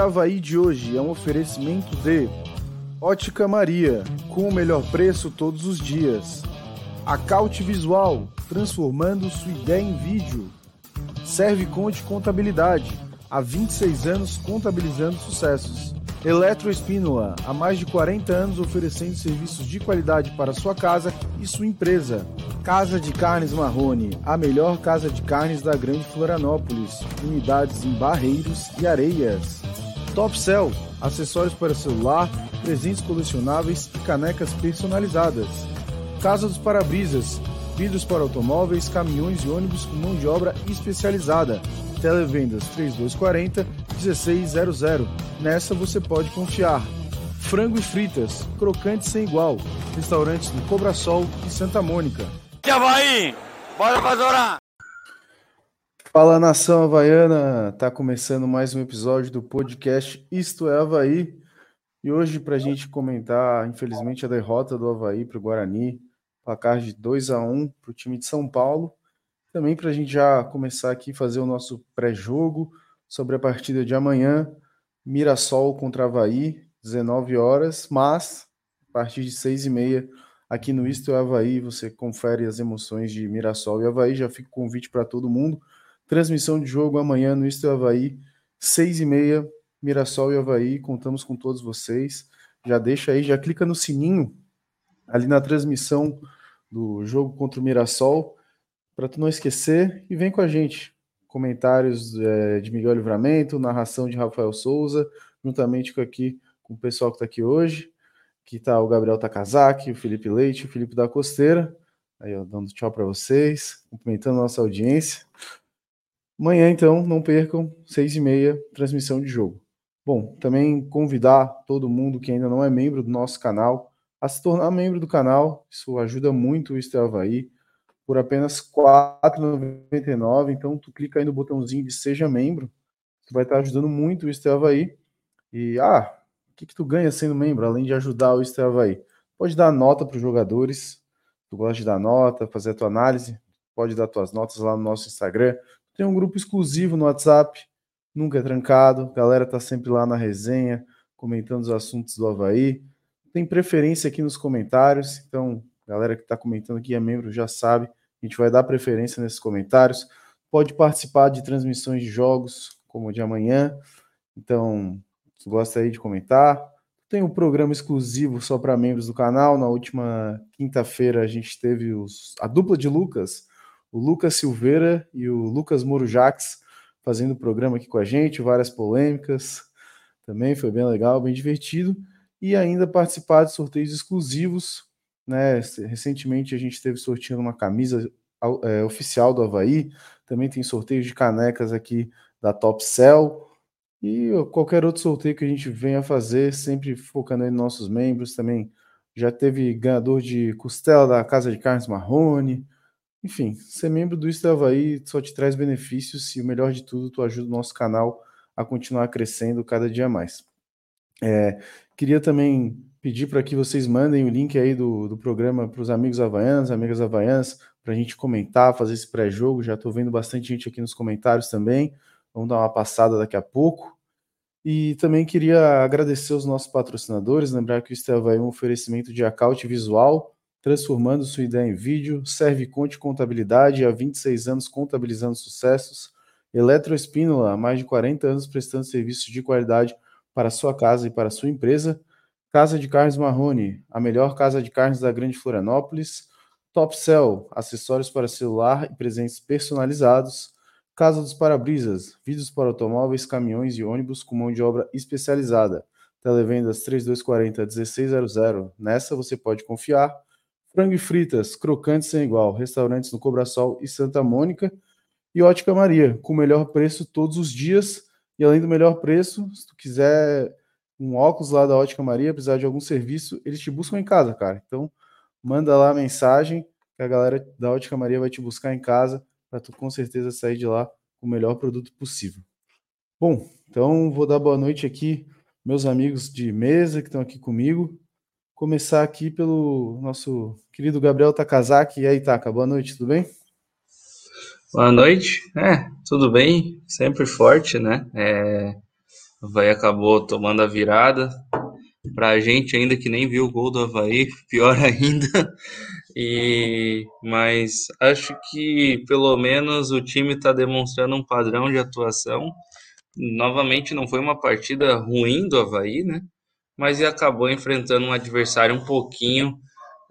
Havaí de hoje é um oferecimento de Ótica Maria, com o melhor preço todos os dias. Acaute Visual, transformando sua ideia em vídeo. Serve Conte Contabilidade, há 26 anos contabilizando sucessos. Eletroespínola, há mais de 40 anos oferecendo serviços de qualidade para sua casa e sua empresa. Casa de Carnes Marrone, a melhor casa de carnes da Grande Florianópolis. Unidades em Barreiros e Areias. Top Cell, acessórios para celular, presentes colecionáveis e canecas personalizadas. Casa dos Parabrisas, vidros para automóveis, caminhões e ônibus com mão de obra especializada. Televendas 3240 1600. Nessa você pode confiar. Frango e fritas, crocante sem igual. Restaurantes no Cobra Sol e Santa Mônica. Que Havaí! Bora pra Zorá! Fala nação havaiana, tá começando mais um episódio do podcast Isto é Havaí. E hoje, para a gente comentar, infelizmente, a derrota do Havaí para o Guarani, placar de 2 a 1 para o time de São Paulo. Também para a gente já começar aqui fazer o nosso pré-jogo sobre a partida de amanhã, Mirassol contra Havaí, 19 horas, mas a partir de 6 e meia aqui no Isto é Havaí, você confere as emoções de Mirassol e Havaí, já fica o convite para todo mundo. Transmissão de jogo amanhã no Isto Havaí, 6 e meia, Mirassol e Havaí, contamos com todos vocês. Já deixa aí, já clica no sininho ali na transmissão do jogo contra o Mirassol, para tu não esquecer e vem com a gente. Comentários é, de Miguel Livramento, narração de Rafael Souza, juntamente com aqui com o pessoal que está aqui hoje. Aqui está o Gabriel Takazaki, o Felipe Leite, o Felipe da Costeira. Aí, ó, dando tchau para vocês, cumprimentando a nossa audiência. Amanhã, então, não percam, seis e meia, transmissão de jogo. Bom, também convidar todo mundo que ainda não é membro do nosso canal a se tornar membro do canal. Isso ajuda muito o Estel Havaí. Por apenas R$ 4,99. Então, tu clica aí no botãozinho de Seja Membro. Tu vai estar ajudando muito o Estel Havaí. E, ah, o que, que tu ganha sendo membro, além de ajudar o Estel Havaí? Pode dar nota para os jogadores. Tu gosta de dar nota, fazer a tua análise. Pode dar tuas notas lá no nosso Instagram. Tem um grupo exclusivo no WhatsApp. Nunca é trancado. A galera tá sempre lá na resenha, comentando os assuntos do Havaí tem preferência aqui nos comentários, então, galera que está comentando aqui é membro já sabe, a gente vai dar preferência nesses comentários. Pode participar de transmissões de jogos, como o de amanhã. Então, se gosta aí de comentar. Tem um programa exclusivo só para membros do canal. Na última quinta-feira a gente teve os, a dupla de Lucas, o Lucas Silveira e o Lucas Moro Jax, fazendo o programa aqui com a gente, várias polêmicas. Também foi bem legal, bem divertido e ainda participar de sorteios exclusivos. Né? Recentemente a gente esteve sorteando uma camisa é, oficial do Havaí, também tem sorteios de canecas aqui da Top Cell e qualquer outro sorteio que a gente venha fazer, sempre focando em nossos membros também. Já teve ganhador de costela da Casa de Carnes Marrone. Enfim, ser membro do Isto Havaí só te traz benefícios e o melhor de tudo, tu ajuda o nosso canal a continuar crescendo cada dia mais. É, queria também pedir para que vocês mandem o link aí do, do programa para os amigos havaianos, amigas havaianas, para a gente comentar, fazer esse pré-jogo. Já estou vendo bastante gente aqui nos comentários também. Vamos dar uma passada daqui a pouco. E também queria agradecer os nossos patrocinadores, lembrar que o Esteva é um oferecimento de account visual, transformando sua ideia em vídeo, serve Conte Contabilidade, há 26 anos contabilizando sucessos, Eletroespínola, há mais de 40 anos prestando serviços de qualidade para sua casa e para sua empresa. Casa de Carnes Marrone, a melhor casa de carnes da Grande Florianópolis. Top Cell, acessórios para celular e presentes personalizados. Casa dos Parabrisas, vidros para automóveis, caminhões e ônibus com mão de obra especializada. Televendas 3240 1600. Nessa você pode confiar. Frango e fritas, crocantes sem igual. Restaurantes no Cobrasol e Santa Mônica. E Ótica Maria, com o melhor preço todos os dias e além do melhor preço, se tu quiser um óculos lá da Ótica Maria, precisar de algum serviço, eles te buscam em casa, cara. Então, manda lá a mensagem que a galera da Ótica Maria vai te buscar em casa para tu com certeza sair de lá com o melhor produto possível. Bom, então vou dar boa noite aqui meus amigos de mesa que estão aqui comigo. Começar aqui pelo nosso querido Gabriel Takazaki. E aí, Taka, boa noite, tudo bem? Boa noite. É, tudo bem? Sempre forte, né? É, Havaí acabou tomando a virada. Para a gente ainda que nem viu o gol do Havaí, pior ainda. E, mas acho que pelo menos o time está demonstrando um padrão de atuação. Novamente não foi uma partida ruim do Havaí, né? Mas acabou enfrentando um adversário um pouquinho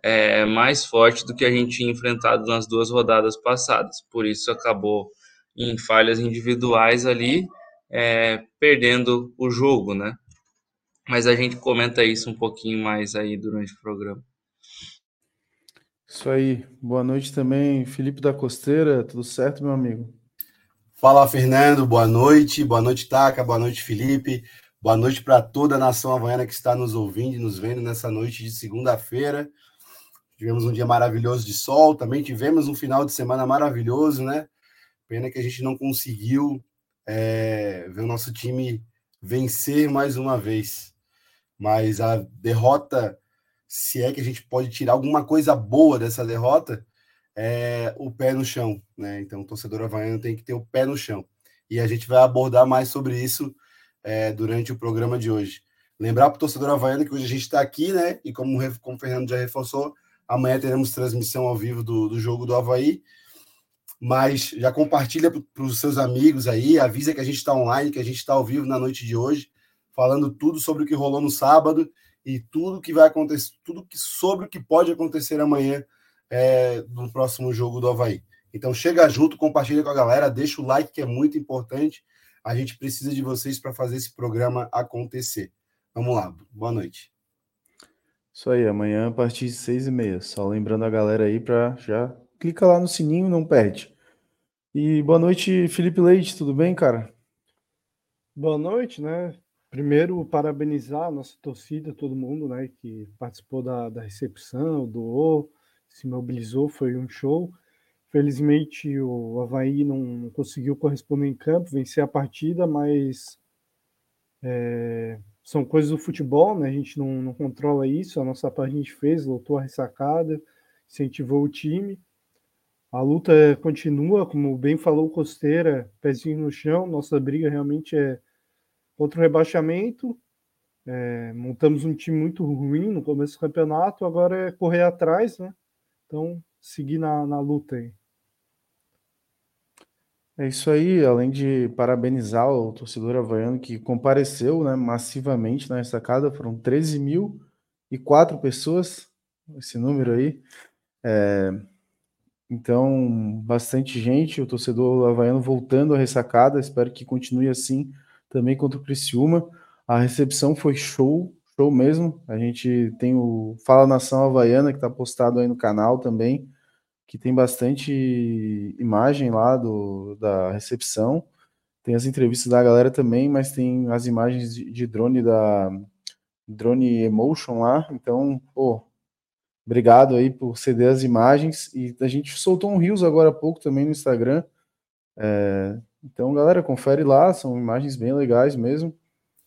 é, mais forte do que a gente tinha enfrentado nas duas rodadas passadas. Por isso acabou em falhas individuais ali, é, perdendo o jogo, né? Mas a gente comenta isso um pouquinho mais aí durante o programa. Isso aí. Boa noite também, Felipe da Costeira. Tudo certo, meu amigo? Fala, Fernando. Boa noite. Boa noite, Taca. Boa noite, Felipe. Boa noite para toda a nação havaiana que está nos ouvindo e nos vendo nessa noite de segunda-feira. Tivemos um dia maravilhoso de sol, também tivemos um final de semana maravilhoso, né? Pena que a gente não conseguiu é, ver o nosso time vencer mais uma vez. Mas a derrota, se é que a gente pode tirar alguma coisa boa dessa derrota, é o pé no chão, né? Então o torcedor havaiano tem que ter o pé no chão. E a gente vai abordar mais sobre isso é, durante o programa de hoje. Lembrar para o torcedor havaiano que hoje a gente está aqui, né? E como, como o Fernando já reforçou, Amanhã teremos transmissão ao vivo do, do jogo do Havaí. Mas já compartilha para os seus amigos aí, avisa que a gente está online, que a gente está ao vivo na noite de hoje, falando tudo sobre o que rolou no sábado e tudo que vai acontecer, tudo que sobre o que pode acontecer amanhã é, no próximo jogo do Havaí. Então chega junto, compartilha com a galera, deixa o like que é muito importante. A gente precisa de vocês para fazer esse programa acontecer. Vamos lá, boa noite. Isso aí, amanhã a partir de seis e meia. Só lembrando a galera aí para já clica lá no sininho, não perde. E boa noite, Felipe Leite, tudo bem, cara? Boa noite, né? Primeiro, parabenizar a nossa torcida, todo mundo, né, que participou da, da recepção, doou, se mobilizou, foi um show. Felizmente, o Havaí não conseguiu corresponder em campo, vencer a partida, mas é, são coisas do futebol, né? A gente não, não controla isso. A nossa parte a gente fez, lutou a ressacada, incentivou o time. A luta continua, como bem falou Costeira, pezinho no chão. Nossa briga realmente é contra o rebaixamento. É, montamos um time muito ruim no começo do campeonato, agora é correr atrás, né? Então, seguir na, na luta aí. É isso aí, além de parabenizar o torcedor havaiano que compareceu né, massivamente na ressacada, foram 13.004 pessoas, esse número aí. É, então, bastante gente, o torcedor havaiano voltando à ressacada, espero que continue assim também contra o Criciúma. A recepção foi show, show mesmo. A gente tem o Fala Nação Havaiana, que está postado aí no canal também que tem bastante imagem lá do, da recepção. Tem as entrevistas da galera também, mas tem as imagens de, de drone da Drone Emotion lá. Então, pô, obrigado aí por ceder as imagens. E a gente soltou um Rios agora há pouco também no Instagram. É, então, galera, confere lá, são imagens bem legais mesmo.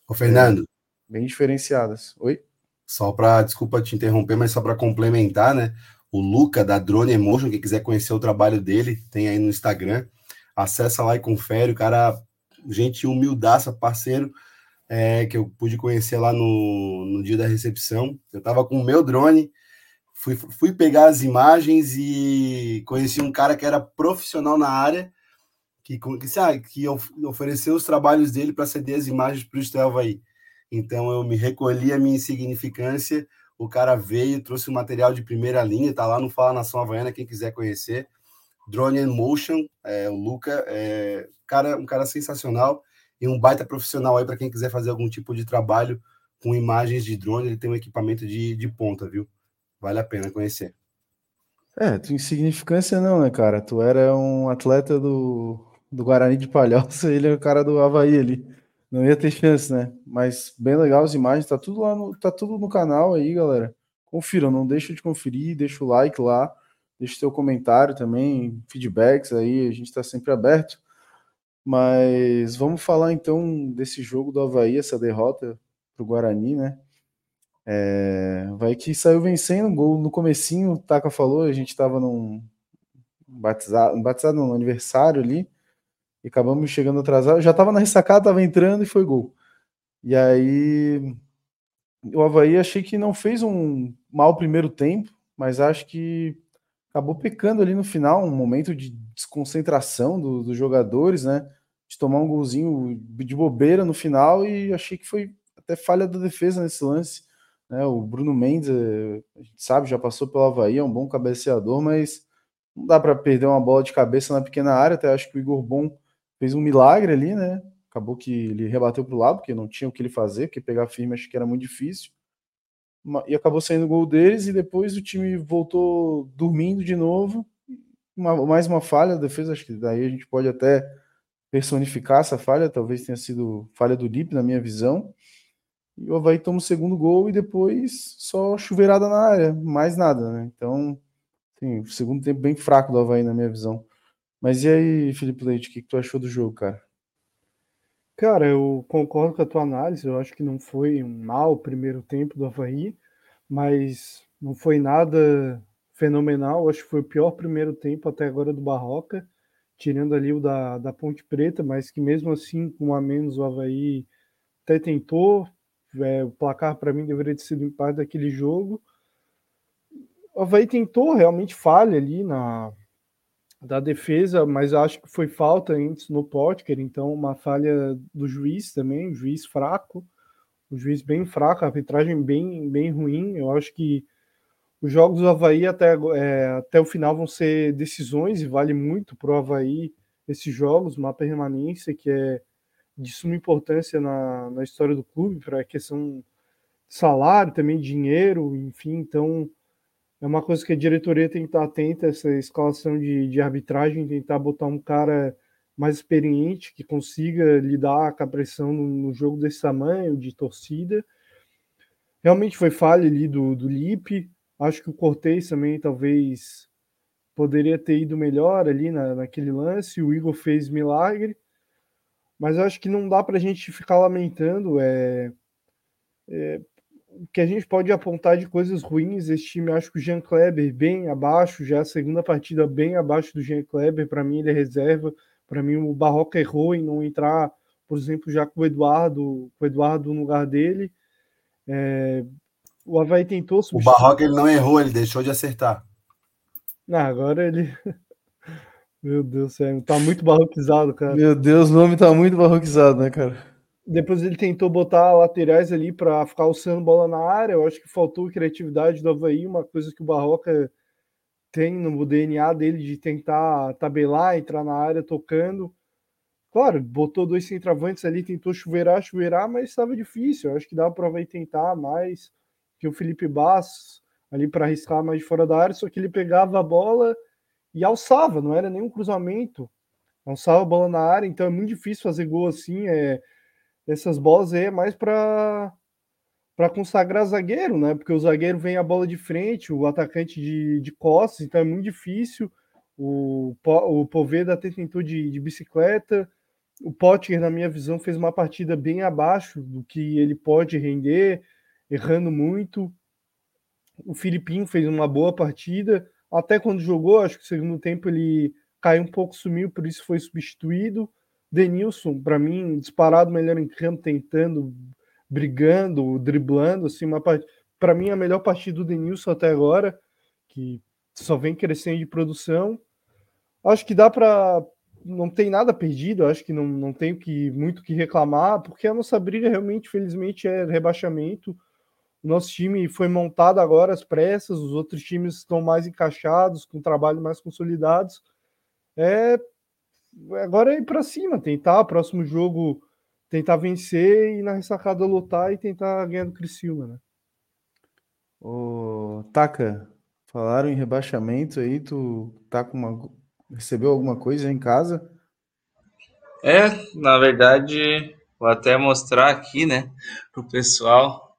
Ô, Fernando. É, bem diferenciadas. Oi? Só para, desculpa te interromper, mas só para complementar, né? O Luca da Drone Emotion, quem quiser conhecer o trabalho dele, tem aí no Instagram. Acessa lá e confere, o cara, gente humildaça, parceiro, é, que eu pude conhecer lá no, no dia da recepção. Eu tava com o meu drone, fui, fui pegar as imagens e conheci um cara que era profissional na área, que, que, ah, que ofereceu os trabalhos dele para ceder as imagens para o Estelva aí. Então eu me recolhi a minha insignificância, o cara veio, trouxe um material de primeira linha, tá lá no Fala Nação Havaiana, quem quiser conhecer. Drone in Motion, é, o Luca, é, cara, um cara sensacional e um baita profissional aí para quem quiser fazer algum tipo de trabalho com imagens de drone, ele tem um equipamento de, de ponta, viu? Vale a pena conhecer. É, tu insignificância não, né, cara? Tu era um atleta do, do Guarani de Palhoça, ele é o cara do Havaí ali. Não ia ter chance, né? Mas bem legal as imagens, tá tudo lá no, tá tudo no canal aí, galera. Confiram, não deixa de conferir, deixa o like lá, deixa o seu comentário também, feedbacks aí, a gente tá sempre aberto. Mas vamos falar então desse jogo do Havaí, essa derrota pro Guarani, né? É, vai que saiu vencendo, gol no comecinho, o Taka falou, a gente tava num batizado, batizado no aniversário ali, e acabamos chegando atrasado. Já estava na ressacada, estava entrando e foi gol. E aí o Havaí achei que não fez um mau primeiro tempo, mas acho que acabou pecando ali no final, um momento de desconcentração do, dos jogadores, né? De tomar um golzinho de bobeira no final e achei que foi até falha da defesa nesse lance. Né? O Bruno Mendes, eh, a gente sabe, já passou pelo Havaí, é um bom cabeceador, mas não dá para perder uma bola de cabeça na pequena área. Até acho que o Igor Bom fez um milagre ali, né? Acabou que ele rebateu para o lado, porque não tinha o que ele fazer, porque pegar firme acho que era muito difícil. E acabou saindo o gol deles, e depois o time voltou dormindo de novo. Uma, mais uma falha da defesa, acho que daí a gente pode até personificar essa falha, talvez tenha sido falha do Lip, na minha visão. E o Havaí toma o segundo gol e depois só chuveirada na área, mais nada, né? Então, sim, o segundo tempo bem fraco do Havaí, na minha visão. Mas e aí, Felipe Leite, o que, que tu achou do jogo, cara? Cara, eu concordo com a tua análise. Eu acho que não foi um mau primeiro tempo do Havaí, mas não foi nada fenomenal. Eu acho que foi o pior primeiro tempo até agora do Barroca, tirando ali o da, da Ponte Preta, mas que mesmo assim, com um a menos, o Havaí até tentou. É, o placar para mim deveria ter sido empate daquele jogo. O Havaí tentou realmente falha ali na, da defesa, mas acho que foi falta antes no Potker, então uma falha do juiz também, juiz fraco, o juiz bem fraco, a arbitragem bem, bem ruim. Eu acho que os jogos do Havaí até, é, até o final vão ser decisões e vale muito para o Havaí esses jogos, uma permanência que é de suma importância na, na história do clube, para a questão salário, também dinheiro, enfim, então é uma coisa que a diretoria tem que estar atenta, essa escalação de, de arbitragem, tentar botar um cara mais experiente, que consiga lidar com a pressão no, no jogo desse tamanho, de torcida. Realmente foi falha ali do, do Lipe. Acho que o Cortez também talvez poderia ter ido melhor ali na, naquele lance. O Igor fez milagre. Mas acho que não dá para a gente ficar lamentando. É, é, que a gente pode apontar de coisas ruins, esse time, acho que o Jean Kleber bem abaixo, já a segunda partida bem abaixo do Jean Kleber, para mim ele é reserva, para mim o Barroca errou em não entrar, por exemplo, já com o Eduardo, com o Eduardo no lugar dele. É, o Havaí tentou substituir. O Barroca ele não errou, ele deixou de acertar. Não, agora ele. Meu Deus do céu, tá muito barroquizado, cara. Meu Deus, o nome tá muito barroquizado, né, cara? Depois ele tentou botar laterais ali para ficar alçando bola na área. Eu acho que faltou criatividade do Havaí, uma coisa que o Barroca tem no DNA dele de tentar tabelar, entrar na área tocando. Claro, botou dois centravantes ali, tentou chuveirar, chuveirar, mas estava difícil. Eu acho que dava para o tentar mais que o Felipe Bass ali para arriscar mais de fora da área, só que ele pegava a bola e alçava, não era nenhum cruzamento. Alçava a bola na área, então é muito difícil fazer gol assim. É, essas bolas aí é mais para para consagrar zagueiro, né? Porque o zagueiro vem a bola de frente, o atacante de, de costas, então é muito difícil. O, o Poveda até tentou de, de bicicleta. O Potker, na minha visão, fez uma partida bem abaixo do que ele pode render, errando muito. O Filipinho fez uma boa partida. Até quando jogou, acho que no segundo tempo ele caiu um pouco, sumiu, por isso foi substituído. Denilson, para mim, disparado melhor em campo, tentando, brigando, driblando, assim, uma para mim a melhor partida do Denilson até agora, que só vem crescendo de produção. Acho que dá para não tem nada perdido, acho que não, não tenho que muito que reclamar, porque a nossa briga realmente, felizmente, é rebaixamento. O nosso time foi montado agora às pressas, os outros times estão mais encaixados, com trabalho mais consolidados. É agora é ir para cima, tentar, próximo jogo, tentar vencer e na ressacada lutar e tentar ganhar do Criciúma, né? Ô, Taka, falaram em rebaixamento aí, tu tá com uma recebeu alguma coisa em casa? É, na verdade, vou até mostrar aqui, né, pro pessoal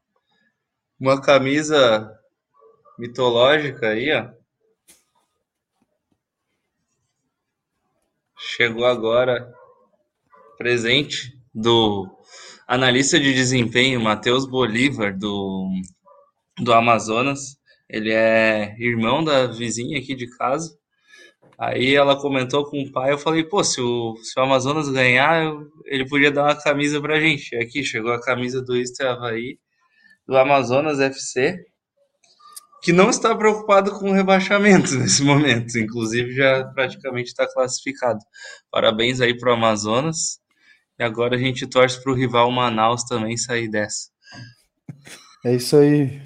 uma camisa mitológica aí, ó. Chegou agora presente do analista de desempenho Matheus Bolívar do, do Amazonas. Ele é irmão da vizinha aqui de casa, Aí ela comentou com o pai, eu falei, pô, se o, se o Amazonas ganhar, eu, ele podia dar uma camisa pra gente. Aqui chegou a camisa do Isto Havaí, do Amazonas FC, que não está preocupado com o rebaixamento nesse momento, inclusive já praticamente está classificado. Parabéns aí pro Amazonas. E agora a gente torce pro rival Manaus também sair dessa. É isso aí.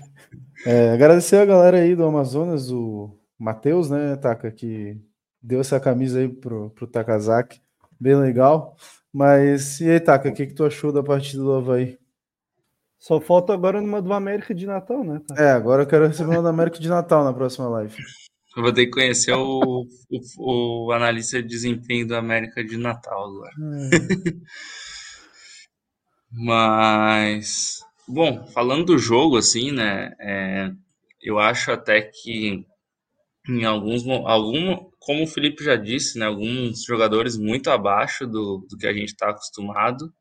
É, agradecer a galera aí do Amazonas, o Matheus, né, Taka, que deu essa camisa aí pro, pro Takazaki, bem legal. Mas e aí, Taka, o que, que tu achou da partida do Havaí? Só falta agora numa do América de Natal, né? É, agora eu quero receber uma do América de Natal na próxima live. Eu vou ter que conhecer o, o, o analista de desempenho do América de Natal agora. É. Mas, bom, falando do jogo, assim, né? É, eu acho até que em alguns, algum, como o Felipe já disse, né, alguns jogadores muito abaixo do, do que a gente está acostumado.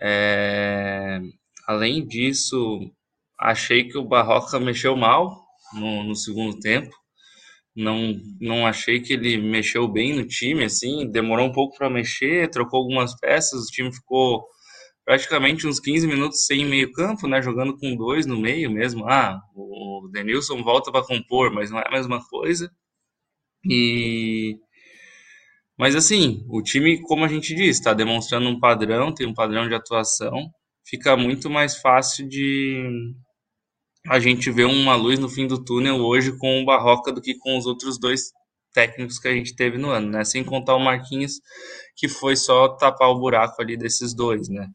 É, além disso, achei que o Barroca mexeu mal no, no segundo tempo. Não, não achei que ele mexeu bem no time, assim, demorou um pouco para mexer, trocou algumas peças, o time ficou praticamente uns 15 minutos sem meio campo, né, jogando com dois no meio mesmo. Ah, o Denilson volta para compor, mas não é a mesma coisa. E mas assim, o time, como a gente diz, está demonstrando um padrão, tem um padrão de atuação, fica muito mais fácil de a gente ver uma luz no fim do túnel hoje com o Barroca do que com os outros dois técnicos que a gente teve no ano, né? Sem contar o Marquinhos, que foi só tapar o buraco ali desses dois, né?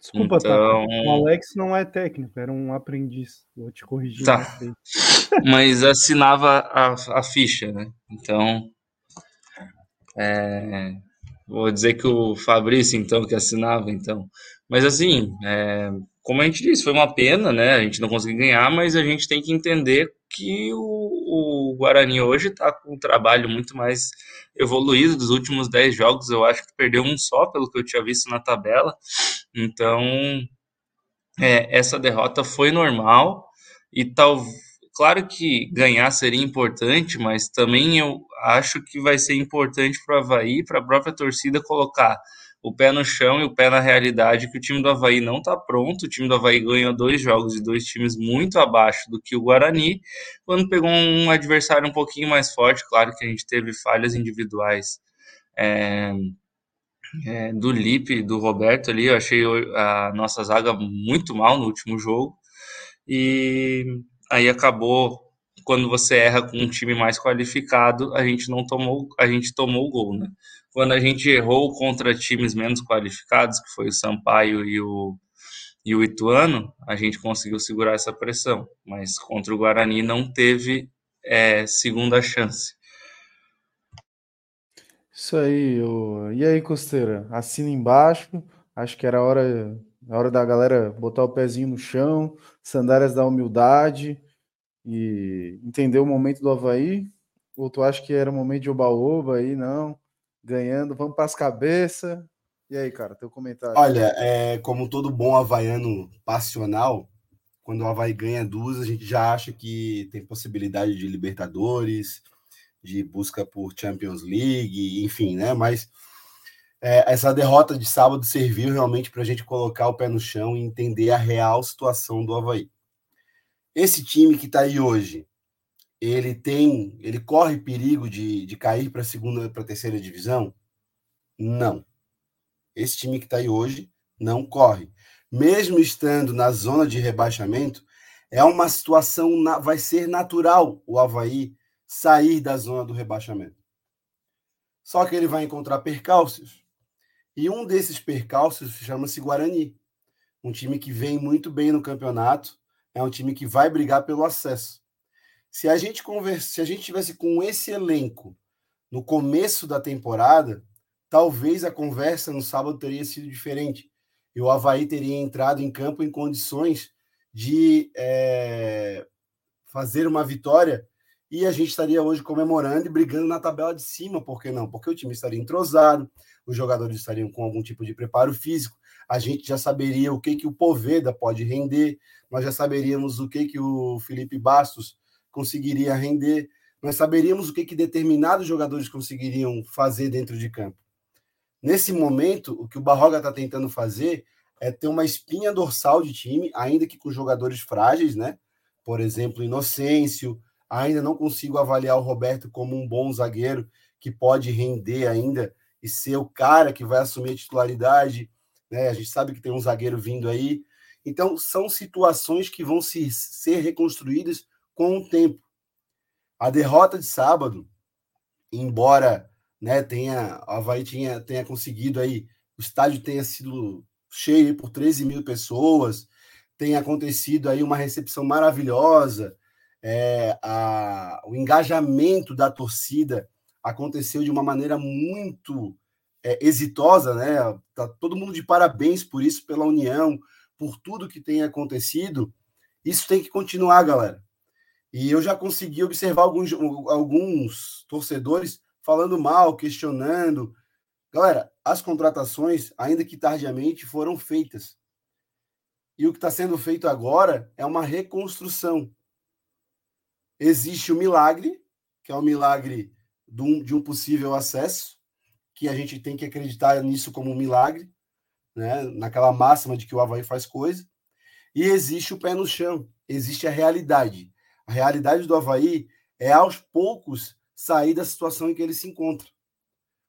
Desculpa, tá? então... tá? O Alex não é técnico, era um aprendiz. Vou te corrigir. Tá. Mas assinava a, a ficha, né? Então. É... Vou dizer que o Fabrício, então, que assinava, então. Mas assim, é... como a gente disse, foi uma pena, né? A gente não conseguiu ganhar, mas a gente tem que entender que o, o Guarani hoje está com um trabalho muito mais evoluído dos últimos 10 jogos. Eu acho que perdeu um só, pelo que eu tinha visto na tabela. Então, é, essa derrota foi normal e tal. Claro que ganhar seria importante, mas também eu acho que vai ser importante para o Havaí, para a própria torcida colocar o pé no chão e o pé na realidade que o time do Havaí não está pronto. O time do Havaí ganhou dois jogos de dois times muito abaixo do que o Guarani, quando pegou um adversário um pouquinho mais forte. Claro que a gente teve falhas individuais é, é, do Lipe, do Roberto ali. Eu achei a nossa zaga muito mal no último jogo. E aí acabou quando você erra com um time mais qualificado, a gente não tomou, a gente tomou o gol, né? Quando a gente errou contra times menos qualificados, que foi o Sampaio e o, e o Ituano, a gente conseguiu segurar essa pressão. Mas contra o Guarani não teve é, segunda chance. Isso aí. Eu... E aí, Costeira? Assina embaixo. Acho que era hora, a hora da galera botar o pezinho no chão, sandálias da humildade e entender o momento do Havaí. Ou tu acha que era o momento de oba-oba aí? Não. Ganhando, vamos para as cabeças. E aí, cara, teu comentário. Olha, é, como todo bom havaiano passional, quando o Havaí ganha duas, a gente já acha que tem possibilidade de Libertadores, de busca por Champions League, enfim, né? Mas é, essa derrota de sábado serviu realmente para a gente colocar o pé no chão e entender a real situação do Havaí. Esse time que está aí hoje, ele tem, ele corre perigo de, de cair para a segunda, para a terceira divisão? Não. Esse time que está aí hoje não corre. Mesmo estando na zona de rebaixamento, é uma situação, vai ser natural o Havaí sair da zona do rebaixamento. Só que ele vai encontrar percalços. E um desses percalços chama-se Guarani. Um time que vem muito bem no campeonato, é um time que vai brigar pelo acesso. Se a gente conversa, se a gente tivesse com esse elenco no começo da temporada, talvez a conversa no sábado teria sido diferente. E o Havaí teria entrado em campo em condições de é, fazer uma vitória e a gente estaria hoje comemorando e brigando na tabela de cima, por que não? Porque o time estaria entrosado, os jogadores estariam com algum tipo de preparo físico, a gente já saberia o que, que o Poveda pode render, nós já saberíamos o que, que o Felipe Bastos conseguiria render, nós saberíamos o que, que determinados jogadores conseguiriam fazer dentro de campo. Nesse momento, o que o Barroga está tentando fazer é ter uma espinha dorsal de time, ainda que com jogadores frágeis, né? Por exemplo, Inocêncio. Ainda não consigo avaliar o Roberto como um bom zagueiro que pode render ainda e ser o cara que vai assumir a titularidade. Né? A gente sabe que tem um zagueiro vindo aí. Então, são situações que vão se, ser reconstruídas com o tempo. A derrota de sábado, embora né, tenha, a Havaí tinha, tenha conseguido aí, o estádio tenha sido cheio por 13 mil pessoas, tenha acontecido aí uma recepção maravilhosa, é, a, o engajamento da torcida aconteceu de uma maneira muito é, exitosa, né? Tá todo mundo de parabéns por isso, pela união, por tudo que tem acontecido. Isso tem que continuar, galera. E eu já consegui observar alguns, alguns torcedores falando mal, questionando. Galera, as contratações, ainda que tardiamente, foram feitas. E o que está sendo feito agora é uma reconstrução. Existe o milagre, que é o milagre de um, de um possível acesso, que a gente tem que acreditar nisso como um milagre, né? naquela máxima de que o Havaí faz coisa. E existe o pé no chão, existe a realidade. A realidade do Havaí é, aos poucos, sair da situação em que ele se encontra.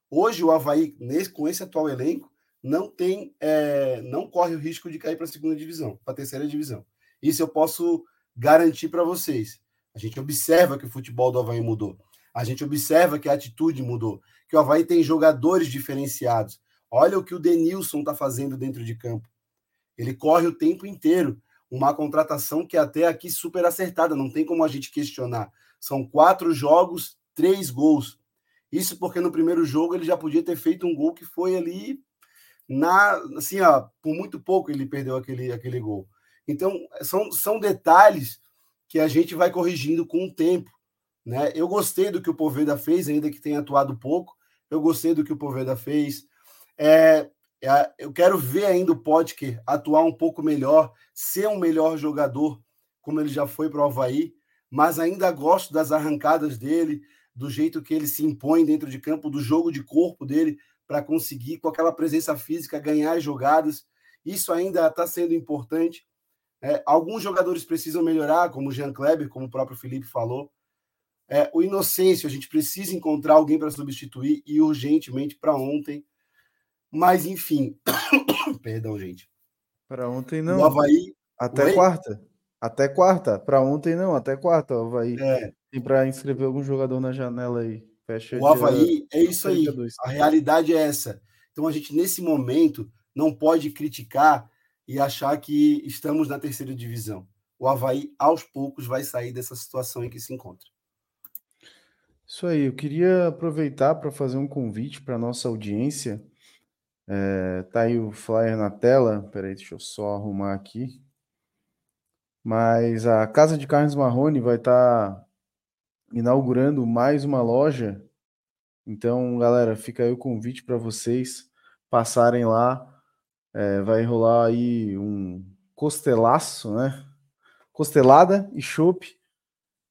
Hoje, o Havaí, nesse, com esse atual elenco, não tem, é, não corre o risco de cair para a segunda divisão, para a terceira divisão. Isso eu posso garantir para vocês. A gente observa que o futebol do Havaí mudou. A gente observa que a atitude mudou, que o Havaí tem jogadores diferenciados. Olha o que o Denilson está fazendo dentro de campo. Ele corre o tempo inteiro uma contratação que até aqui super acertada, não tem como a gente questionar. São quatro jogos, três gols. Isso porque no primeiro jogo ele já podia ter feito um gol que foi ali na assim, ó, por muito pouco ele perdeu aquele, aquele gol. Então, são, são detalhes que a gente vai corrigindo com o tempo. Né? Eu gostei do que o Poveda fez, ainda que tenha atuado pouco. Eu gostei do que o Poveda fez. É, é, eu quero ver ainda o Potker atuar um pouco melhor, ser um melhor jogador, como ele já foi para o Havaí, mas ainda gosto das arrancadas dele, do jeito que ele se impõe dentro de campo, do jogo de corpo dele, para conseguir, com aquela presença física, ganhar as jogadas. Isso ainda está sendo importante. É, alguns jogadores precisam melhorar, como o Jean Kleber, como o próprio Felipe falou. É, o Inocêncio, a gente precisa encontrar alguém para substituir e urgentemente para ontem. Mas, enfim. Perdão, gente. Para ontem não. O Havaí. Até Oi? quarta. Até quarta. Para ontem não, até quarta. O Havaí. É. Tem para inscrever algum jogador na janela aí. Fecha o Havaí é isso aí. A realidade é essa. Então a gente, nesse momento, não pode criticar e achar que estamos na terceira divisão. O Havaí, aos poucos, vai sair dessa situação em que se encontra. Isso aí, eu queria aproveitar para fazer um convite para a nossa audiência é, tá aí o flyer na tela. Peraí, deixa eu só arrumar aqui. Mas a Casa de Carnes Marrone vai estar tá inaugurando mais uma loja. Então, galera, fica aí o convite para vocês passarem lá. É, vai rolar aí um costelaço, né? Costelada e chopp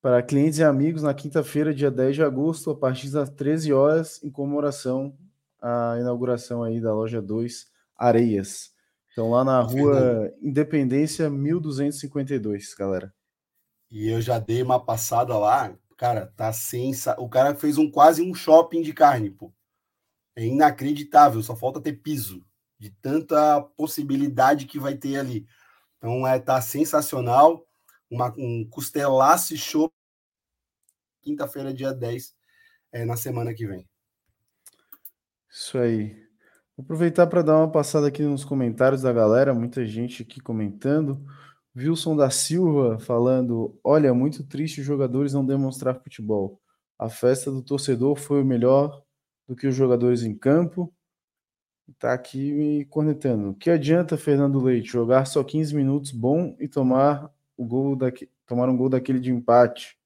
para clientes e amigos na quinta-feira, dia 10 de agosto, a partir das 13 horas, em comemoração a inauguração aí da loja 2 Areias. Então lá na rua Independência 1252, galera. E eu já dei uma passada lá, cara, tá sensa. O cara fez um quase um shopping de carne, pô. É inacreditável, só falta ter piso de tanta possibilidade que vai ter ali. Então é tá sensacional, uma, um costelaço show quinta-feira dia 10 é, na semana que vem. Isso aí. Vou aproveitar para dar uma passada aqui nos comentários da galera, muita gente aqui comentando. Wilson da Silva falando: Olha, muito triste os jogadores não demonstrar futebol. A festa do torcedor foi o melhor do que os jogadores em campo. Tá aqui me cornetando. O que adianta, Fernando Leite, jogar só 15 minutos bom e tomar o gol daqui, tomar um gol daquele de empate?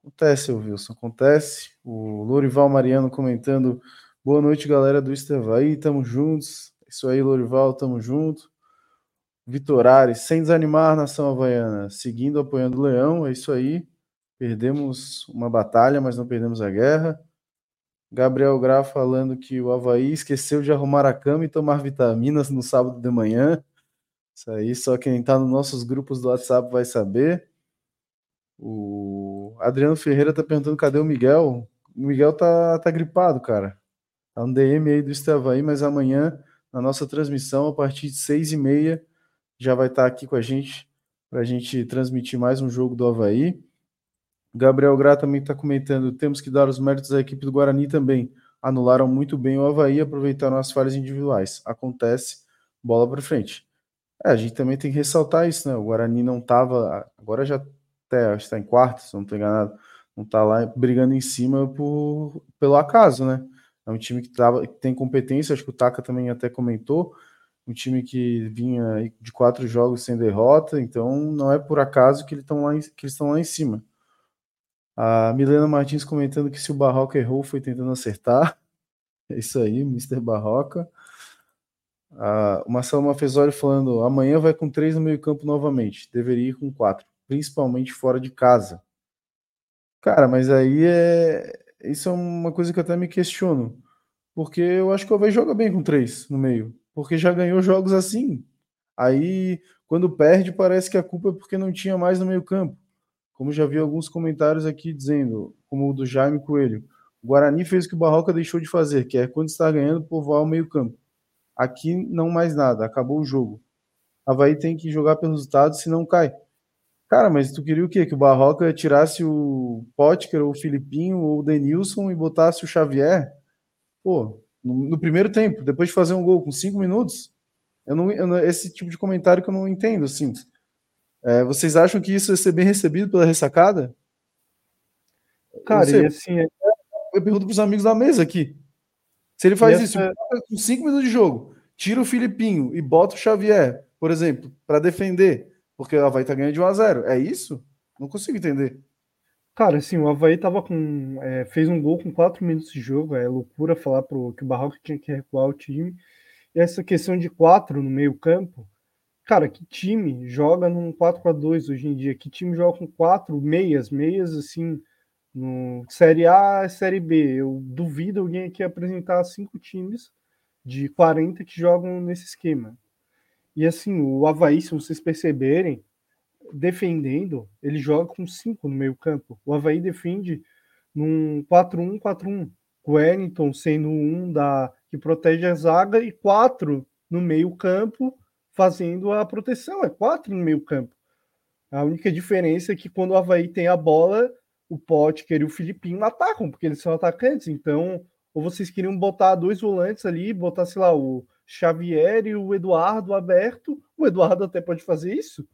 Acontece, Wilson, acontece. O Lorival Mariano comentando: Boa noite, galera do Estavaí, tamo juntos. Isso aí, Lorival, tamo junto. Vitor Ares, sem desanimar, nação havaiana, seguindo apoiando o Leão, é isso aí. Perdemos uma batalha, mas não perdemos a guerra. Gabriel Gra falando que o Havaí esqueceu de arrumar a cama e tomar vitaminas no sábado de manhã. Isso aí só quem está nos nossos grupos do WhatsApp vai saber. O Adriano Ferreira tá perguntando cadê o Miguel. O Miguel tá, tá gripado, cara. Tá no DM aí do Estavaí, mas amanhã, na nossa transmissão, a partir de seis e meia, já vai estar tá aqui com a gente para a gente transmitir mais um jogo do Havaí. Gabriel Gra também está comentando: temos que dar os méritos à equipe do Guarani também. Anularam muito bem o Havaí aproveitaram as falhas individuais. Acontece, bola para frente. É, a gente também tem que ressaltar isso, né? O Guarani não estava. Agora já até está em quarto, se não estou enganado. Não está lá brigando em cima por, pelo acaso, né? É um time que, tava, que tem competência, acho que o Taka também até comentou. Um time que vinha de quatro jogos sem derrota, então não é por acaso que, estão lá, que eles estão lá em cima. A Milena Martins comentando que se o Barroca errou, foi tentando acertar. É isso aí, Mr. Barroca. Ah, o Marcelo Mafezoli falando: amanhã vai com três no meio-campo novamente. Deveria ir com quatro, principalmente fora de casa. Cara, mas aí é. Isso é uma coisa que eu até me questiono. Porque eu acho que o Havaí joga bem com três no meio. Porque já ganhou jogos assim. Aí, quando perde, parece que a culpa é porque não tinha mais no meio-campo como já vi alguns comentários aqui dizendo, como o do Jaime Coelho, o Guarani fez o que o Barroca deixou de fazer, que é quando está ganhando, povoar o meio-campo. Aqui não mais nada, acabou o jogo. Havaí tem que jogar pelos resultados, senão cai. Cara, mas tu queria o quê? Que o Barroca tirasse o Potker, ou o Filipinho, ou o Denilson e botasse o Xavier? Pô, no, no primeiro tempo, depois de fazer um gol com cinco minutos? Eu não, eu não, esse tipo de comentário que eu não entendo, assim. É, vocês acham que isso vai ser bem recebido pela ressacada? Cara, sei, e assim. É eu pergunto para os amigos da mesa aqui. Se ele faz isso com cinco minutos de jogo, tira o Filipinho e bota o Xavier, por exemplo, para defender, porque o Havaí tá ganhando de 1 a 0 É isso? Não consigo entender. Cara, assim, o Havaí tava com. É, fez um gol com quatro minutos de jogo. É loucura falar pro, que o Barroco tinha que recuar o time. E essa questão de quatro no meio-campo, Cara, que time joga num 4-4-2 hoje em dia? Que time joga com quatro meias, meias assim, no Série A, Série B? Eu duvido alguém aqui apresentar cinco times de 40 que jogam nesse esquema. E assim, o Havaí, se vocês perceberem, defendendo, ele joga com cinco no meio campo. O Havaí defende num 4-1-4-1. O Wellington sendo um da que protege a zaga e quatro no meio campo fazendo a proteção. É quatro no meio campo. A única diferença é que quando o Havaí tem a bola, o Potker e o Filipinho atacam, porque eles são atacantes. Então, ou vocês queriam botar dois volantes ali, botar, sei lá, o Xavier e o Eduardo aberto. O Eduardo até pode fazer isso.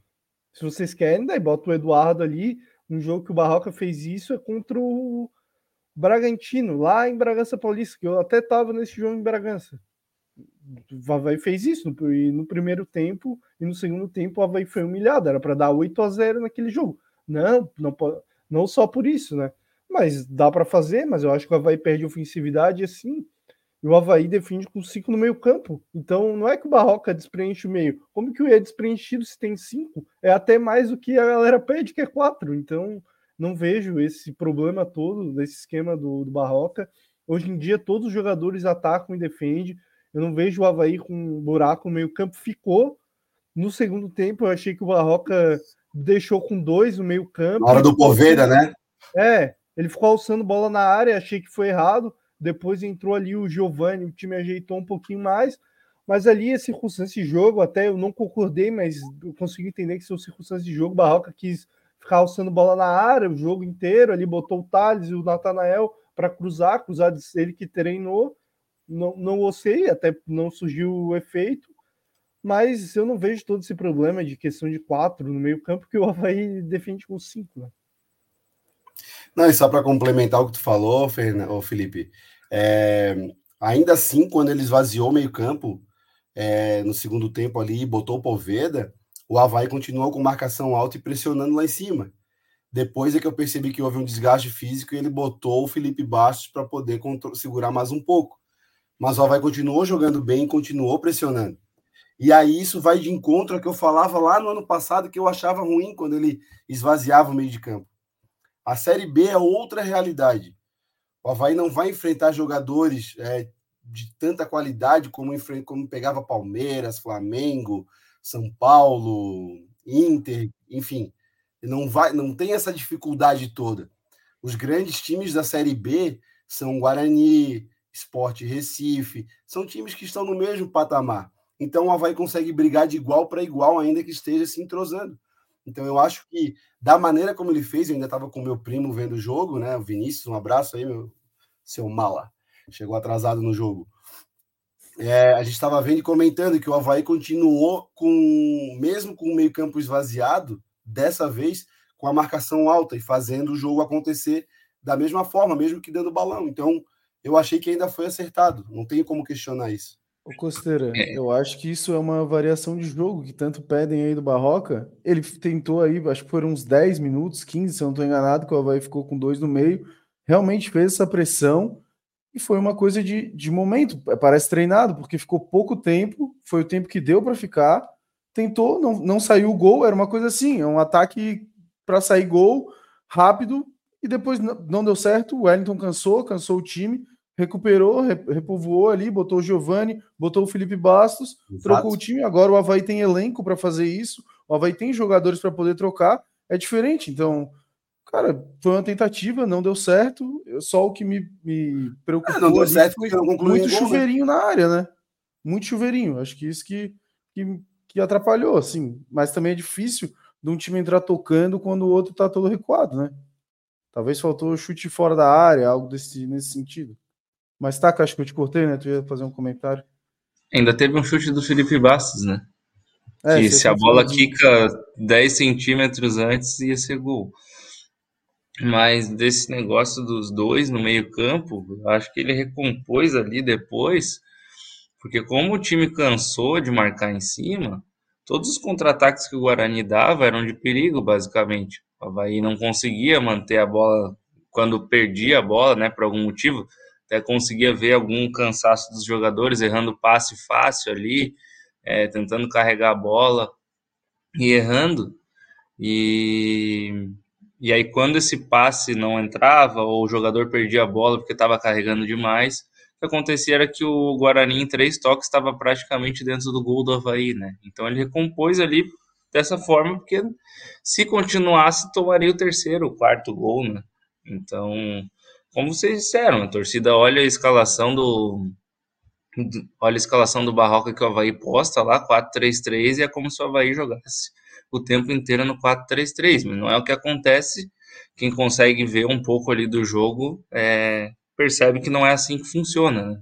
Se vocês querem, daí bota o Eduardo ali. Um jogo que o Barroca fez isso é contra o Bragantino, lá em Bragança Paulista, que eu até estava nesse jogo em Bragança o Havaí fez isso no, no primeiro tempo e no segundo tempo o Havaí foi humilhado, era para dar 8 a 0 naquele jogo. Não, não, não só por isso, né? Mas dá para fazer, mas eu acho que o Havaí perde ofensividade assim. E o Havaí defende com 5 no meio campo. Então não é que o Barroca despreenche o meio. Como que o é despreenchido se tem 5? É até mais do que a galera pede, que é 4. Então não vejo esse problema todo desse esquema do, do Barroca. Hoje em dia todos os jogadores atacam e defendem. Eu não vejo o Havaí com um buraco no meio campo. Ficou. No segundo tempo, eu achei que o Barroca deixou com dois no meio campo. Na hora do Poveda, né? É, ele ficou alçando bola na área, achei que foi errado. Depois entrou ali o Giovani, o time ajeitou um pouquinho mais. Mas ali, a circunstância de jogo, até eu não concordei, mas eu consigo entender que são circunstâncias de jogo. Barroca quis ficar alçando bola na área o jogo inteiro. Ali botou o Thales e o Natanael para cruzar, cruzar ele que treinou não, não gostei, até não surgiu o efeito, mas eu não vejo todo esse problema de questão de quatro no meio campo que o Havaí defende com cinco, né? Não, e só para complementar o que tu falou, Felipe, é, ainda assim, quando ele esvaziou o meio campo, é, no segundo tempo ali, botou o Poveda, o Havaí continuou com marcação alta e pressionando lá em cima. Depois é que eu percebi que houve um desgaste físico e ele botou o Felipe Bastos para poder segurar mais um pouco mas o Havaí continuou jogando bem, continuou pressionando. E aí isso vai de encontro ao que eu falava lá no ano passado, que eu achava ruim quando ele esvaziava o meio de campo. A Série B é outra realidade. O Havaí não vai enfrentar jogadores é, de tanta qualidade como, como pegava Palmeiras, Flamengo, São Paulo, Inter, enfim. Não, vai, não tem essa dificuldade toda. Os grandes times da Série B são Guarani, Esporte Recife, são times que estão no mesmo patamar. Então o Havaí consegue brigar de igual para igual, ainda que esteja se entrosando. Então eu acho que, da maneira como ele fez, eu ainda estava com meu primo vendo o jogo, né? O Vinícius, um abraço aí, meu seu mala. Chegou atrasado no jogo. É, a gente estava vendo e comentando que o Havaí continuou com, mesmo com o meio-campo esvaziado, dessa vez com a marcação alta e fazendo o jogo acontecer da mesma forma, mesmo que dando balão. Então, eu achei que ainda foi acertado. Não tem como questionar isso. Ô Costeira, é. eu acho que isso é uma variação de jogo que tanto pedem aí do Barroca. Ele tentou aí, acho que foram uns 10 minutos, 15, se eu não estou enganado, que o Havaí ficou com dois no meio. Realmente fez essa pressão e foi uma coisa de, de momento. Parece treinado, porque ficou pouco tempo, foi o tempo que deu para ficar. Tentou, não, não saiu o gol, era uma coisa assim, é um ataque para sair gol rápido e depois não deu certo. O Wellington cansou, cansou o time, recuperou, repovoou ali, botou o Giovani, botou o Felipe Bastos, Exato. trocou o time. Agora o Havaí tem elenco para fazer isso, o Havaí tem jogadores para poder trocar. É diferente, então, cara, foi uma tentativa, não deu certo. Só o que me, me preocupou. É, não deu certo foi muito né? chuveirinho na área, né? Muito chuveirinho. Acho que isso que, que, que atrapalhou, assim. Mas também é difícil de um time entrar tocando quando o outro tá todo recuado, né? Talvez faltou chute fora da área, algo desse, nesse sentido. Mas tá, acho que eu te cortei, né? Tu ia fazer um comentário. Ainda teve um chute do Felipe Bastos, né? É, que se a bola quica 10 centímetros antes, ia ser gol. Mas desse negócio dos dois no meio-campo, acho que ele recompôs ali depois, porque como o time cansou de marcar em cima, Todos os contra-ataques que o Guarani dava eram de perigo, basicamente. O Havaí não conseguia manter a bola quando perdia a bola, né, por algum motivo. Até conseguia ver algum cansaço dos jogadores errando passe fácil ali, é, tentando carregar a bola e errando. E, e aí, quando esse passe não entrava, ou o jogador perdia a bola porque estava carregando demais, o que acontecia era que o Guarani, em três toques, estava praticamente dentro do gol do Havaí, né? Então ele recompôs ali dessa forma, porque se continuasse, tomaria o terceiro, o quarto gol, né? Então, como vocês disseram, a torcida olha a escalação do. Olha a escalação do Barroca que o Havaí posta lá, 4-3-3, e é como se o Havaí jogasse o tempo inteiro no 4-3-3, mas não é o que acontece. Quem consegue ver um pouco ali do jogo é, percebe que não é assim que funciona. Né?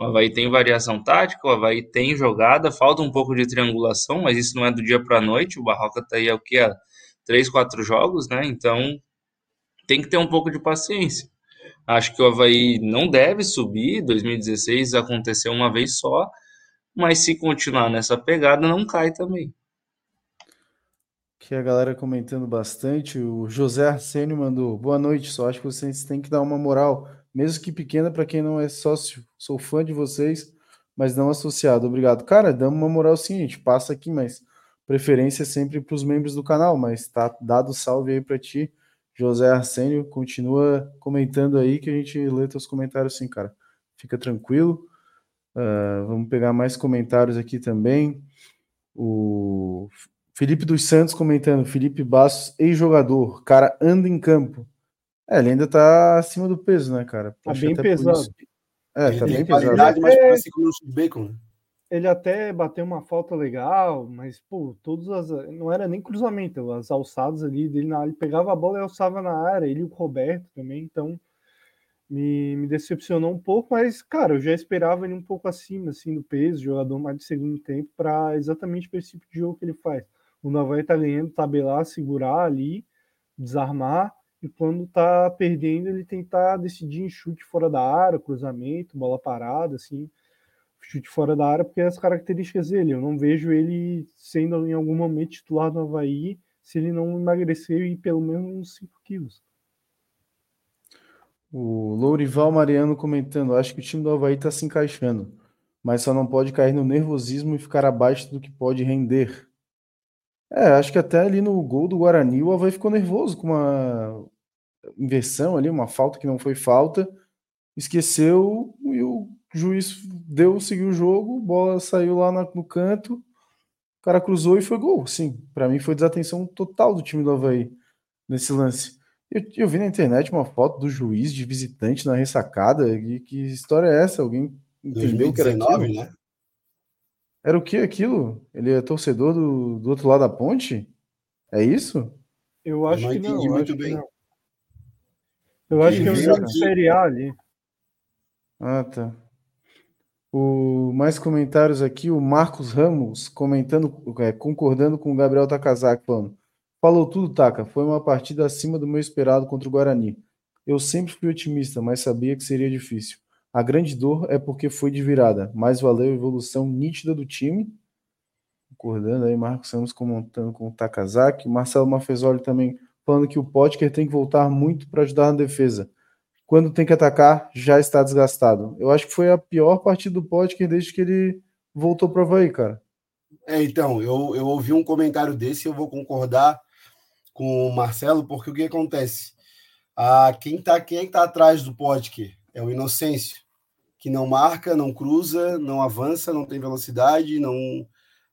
O Havaí tem variação tática, o Havaí tem jogada, falta um pouco de triangulação, mas isso não é do dia para a noite. O Barroca está aí há o? Há três, quatro jogos, né? Então tem que ter um pouco de paciência. Acho que o Havaí não deve subir. 2016 aconteceu uma vez só, mas se continuar nessa pegada, não cai também. Que a galera comentando bastante. O José Arsênio mandou boa noite. Só acho que vocês têm que dar uma moral mesmo que pequena para quem não é sócio. Sou fã de vocês, mas não associado. Obrigado. Cara, damos uma moral gente passa aqui, mas preferência é sempre para os membros do canal, mas tá dado salve aí para ti. José Arsênio, continua comentando aí que a gente lê teus comentários sim, cara. Fica tranquilo. Uh, vamos pegar mais comentários aqui também. O Felipe dos Santos comentando, Felipe Bastos, ex-jogador, cara anda em campo. É, ele ainda tá acima do peso, né, cara? Tá bem pesado. É, tá bem pesado. Mas parece como um bacon, né? Ele até bateu uma falta legal, mas, pô, todas as. Não era nem cruzamento, as alçadas ali dele na área. Ele pegava a bola e alçava na área, ele e o Roberto também, então me, me decepcionou um pouco, mas, cara, eu já esperava ele um pouco acima, assim, do peso, jogador mais de segundo tempo, para exatamente para esse tipo de jogo que ele faz. O Navaí tá ganhando, tabelar, segurar ali, desarmar e quando tá perdendo, ele tentar decidir em chute fora da área, cruzamento, bola parada, assim, chute fora da área, porque é as características dele. Eu não vejo ele sendo em algum momento titular do Havaí se ele não emagrecer e pelo menos uns 5 quilos. O Lourival Mariano comentando: acho que o time do Havaí está se encaixando, mas só não pode cair no nervosismo e ficar abaixo do que pode render. É, acho que até ali no gol do Guarani o Havaí ficou nervoso com uma, inversão ali, uma falta que não foi falta, esqueceu e o juiz deu, seguiu o jogo, bola saiu lá no canto, o cara cruzou e foi gol. Sim, para mim foi desatenção total do time do Havaí nesse lance. Eu, eu, vi na internet uma foto do juiz de visitante na ressacada. E que história é essa? Alguém entendeu 2019, que era aquilo? né? Era o que aquilo? Ele é torcedor do, do outro lado da ponte? É isso? Eu acho eu que não. Eu acho bem. Não. Eu acho que é um jogo de Série A ali. Ah, tá. O, mais comentários aqui, o Marcos Ramos comentando, é, concordando com o Gabriel Takazaki, falando: Falou tudo, Taka. Foi uma partida acima do meu esperado contra o Guarani. Eu sempre fui otimista, mas sabia que seria difícil. A grande dor é porque foi de virada, mas valeu a evolução nítida do time. Concordando aí, Marcos Ramos comentando com o Takazaki. Marcelo Mafezoli também falando que o Potker tem que voltar muito para ajudar na defesa. Quando tem que atacar, já está desgastado. Eu acho que foi a pior partida do Potker desde que ele voltou para o Havaí, cara. É, então, eu, eu ouvi um comentário desse e eu vou concordar com o Marcelo, porque o que acontece? Ah, quem está quem é tá atrás do Potker? É o Inocêncio, que não marca, não cruza, não avança, não tem velocidade, não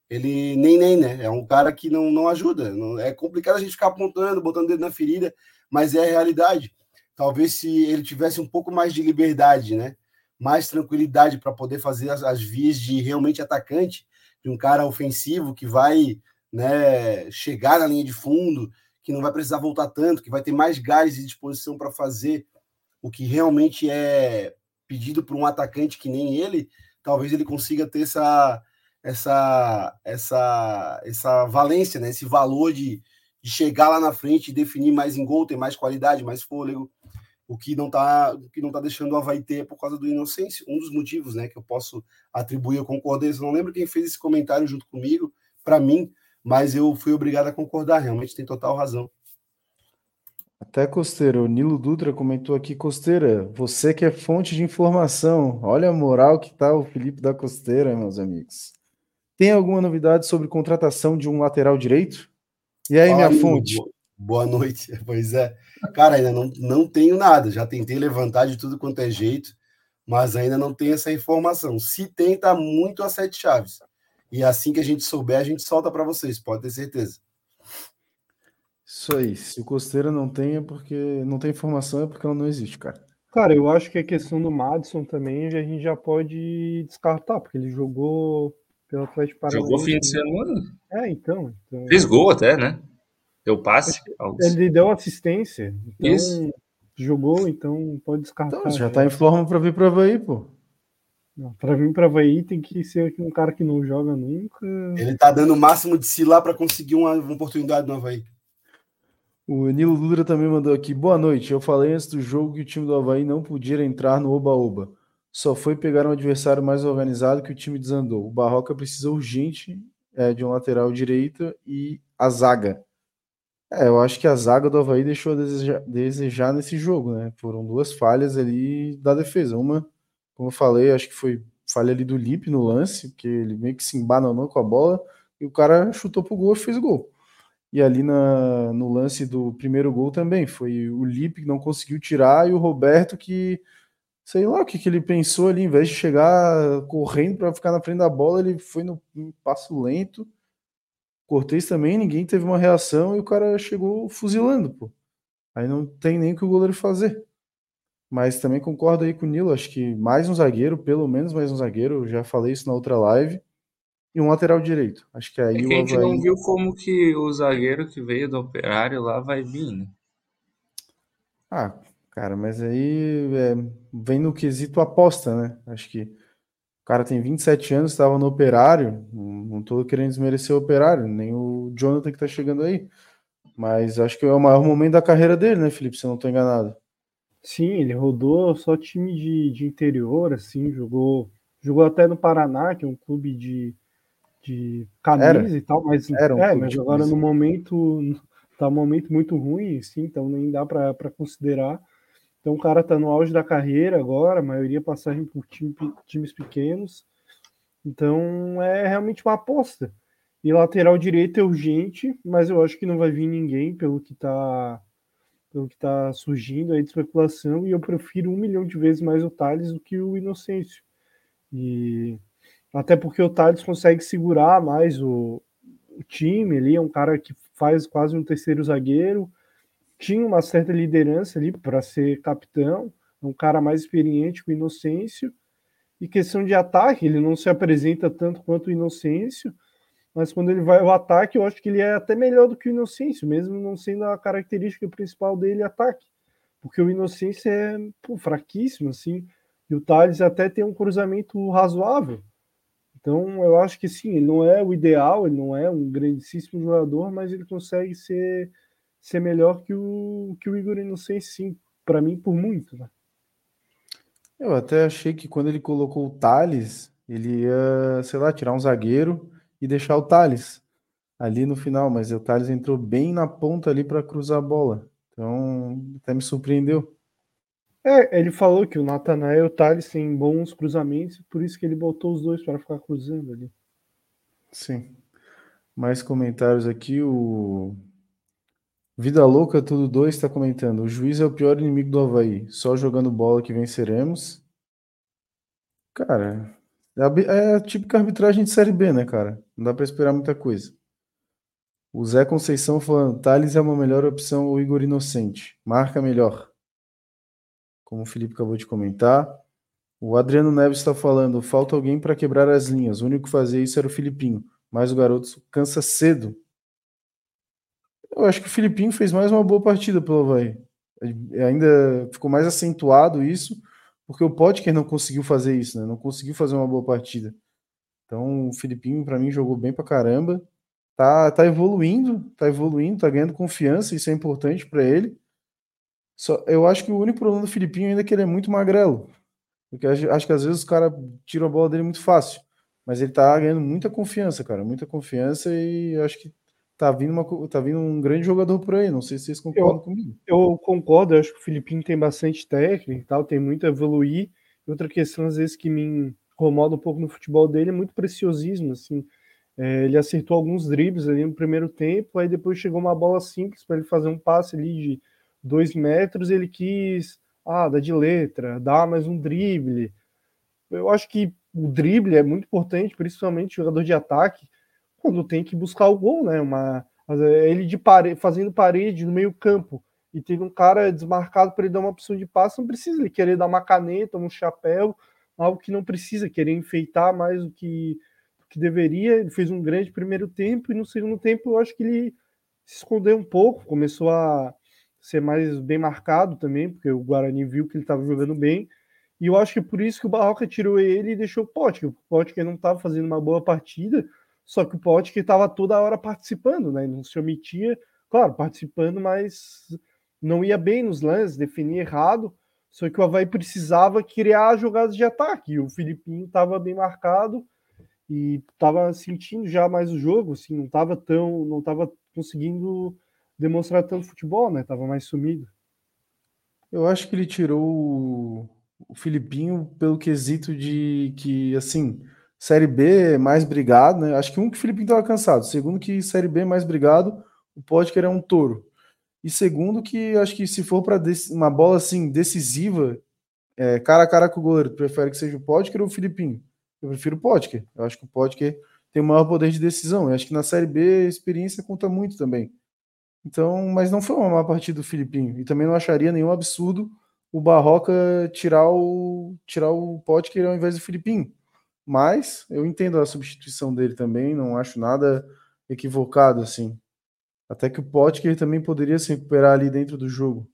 ele nem nem, né? É um cara que não, não ajuda. Não, é complicado a gente ficar apontando, botando dedo na ferida, mas é a realidade. Talvez se ele tivesse um pouco mais de liberdade, né? Mais tranquilidade para poder fazer as, as, vias de realmente atacante, de um cara ofensivo que vai né, chegar na linha de fundo, que não vai precisar voltar tanto, que vai ter mais gás e disposição para fazer o que realmente é pedido por um atacante que nem ele, talvez ele consiga ter essa essa essa essa valência, né? Esse valor de, de chegar lá na frente e definir mais em gol, ter mais qualidade, mais fôlego, o que não tá o que não tá deixando o Havaí ter por causa do inocência. Um dos motivos, né, que eu posso atribuir a concordância. Não lembro quem fez esse comentário junto comigo, para mim, mas eu fui obrigado a concordar, realmente tem total razão. Até Costeira, o Nilo Dutra comentou aqui, Costeira, você que é fonte de informação, olha a moral que tá o Felipe da Costeira, meus amigos. Tem alguma novidade sobre contratação de um lateral direito? E aí, minha fonte? Boa noite. Pois é. Cara, ainda não, não tenho nada. Já tentei levantar de tudo quanto é jeito, mas ainda não tenho essa informação. Se tem, tá muito a sete chaves. E assim que a gente souber, a gente solta para vocês, pode ter certeza. Isso aí. Se o Costeira não tem, é porque não tem informação, é porque ela não existe, cara. Cara, eu acho que a questão do Madison também a gente já pode descartar, porque ele jogou pelo Atlético Paranaense. Jogou fim de semana? É, então. então... Fez gol até, né? Deu passe. Ele deu assistência. Então, Isso. Jogou, então pode descartar. Então, já tá em forma para vir para Havaí, pô. Para vir para Havaí tem que ser um cara que não joga nunca. Ele tá dando o máximo de si lá para conseguir uma, uma oportunidade no Havaí. O Nilo Lura também mandou aqui. Boa noite. Eu falei antes do jogo que o time do Havaí não podia entrar no Oba-Oba só foi pegar um adversário mais organizado que o time desandou. O Barroca precisa urgente é, de um lateral direito e a zaga. É, eu acho que a zaga do Havaí deixou a desejar, desejar, nesse jogo, né? Foram duas falhas ali da defesa. Uma, como eu falei, acho que foi falha ali do Lipe no lance, que ele meio que se embananou com a bola e o cara chutou pro gol e fez gol. E ali na, no lance do primeiro gol também, foi o Lipe que não conseguiu tirar e o Roberto que sei lá o que, que ele pensou ali, em vez de chegar correndo para ficar na frente da bola, ele foi no, passo lento. Cortez também, ninguém teve uma reação e o cara chegou fuzilando, pô. Aí não tem nem o que o goleiro fazer. Mas também concordo aí com o Nilo, acho que mais um zagueiro, pelo menos mais um zagueiro, já falei isso na outra live, e um lateral direito. Acho que aí é que a gente Havaí... não viu como que o zagueiro que veio do operário lá vai vir, né? Ah, Cara, mas aí é, vem no quesito aposta, né? Acho que o cara tem 27 anos, estava no operário. Não estou querendo desmerecer o operário, nem o Jonathan que está chegando aí. Mas acho que é o maior momento da carreira dele, né, Felipe? Se eu não estou enganado. Sim, ele rodou só time de, de interior, assim, jogou, jogou até no Paraná, que é um clube de, de camisa era. e tal, mas, era um é, mas agora no momento tá um momento muito ruim, sim, então nem dá para considerar. Então o cara está no auge da carreira agora, a maioria passagem por time, times pequenos. Então é realmente uma aposta. E lateral direito é urgente, mas eu acho que não vai vir ninguém pelo que está pelo que está surgindo aí de especulação, e eu prefiro um milhão de vezes mais o Thales do que o Inocêncio. E até porque o Thales consegue segurar mais o, o time ali, é um cara que faz quase um terceiro zagueiro, tinha uma certa liderança ali para ser capitão, um cara mais experiente que o Inocêncio, e questão de ataque, ele não se apresenta tanto quanto o Inocêncio, mas quando ele vai ao ataque, eu acho que ele é até melhor do que o Inocêncio, mesmo não sendo a característica principal dele ataque, porque o Inocêncio é pô, fraquíssimo, assim, e o Thales até tem um cruzamento razoável. Então, eu acho que sim, ele não é o ideal, ele não é um grandíssimo jogador, mas ele consegue ser, ser melhor que o, que o Igor Inocêncio, sim, para mim, por muito. Né? Eu até achei que quando ele colocou o Thales, ele ia, sei lá, tirar um zagueiro e deixar o Thales ali no final, mas o Thales entrou bem na ponta ali para cruzar a bola. Então, até me surpreendeu. É, ele falou que o Natanael e o Thales têm bons cruzamentos, por isso que ele botou os dois para ficar cruzando ali. Sim. Mais comentários aqui. O Vida Louca Tudo 2 está comentando. O juiz é o pior inimigo do Havaí. Só jogando bola que venceremos. Cara, é a típica arbitragem de Série B, né, cara? Não dá para esperar muita coisa. O Zé Conceição falando, Thales é uma melhor opção ou Igor Inocente? Marca melhor. Como o Felipe acabou de comentar. O Adriano Neves está falando, falta alguém para quebrar as linhas. O único que fazia isso era o Filipinho. Mas o garoto cansa cedo. Eu acho que o Filipinho fez mais uma boa partida pelo Havaí. Ainda ficou mais acentuado isso porque o Potker não conseguiu fazer isso, né? Não conseguiu fazer uma boa partida. Então, o Filipinho, para mim, jogou bem pra caramba. Tá, tá evoluindo, tá evoluindo, tá ganhando confiança, isso é importante para ele. Só, eu acho que o único problema do Filipinho ainda é que ele é muito magrelo. Porque acho, acho que às vezes os caras tiram a bola dele muito fácil. Mas ele tá ganhando muita confiança, cara. Muita confiança e acho que tá vindo, uma, tá vindo um grande jogador por aí. Não sei se vocês concordam eu, comigo. Eu concordo, eu acho que o Filipinho tem bastante técnica e tal, tem muito a evoluir. outra questão, às vezes, que me incomoda um pouco no futebol dele é muito preciosismo, assim. É, ele acertou alguns dribles ali no primeiro tempo, aí depois chegou uma bola simples para ele fazer um passe ali de dois metros, ele quis, ah, dar de letra, dar mais um drible. Eu acho que o drible é muito importante, principalmente jogador de ataque, quando tem que buscar o gol, né? Uma, é, ele de parede, fazendo parede no meio campo e tendo um cara desmarcado para ele dar uma opção de passe, não precisa ele querer dar uma caneta, um chapéu, algo que não precisa, querer enfeitar mais do que, do que deveria. Ele fez um grande primeiro tempo e no segundo tempo eu acho que ele se escondeu um pouco, começou a ser mais bem marcado também, porque o Guarani viu que ele estava jogando bem. E eu acho que por isso que o Barroca tirou ele e deixou o Pote, o que não estava fazendo uma boa partida, só que o Potker estava toda hora participando, né? Não se omitia, claro, participando, mas não ia bem nos lances, definia errado. Só que o Havaí precisava criar jogadas de ataque. E o Filipinho estava bem marcado e estava sentindo já mais o jogo, assim, não estava tão, não estava conseguindo demonstrar tanto futebol, né? Tava mais sumido. Eu acho que ele tirou o Filipinho pelo quesito de que, assim, Série B mais brigado, né? Acho que um que o Felipe estava cansado. Segundo que Série B mais brigado, o Podker é um touro. E segundo que acho que se for para uma bola assim decisiva, é, cara a cara com o goleiro, tu prefere que seja o Podker ou o Filipinho? Eu prefiro o Podker. Eu acho que o Podker tem o maior poder de decisão. Eu acho que na Série B a experiência conta muito também. Então, mas não foi uma má partida do Filipinho. E também não acharia nenhum absurdo o Barroca tirar o tirar o Podker ao invés do Filipinho. Mas eu entendo a substituição dele também, não acho nada equivocado assim. Até que o Potker também poderia se recuperar ali dentro do jogo.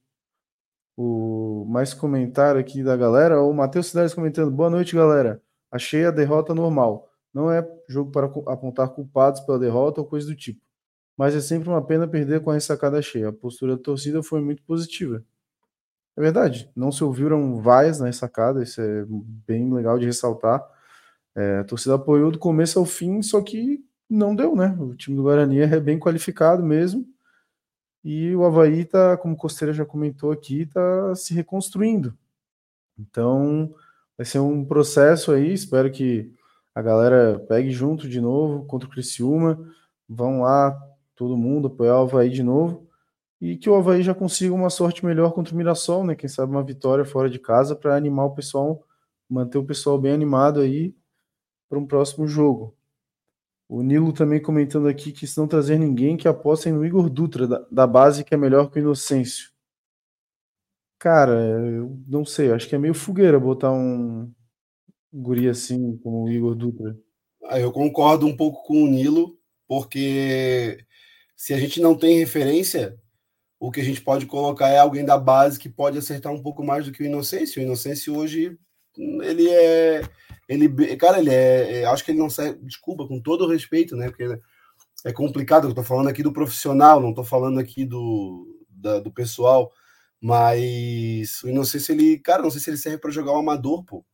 O mais comentário aqui da galera, o Matheus Cidades comentando: Boa noite, galera. Achei a derrota normal. Não é jogo para apontar culpados pela derrota ou coisa do tipo. Mas é sempre uma pena perder com a ressacada cheia. A postura da torcida foi muito positiva. É verdade, não se ouviram vaias na ressacada, isso é bem legal de ressaltar. É, a torcida apoiou do começo ao fim, só que não deu, né? O time do Guarani é bem qualificado mesmo. E o Havaí tá, como o Costeira já comentou aqui, tá se reconstruindo. Então, vai ser um processo aí. Espero que a galera pegue junto de novo contra o Criciúma. Vão lá, todo mundo, apoiar o Havaí de novo. e que o Havaí já consiga uma sorte melhor contra o Mirassol, né? Quem sabe uma vitória fora de casa para animar o pessoal, manter o pessoal bem animado aí para um próximo jogo. O Nilo também comentando aqui que se não trazer ninguém, que apostem no Igor Dutra, da, da base, que é melhor que o Inocêncio. Cara, eu não sei, acho que é meio fogueira botar um guri assim como o Igor Dutra. Ah, eu concordo um pouco com o Nilo, porque se a gente não tem referência, o que a gente pode colocar é alguém da base que pode acertar um pouco mais do que o Inocêncio. O Inocêncio hoje, ele é ele, cara, ele é, é, Acho que ele não serve. Desculpa, com todo respeito, né? Porque é complicado. Eu tô falando aqui do profissional, não tô falando aqui do, da, do pessoal. Mas não sei se ele. Cara, não sei se ele serve para jogar o amador, pô.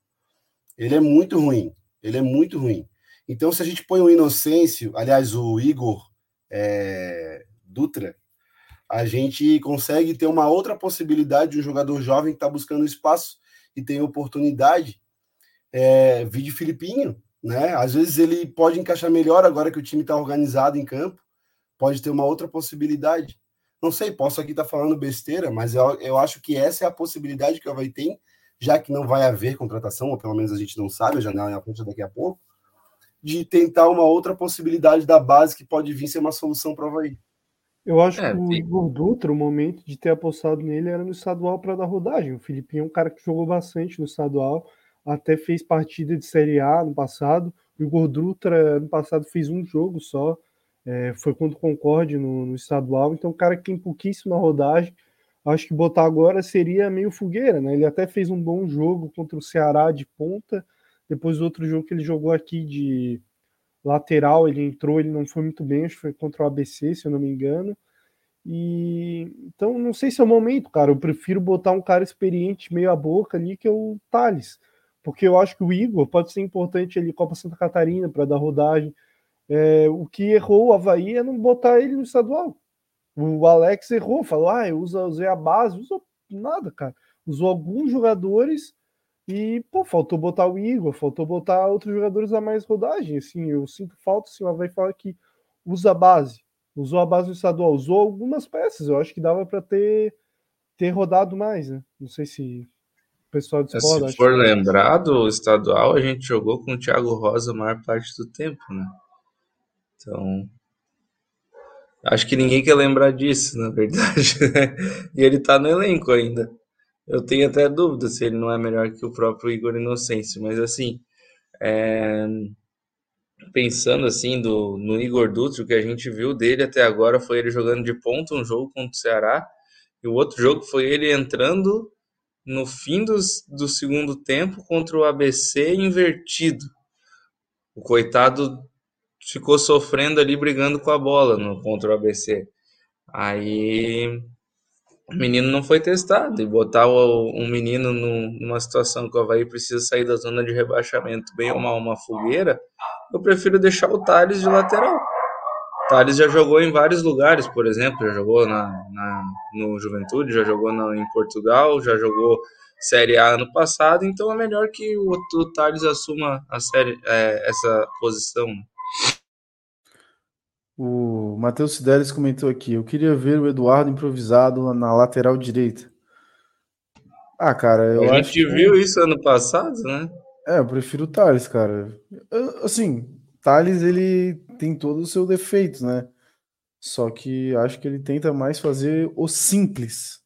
Ele é muito ruim. Ele é muito ruim. Então, se a gente põe o Inocêncio, aliás, o Igor é, Dutra, a gente consegue ter uma outra possibilidade de um jogador jovem que está buscando espaço e tem oportunidade é, vídeo Filipinho, né? Às vezes ele pode encaixar melhor agora que o time está organizado em campo, pode ter uma outra possibilidade. Não sei, posso aqui estar tá falando besteira, mas eu, eu acho que essa é a possibilidade que o Havaí tem, já que não vai haver contratação, ou pelo menos a gente não sabe, a janela é a frente daqui a pouco, de tentar uma outra possibilidade da base que pode vir ser uma solução para o Havaí. Eu acho é, que o Igor Dutra, o momento de ter apostado nele era no estadual para dar rodagem. O Filipinho é um cara que jogou bastante no estadual, até fez partida de Série A no passado. O Igor Dutra, ano passado, fez um jogo só, é, foi contra o Concorde no, no, estadual. Então, o cara que tem pouquíssima rodagem, acho que botar agora seria meio fogueira, né? Ele até fez um bom jogo contra o Ceará de ponta. Depois outro jogo que ele jogou aqui de lateral, ele entrou, ele não foi muito bem, acho que foi contra o ABC, se eu não me engano. E então não sei se é o momento, cara. Eu prefiro botar um cara experiente meio a boca ali que é o Thales porque eu acho que o Igor pode ser importante ali Copa Santa Catarina para dar rodagem. É, o que errou o Havaí é não botar ele no estadual. O Alex errou, falou: ah, eu usei a base, usou nada, cara. Usou alguns jogadores e, pô, faltou botar o Igor, faltou botar outros jogadores a mais rodagem. Assim, eu sinto falta, assim, o Havaí fala que usa a base, usou a base no estadual, usou algumas peças. Eu acho que dava para ter, ter rodado mais, né? Não sei se pessoal discorda. É, se for lembrado, o estadual a gente jogou com o Thiago Rosa a maior parte do tempo, né? Então, acho que ninguém quer lembrar disso, na verdade. Né? e ele tá no elenco ainda. Eu tenho até dúvida se ele não é melhor que o próprio Igor Inocêncio, mas assim, é... pensando assim do, no Igor Dutra, o que a gente viu dele até agora foi ele jogando de ponta um jogo contra o Ceará, e o outro jogo foi ele entrando no fim dos, do segundo tempo contra o ABC invertido. O coitado ficou sofrendo ali brigando com a bola no, contra o ABC. Aí o menino não foi testado e botar o, um menino no, numa situação que o Havaí precisa sair da zona de rebaixamento bem ou mal uma fogueira, eu prefiro deixar o Thales de lateral. Thales já jogou em vários lugares, por exemplo, já jogou na, na no Juventude, já jogou na, em Portugal, já jogou Série A ano passado, então é melhor que o, o Thales assuma a série, é, essa posição. O Matheus Sidelis comentou aqui: eu queria ver o Eduardo improvisado na lateral direita. Ah, cara, eu a gente que... viu isso ano passado, né? É, eu prefiro o Thales, cara. Eu, assim, Thales ele tem todos os seus defeitos, né? Só que acho que ele tenta mais fazer o simples.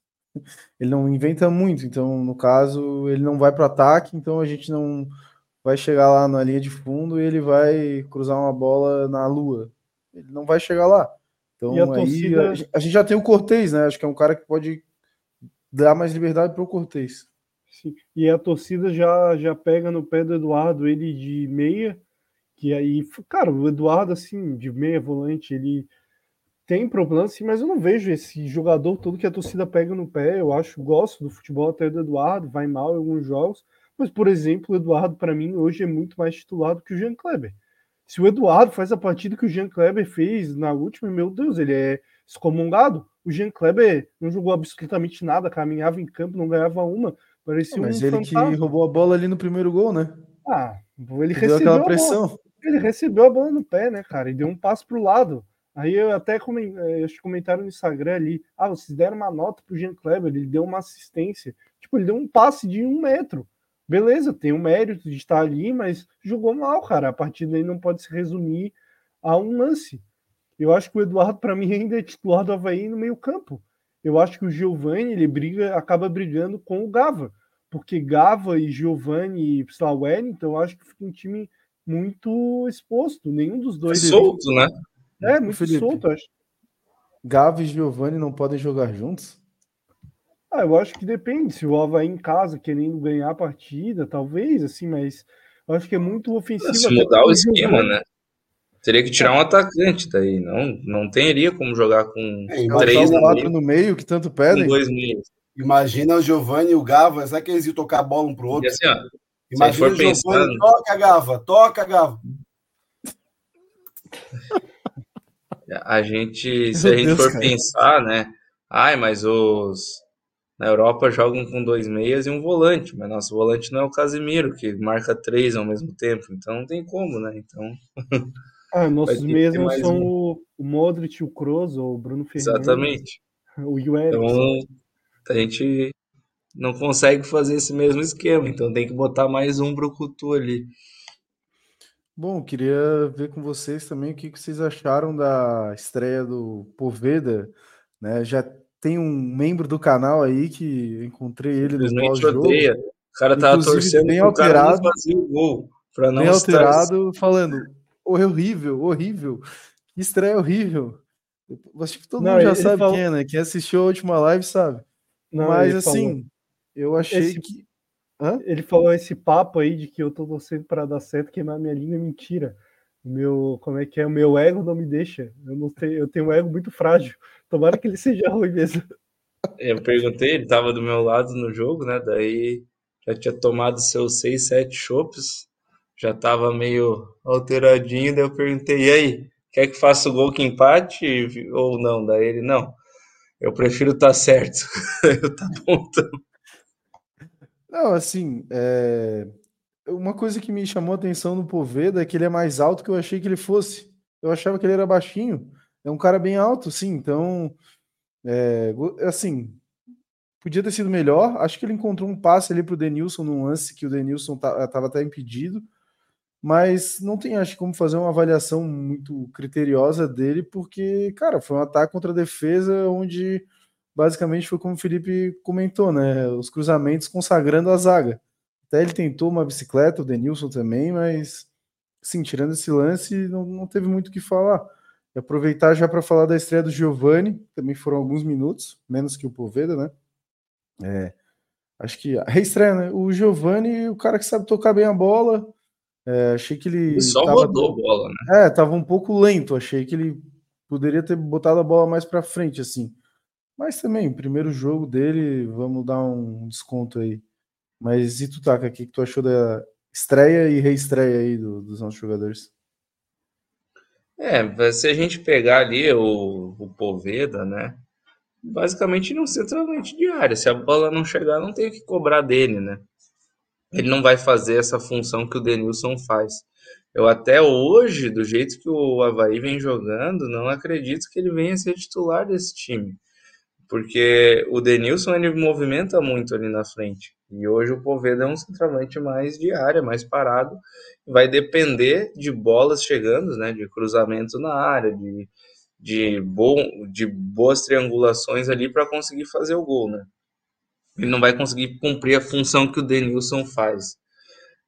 Ele não inventa muito, então no caso ele não vai para o ataque, então a gente não vai chegar lá na linha de fundo e ele vai cruzar uma bola na lua. Ele não vai chegar lá. Então a aí torcida... a gente já tem o Cortez, né? Acho que é um cara que pode dar mais liberdade para o Cortez. E a torcida já já pega no pé do Eduardo ele de meia que aí, cara, o Eduardo, assim, de meia volante, ele tem problema, assim, mas eu não vejo esse jogador todo que a torcida pega no pé. Eu acho, gosto do futebol até do Eduardo, vai mal em alguns jogos, mas, por exemplo, o Eduardo, para mim, hoje é muito mais titulado que o Jean Kleber. Se o Eduardo faz a partida que o Jean Kleber fez na última, meu Deus, ele é excomungado. O Jean Kleber não jogou absolutamente nada, caminhava em campo, não ganhava uma. Parecia mas um ele fantasma. que roubou a bola ali no primeiro gol, né? Ah, ele recebeu aquela pressão. Ele recebeu a bola no pé, né, cara? E deu um passo pro lado. Aí eu até comentei, comentaram no Instagram ali, ah, vocês deram uma nota pro Jean Kleber, ele deu uma assistência. Tipo, ele deu um passe de um metro. Beleza, tem o mérito de estar ali, mas jogou mal, cara. A partida aí não pode se resumir a um lance. Eu acho que o Eduardo, para mim, ainda é titular do Havaí no meio campo. Eu acho que o Giovani, ele briga, acaba brigando com o Gava. Porque Gava e Giovani e sei Wellington, eu acho que fica um time muito exposto. Nenhum dos dois. É solto, né? É, muito Felipe, solto, acho. Gava e Giovani não podem jogar juntos? Ah, eu acho que depende. Se o Havaí em casa querendo ganhar a partida, talvez, assim, mas eu acho que é muito ofensivo. Se mudar o esquema, né? Teria que tirar um atacante daí, não, não teria como jogar com é, três no meio, no meio que tanto pedem. dois meios. Imagina o Giovanni e o Gava, será que eles iam tocar a bola um pro outro? E assim, ó, Imagina o Giovanni, pensando... toca Gava, toca Gava. A gente, se Meu a gente Deus, for cara. pensar, né? Ai, mas os na Europa jogam com dois meias e um volante, mas nosso volante não é o Casimiro, que marca três ao mesmo tempo, então não tem como, né? Então. Ah, nossos mesmos são um. o Modric, o Kroos, ou o Bruno Fernandes. Exatamente. O Juerez. Então, a gente não consegue fazer esse mesmo esquema, então tem que botar mais um Brucutu ali. Bom, queria ver com vocês também o que vocês acharam da estreia do Poveda, né? Já tem um membro do canal aí que encontrei ele no pós-jogo. O cara tava torcendo bem alterado, fazer o gol. Pra não bem alterado, falando horrível, horrível. Estreia horrível. Acho que todo não, mundo já sabe falou... quem é, né? Quem assistiu a última live sabe. Não, Mas assim, falou... eu achei esse... que. Hã? Ele falou esse papo aí de que eu tô torcendo para dar certo, queimar minha linha é mentira. O meu, como é que é? O meu ego não me deixa. Eu não tenho, eu tenho um ego muito frágil. Tomara que ele seja ruim mesmo. Eu perguntei, ele tava do meu lado no jogo, né? Daí já tinha tomado seus seis, sete chopps, já tava meio alteradinho. Daí eu perguntei, e aí, quer que faça o gol que empate ou não? Daí ele, não, eu prefiro estar tá certo. eu tá bom, então. Não, assim, é... uma coisa que me chamou a atenção no Poveda é que ele é mais alto que eu achei que ele fosse. Eu achava que ele era baixinho é um cara bem alto, sim. Então, é, assim, podia ter sido melhor. Acho que ele encontrou um passe ali para o Denilson num lance que o Denilson estava até impedido, mas não tem, acho, como fazer uma avaliação muito criteriosa dele, porque, cara, foi um ataque contra a defesa onde basicamente foi como o Felipe comentou, né? Os cruzamentos consagrando a zaga. Até ele tentou uma bicicleta, o Denilson também, mas, sim, tirando esse lance, não, não teve muito o que falar. E aproveitar já para falar da estreia do Giovani, também foram alguns minutos, menos que o Poveda, né? É, acho que a reestreia, né? O Giovani, o cara que sabe tocar bem a bola. É, achei que ele. Ele só tava, rodou a bola, né? É, tava um pouco lento. Achei que ele poderia ter botado a bola mais para frente, assim. Mas também, primeiro jogo dele, vamos dar um desconto aí. Mas e tu, Taka, o que, tu achou da estreia e reestreia aí do, dos nossos jogadores? É, se a gente pegar ali o, o Poveda, né? Basicamente não centralmente de área. Se a bola não chegar, não tem o que cobrar dele, né? Ele não vai fazer essa função que o Denilson faz. Eu até hoje, do jeito que o Havaí vem jogando, não acredito que ele venha ser titular desse time. Porque o Denilson ele movimenta muito ali na frente. E hoje o Poveda é um centroavante mais de área, mais parado. Vai depender de bolas chegando, né? De cruzamento na área, de, de, bom, de boas triangulações ali para conseguir fazer o gol, né? Ele não vai conseguir cumprir a função que o Denilson faz.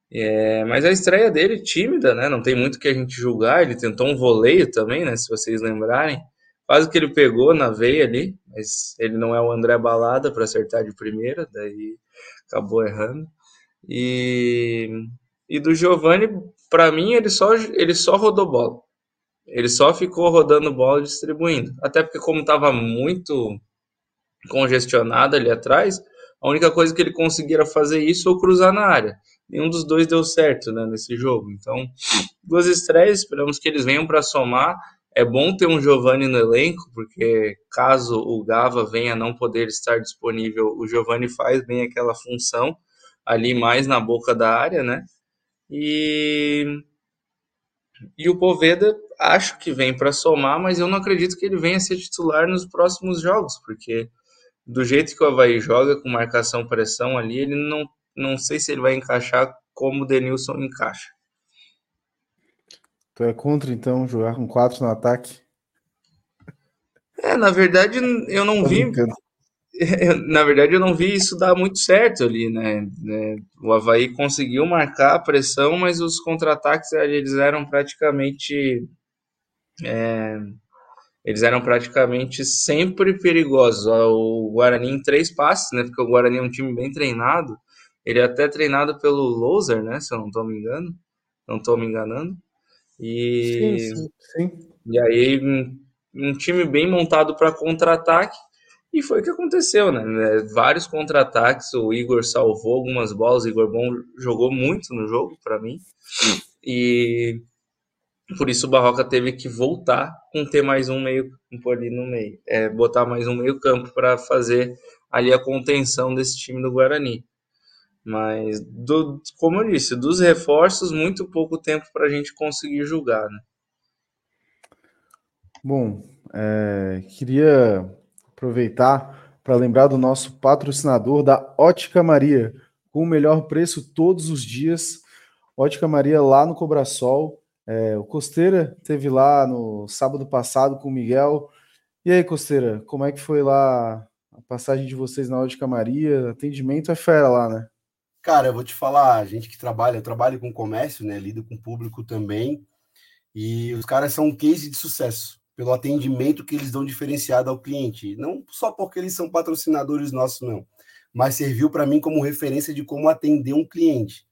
É, mas a estreia dele, tímida, né? Não tem muito que a gente julgar. Ele tentou um voleio também, né? Se vocês lembrarem. Quase que ele pegou na veia ali, mas ele não é o André Balada para acertar de primeira, daí acabou errando. E, e do Giovani, para mim, ele só, ele só rodou bola. Ele só ficou rodando bola e distribuindo. Até porque, como estava muito congestionado ali atrás, a única coisa que ele conseguia fazer isso ou cruzar na área. Nenhum dos dois deu certo né, nesse jogo. Então, duas estreias, esperamos que eles venham para somar. É bom ter um Giovani no elenco, porque caso o Gava venha não poder estar disponível, o Giovani faz bem aquela função ali mais na boca da área, né? E, E o Poveda, acho que vem para somar, mas eu não acredito que ele venha ser titular nos próximos jogos, porque do jeito que o Havaí joga, com marcação pressão ali, ele não, não sei se ele vai encaixar como o Denilson encaixa. Tu é contra, então, jogar com quatro no ataque? É, na verdade, eu não vi. Na verdade, eu não vi isso dar muito certo ali, né? É, o Havaí conseguiu marcar a pressão, mas os contra-ataques eles eram praticamente. É, eles eram praticamente sempre perigosos. O Guarani em três passes, né? Porque o Guarani é um time bem treinado. Ele é até treinado pelo Loser, né? Se eu não estou me engano. Não estou me enganando. E, sim, sim, sim. e aí, um, um time bem montado para contra-ataque. E foi o que aconteceu, né? É, vários contra-ataques, o Igor salvou algumas bolas, o Igor Bom jogou muito no jogo para mim. E por isso o Barroca teve que voltar com ter mais um meio campo ali no meio, é, botar mais um meio campo para fazer ali a contenção desse time do Guarani. Mas, do, como eu disse, dos reforços, muito pouco tempo para a gente conseguir julgar, né? Bom, é, queria aproveitar para lembrar do nosso patrocinador da Ótica Maria, com o melhor preço todos os dias. Ótica Maria lá no Cobrasol. É, o Costeira teve lá no sábado passado com o Miguel. E aí, Costeira, como é que foi lá a passagem de vocês na Ótica Maria? Atendimento é fera lá, né? Cara, eu vou te falar, a gente que trabalha, eu trabalho com comércio, né? Lido com público também. E os caras são um case de sucesso pelo atendimento que eles dão diferenciado ao cliente. Não só porque eles são patrocinadores nossos, não. Mas serviu para mim como referência de como atender um cliente.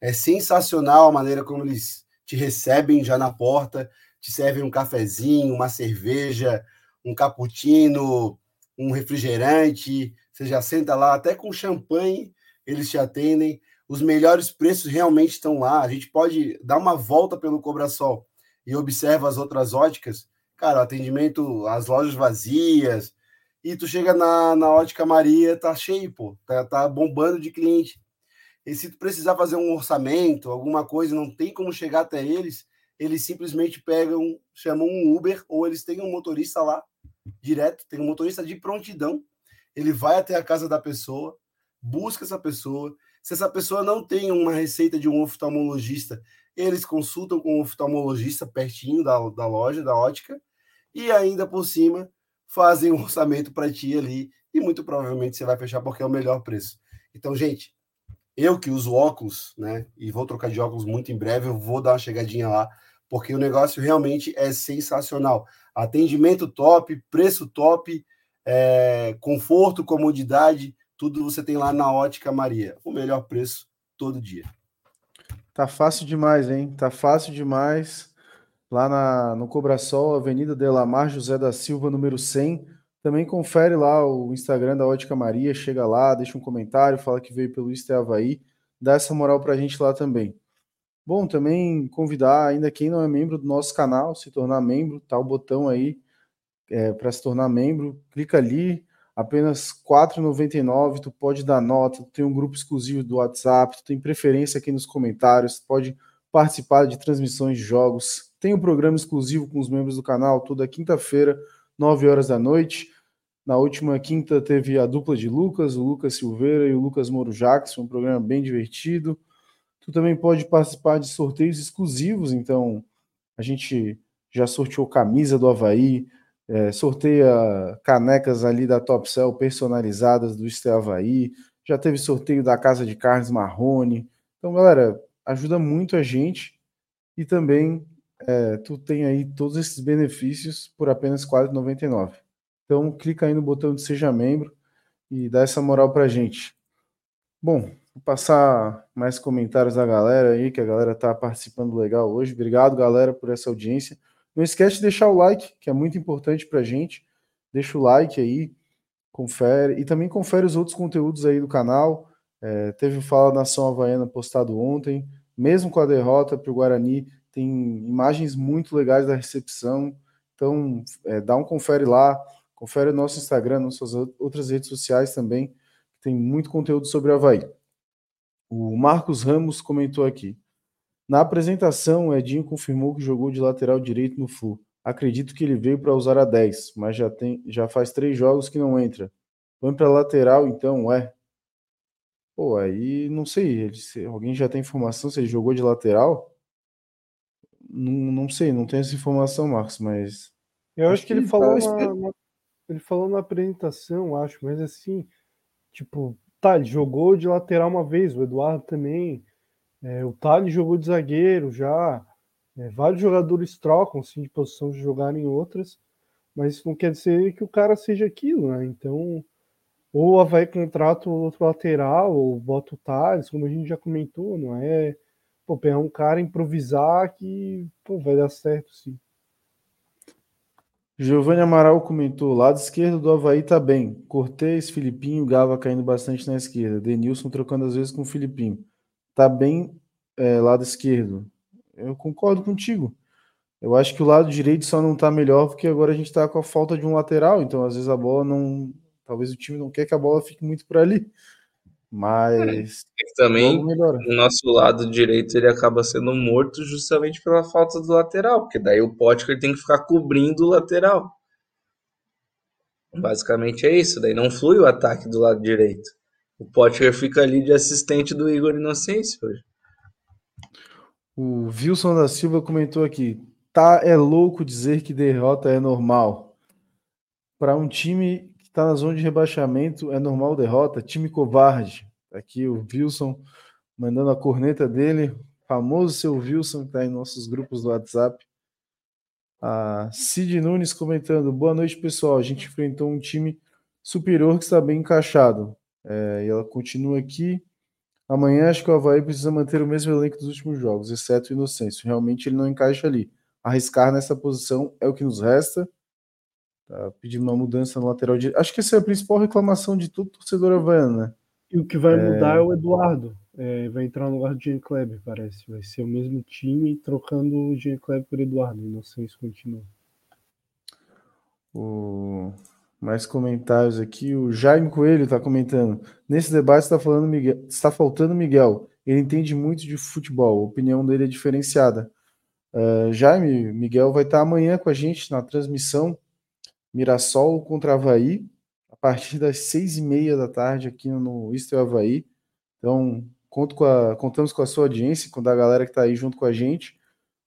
É sensacional a maneira como eles te recebem já na porta, te servem um cafezinho, uma cerveja, um cappuccino, um refrigerante. Você já senta lá até com champanhe eles te atendem. Os melhores preços realmente estão lá. A gente pode dar uma volta pelo Cobrasol e observa as outras óticas. Cara, o atendimento, as lojas vazias. E tu chega na, na ótica Maria, tá cheio, pô. Tá, tá bombando de cliente. E se tu precisar fazer um orçamento, alguma coisa, não tem como chegar até eles, eles simplesmente pegam, chamam um Uber, ou eles têm um motorista lá, direto, tem um motorista de prontidão. Ele vai até a casa da pessoa, busca essa pessoa. Se essa pessoa não tem uma receita de um oftalmologista, eles consultam com o um oftalmologista pertinho da, da loja, da ótica, e ainda por cima fazem um orçamento para ti ali, e muito provavelmente você vai fechar porque é o melhor preço. Então, gente, eu que uso óculos, né, e vou trocar de óculos muito em breve, eu vou dar uma chegadinha lá, porque o negócio realmente é sensacional. Atendimento top, preço top, é, conforto, comodidade, tudo você tem lá na Ótica Maria. O melhor preço todo dia. Tá fácil demais, hein? Tá fácil demais. Lá na, no Cobrasol, Avenida Delamar José da Silva, número 100. Também confere lá o Instagram da Ótica Maria, chega lá, deixa um comentário, fala que veio pelo Insta Havaí, dá essa moral pra gente lá também. Bom, também convidar ainda quem não é membro do nosso canal, se tornar membro, tá o botão aí é, para se tornar membro, clica ali, apenas R$ 4,99, tu pode dar nota, tu tem um grupo exclusivo do WhatsApp, tu tem preferência aqui nos comentários, tu pode participar de transmissões de jogos, tem um programa exclusivo com os membros do canal toda quinta-feira, 9 horas da noite. Na última quinta teve a dupla de Lucas, o Lucas Silveira e o Lucas Moro Jackson, um programa bem divertido. Tu também pode participar de sorteios exclusivos, então a gente já sorteou camisa do Havaí, é, sorteia canecas ali da Top Cell personalizadas do Este Havaí. Já teve sorteio da Casa de Carnes Marrone. Então, galera, ajuda muito a gente. E também é, tu tem aí todos esses benefícios por apenas R$ 4,99. Então, clica aí no botão de Seja Membro e dá essa moral pra gente. Bom, vou passar mais comentários da galera aí, que a galera tá participando legal hoje. Obrigado, galera, por essa audiência. Não esquece de deixar o like, que é muito importante para a gente. Deixa o like aí, confere. E também confere os outros conteúdos aí do canal. É, teve o Fala Nação Havaiana postado ontem. Mesmo com a derrota para o Guarani, tem imagens muito legais da recepção. Então, é, dá um confere lá. Confere o nosso Instagram, nossas outras redes sociais também. Tem muito conteúdo sobre Havaí. O Marcos Ramos comentou aqui. Na apresentação, o Edinho confirmou que jogou de lateral direito no Flu. Acredito que ele veio para usar a 10, mas já, tem, já faz três jogos que não entra. Põe para lateral, então, é. Pô, aí não sei. Ele, se alguém já tem informação se ele jogou de lateral? Não, não sei, não tenho essa informação, Marcos, mas. Eu acho, acho que, ele falou na, na, ele falou na apresentação, acho, mas assim, tipo, tá, ele jogou de lateral uma vez, o Eduardo também. É, o Thales jogou de zagueiro já. É, vários jogadores trocam assim, de posição de jogar em outras, mas isso não quer dizer que o cara seja aquilo, né? Então, ou vai contrato outro lateral, ou bota o Thales, como a gente já comentou, não é? Pô, pegar um cara, improvisar que pô, vai dar certo, sim. Giovanni Amaral comentou: lado esquerdo do Havaí tá bem. Cortez, Filipinho, Gava caindo bastante na esquerda. Denilson trocando às vezes com o Filipinho tá bem é, lado esquerdo. Eu concordo contigo. Eu acho que o lado direito só não tá melhor porque agora a gente tá com a falta de um lateral, então às vezes a bola não. Talvez o time não quer que a bola fique muito por ali. Mas é também o nosso lado direito ele acaba sendo morto justamente pela falta do lateral, porque daí o Potker tem que ficar cobrindo o lateral. Basicamente é isso, daí não flui o ataque do lado direito. O Potker fica ali de assistente do Igor Inocêncio hoje. O Wilson da Silva comentou aqui: tá é louco dizer que derrota é normal. Para um time que está na zona de rebaixamento, é normal derrota? Time covarde. Tá aqui o Wilson mandando a corneta dele, famoso seu Wilson, que está em nossos grupos do WhatsApp. A Cid Nunes comentando: boa noite, pessoal. A gente enfrentou um time superior que está bem encaixado. É, e ela continua aqui. Amanhã acho que o Havaí precisa manter o mesmo elenco dos últimos jogos, exceto o Inocêncio. Realmente ele não encaixa ali. Arriscar nessa posição é o que nos resta. Tá pedindo uma mudança no lateral direito. Acho que essa é a principal reclamação de todo torcedor havaiano, né? E o que vai é... mudar é o Eduardo. É, vai entrar no lugar do Jean Kleber, parece. Vai ser o mesmo time trocando o Jean Kleber por Eduardo. Inocêncio continua. O mais comentários aqui. O Jaime Coelho está comentando. Nesse debate está falando Miguel, está faltando Miguel. Ele entende muito de futebol. A opinião dele é diferenciada. Uh, Jaime, Miguel vai estar tá amanhã com a gente na transmissão Mirassol contra Havaí, a partir das seis e meia da tarde aqui no Isto Havaí. Então, conto com a, contamos com a sua audiência, com a galera que está aí junto com a gente.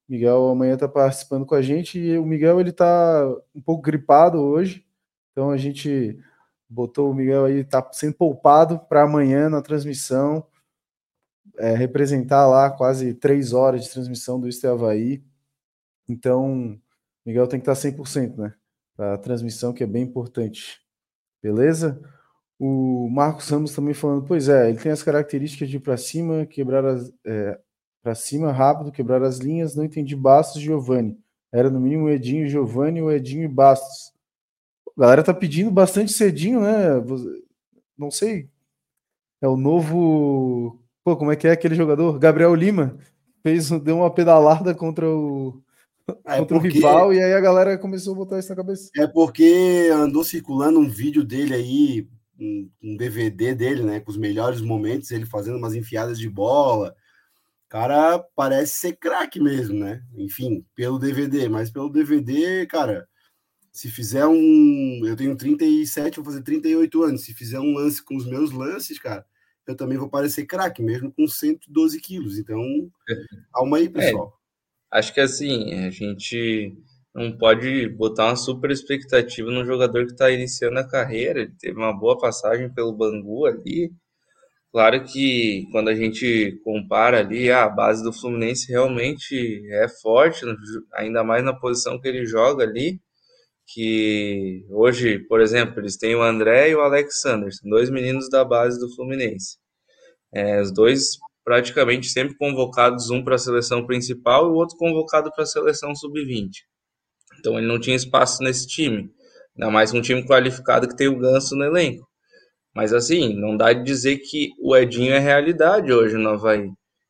Miguel amanhã está participando com a gente e o Miguel ele está um pouco gripado hoje, então a gente botou o Miguel aí, tá sendo poupado para amanhã na transmissão, é, representar lá quase três horas de transmissão do Este Havaí. Então, Miguel tem que estar 100%, né? A transmissão, que é bem importante. Beleza? O Marcos Ramos também falando, pois é, ele tem as características de ir para cima, quebrar as. É, para cima rápido, quebrar as linhas. Não entendi Bastos e Giovanni. Era no mínimo Edinho e Giovanni ou Edinho e Bastos. A galera tá pedindo bastante cedinho, né? Não sei. É o novo. Pô, como é que é aquele jogador? Gabriel Lima. Fez, deu uma pedalada contra o, é contra porque... o rival e aí a galera começou a botar isso na cabeça. É porque andou circulando um vídeo dele aí, um, um DVD dele, né? Com os melhores momentos, ele fazendo umas enfiadas de bola. Cara, parece ser craque mesmo, né? Enfim, pelo DVD, mas pelo DVD, cara, se fizer um. Eu tenho 37, vou fazer 38 anos. Se fizer um lance com os meus lances, cara, eu também vou parecer craque, mesmo com 112 quilos. Então, calma aí, é, pessoal. É, acho que assim, a gente não pode botar uma super expectativa no jogador que está iniciando a carreira. Ele teve uma boa passagem pelo Bangu ali. Claro que quando a gente compara ali, a base do Fluminense realmente é forte, ainda mais na posição que ele joga ali que hoje, por exemplo, eles têm o André e o Alexander, são dois meninos da base do Fluminense. É, os dois praticamente sempre convocados, um para a seleção principal e o outro convocado para a seleção sub-20. Então ele não tinha espaço nesse time, ainda mais um time qualificado que tem o Ganso no elenco. Mas assim, não dá de dizer que o Edinho é realidade hoje no Havaí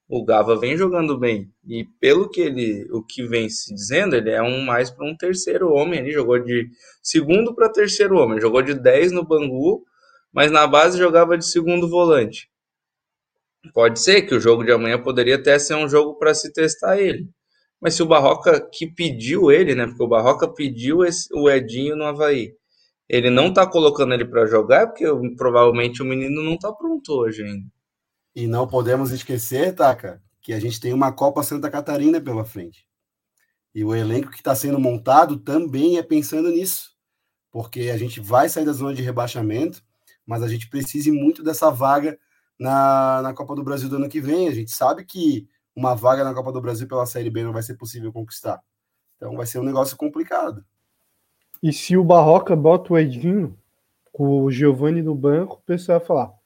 o Gava vem jogando bem. E pelo que ele, o que vem se dizendo, ele é um mais para um terceiro homem. Ele jogou de segundo para terceiro homem. Jogou de 10 no Bangu, mas na base jogava de segundo volante. Pode ser que o jogo de amanhã poderia até ser um jogo para se testar ele. Mas se o Barroca que pediu ele, né? Porque o Barroca pediu esse, o Edinho no Havaí. Ele não tá colocando ele para jogar, porque provavelmente o menino não tá pronto hoje ainda. E não podemos esquecer, Taca, que a gente tem uma Copa Santa Catarina pela frente. E o elenco que está sendo montado também é pensando nisso. Porque a gente vai sair da zona de rebaixamento, mas a gente precisa muito dessa vaga na, na Copa do Brasil do ano que vem. A gente sabe que uma vaga na Copa do Brasil pela Série B não vai ser possível conquistar. Então vai ser um negócio complicado. E se o Barroca bota o Edinho com o Giovani no banco, o pessoal vai falar: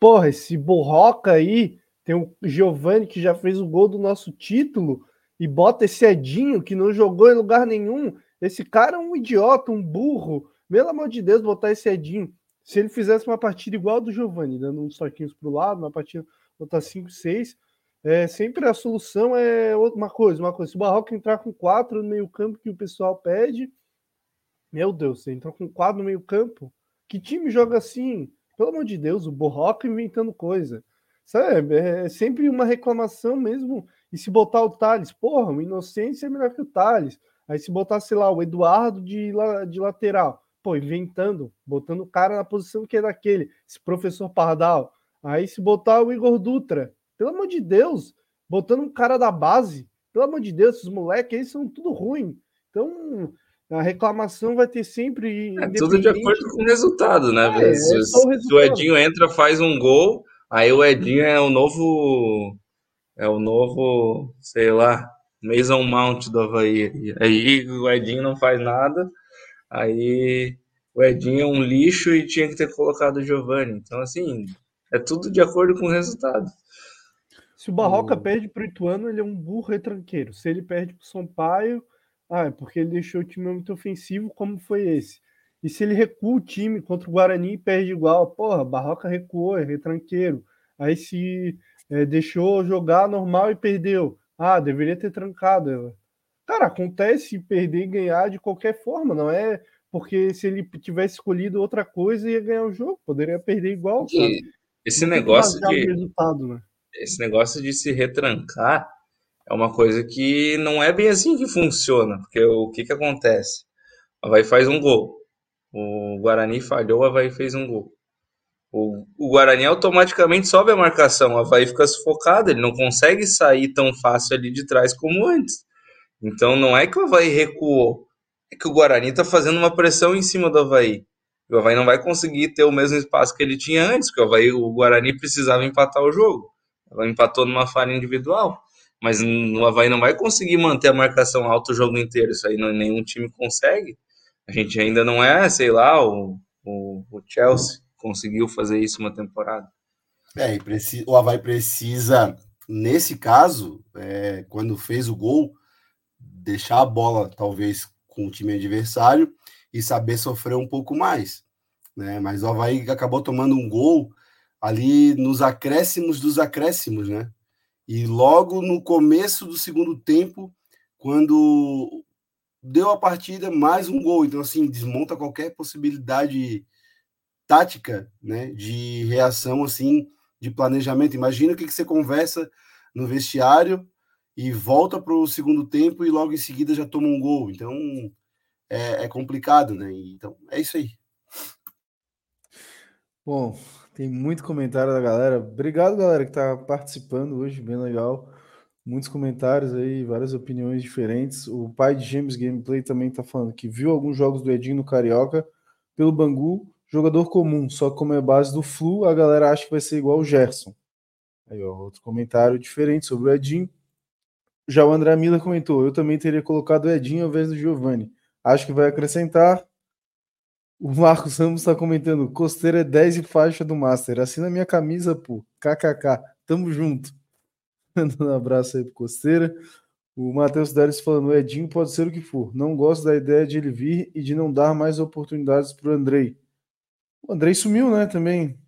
porra, esse Barroca aí tem o Giovani que já fez o gol do nosso título e bota esse Edinho que não jogou em lugar nenhum. Esse cara é um idiota, um burro. Pelo amor de Deus, botar esse Edinho. Se ele fizesse uma partida igual a do Giovani, dando uns toquinhos para o lado, uma partida, botar 5, 6, é, sempre a solução é uma coisa, uma coisa. Se o Barroca entrar com quatro no meio-campo que o pessoal pede, meu Deus, você entrou com quatro no meio-campo? Que time joga assim? Pelo amor de Deus, o Barroca inventando coisa. Sabe? É sempre uma reclamação mesmo. E se botar o Thales, porra, o Inocência é melhor que o Thales. Aí se botar, sei lá, o Eduardo de, de lateral, pô, inventando, botando o cara na posição que é daquele, esse professor Pardal. Aí se botar o Igor Dutra, pelo amor de Deus, botando um cara da base. Pelo amor de Deus, esses moleques aí são tudo ruim. Então, a reclamação vai ter sempre. É tudo de acordo com o resultado, né? É, se, é se, o, se, o Edinho entra, faz um gol, aí o Edinho é o novo. É o novo, sei lá, Mason Mount do Havaí. Aí o Edinho não faz nada, aí o Edinho é um lixo e tinha que ter colocado o Giovanni. Então, assim, é tudo de acordo com o resultado. Se o Barroca o... perde para o Ituano, ele é um burro retranqueiro. Se ele perde para o Sampaio, ah, é porque ele deixou o time muito ofensivo, como foi esse. E se ele recua o time contra o Guarani e perde igual, porra, Barroca recuou, é retranqueiro. Aí se é, deixou jogar normal e perdeu. Ah, deveria ter trancado. Cara, acontece perder e ganhar de qualquer forma, não é porque se ele tivesse escolhido outra coisa ia ganhar o jogo, poderia perder igual. Esse negócio de né? esse negócio de se retrancar é uma coisa que não é bem assim que funciona, porque o que que acontece? O Havaí faz um gol, o Guarani falhou, o Havaí fez um gol. O, o Guarani automaticamente sobe a marcação, o Havaí fica sufocado, ele não consegue sair tão fácil ali de trás como antes. Então não é que o Havaí recuou, é que o Guarani está fazendo uma pressão em cima do Havaí. O Havaí não vai conseguir ter o mesmo espaço que ele tinha antes, porque o, Havaí, o Guarani precisava empatar o jogo. Ela empatou numa falha individual. Mas o Havaí não vai conseguir manter a marcação alta o jogo inteiro. Isso aí não, nenhum time consegue. A gente ainda não é, sei lá, o, o, o Chelsea conseguiu fazer isso uma temporada. É, e precisa, o Havaí precisa, nesse caso, é, quando fez o gol, deixar a bola, talvez, com o time adversário e saber sofrer um pouco mais. Né? Mas o Havaí acabou tomando um gol ali nos acréscimos dos acréscimos, né? E logo no começo do segundo tempo, quando deu a partida, mais um gol. Então, assim, desmonta qualquer possibilidade tática, né? De reação, assim, de planejamento. Imagina o que, que você conversa no vestiário e volta para o segundo tempo e logo em seguida já toma um gol. Então, é, é complicado, né? Então, é isso aí. Bom, tem muito comentário da galera. Obrigado, galera, que está participando hoje, bem legal. Muitos comentários aí, várias opiniões diferentes. O pai de James Gameplay também está falando que viu alguns jogos do Edinho no Carioca pelo Bangu, jogador comum, só que como é base do Flu, a galera acha que vai ser igual o Gerson. Aí, ó, outro comentário diferente sobre o Edinho. Já o André Mila comentou: eu também teria colocado o Edinho ao invés do Giovanni. Acho que vai acrescentar. O Marcos Ramos está comentando: Costeira é 10 e faixa do Master. Assina minha camisa, pô. KKK. Tamo junto. Dando um abraço aí pro Costeira. O Matheus Deres falando: o Edinho pode ser o que for. Não gosto da ideia de ele vir e de não dar mais oportunidades pro Andrei. O Andrei sumiu, né? Também.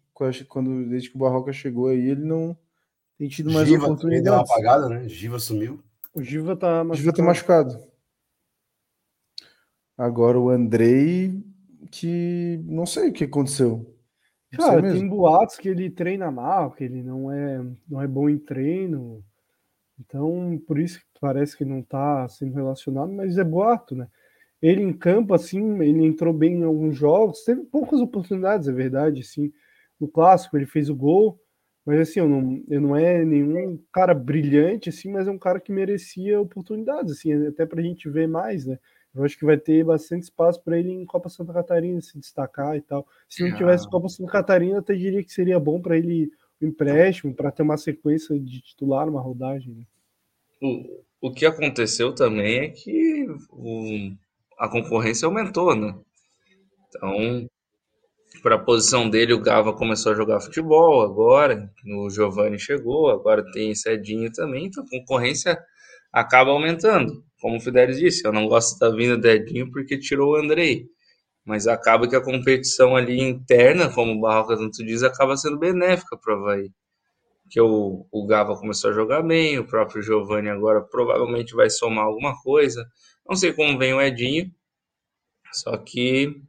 Quando, desde que o Barroca chegou aí, ele não tem tido mais Giva oportunidades. Deu uma apagada, né? Giva sumiu. O Giva tá machucado. Giva tá machucado. Agora o Andrei que não sei o que aconteceu. Cara, tem boatos que ele treina mal, que ele não é, não é bom em treino. Então, por isso que parece que não está sendo relacionado, mas é boato, né? Ele em campo, assim, ele entrou bem em alguns jogos, teve poucas oportunidades, é verdade, assim. No clássico ele fez o gol, mas assim, eu não, eu não é nenhum cara brilhante, assim, mas é um cara que merecia oportunidades, assim, até para a gente ver mais, né? Eu acho que vai ter bastante espaço para ele em Copa Santa Catarina se destacar e tal. Se não tivesse Copa Santa Catarina, até diria que seria bom para ele o empréstimo, para ter uma sequência de titular, uma rodagem. Né? O, o que aconteceu também é que o, a concorrência aumentou, né? Então, para a posição dele, o Gava começou a jogar futebol agora, o Giovanni chegou, agora tem Cedinho também, então a concorrência acaba aumentando. Como o Fidelis disse, eu não gosto da vinda do Edinho porque tirou o Andrei. Mas acaba que a competição ali interna, como o Barroca tanto diz, acaba sendo benéfica para o Havaí. Que o, o Gava começou a jogar bem, o próprio Giovanni agora provavelmente vai somar alguma coisa. Não sei como vem o Edinho, só que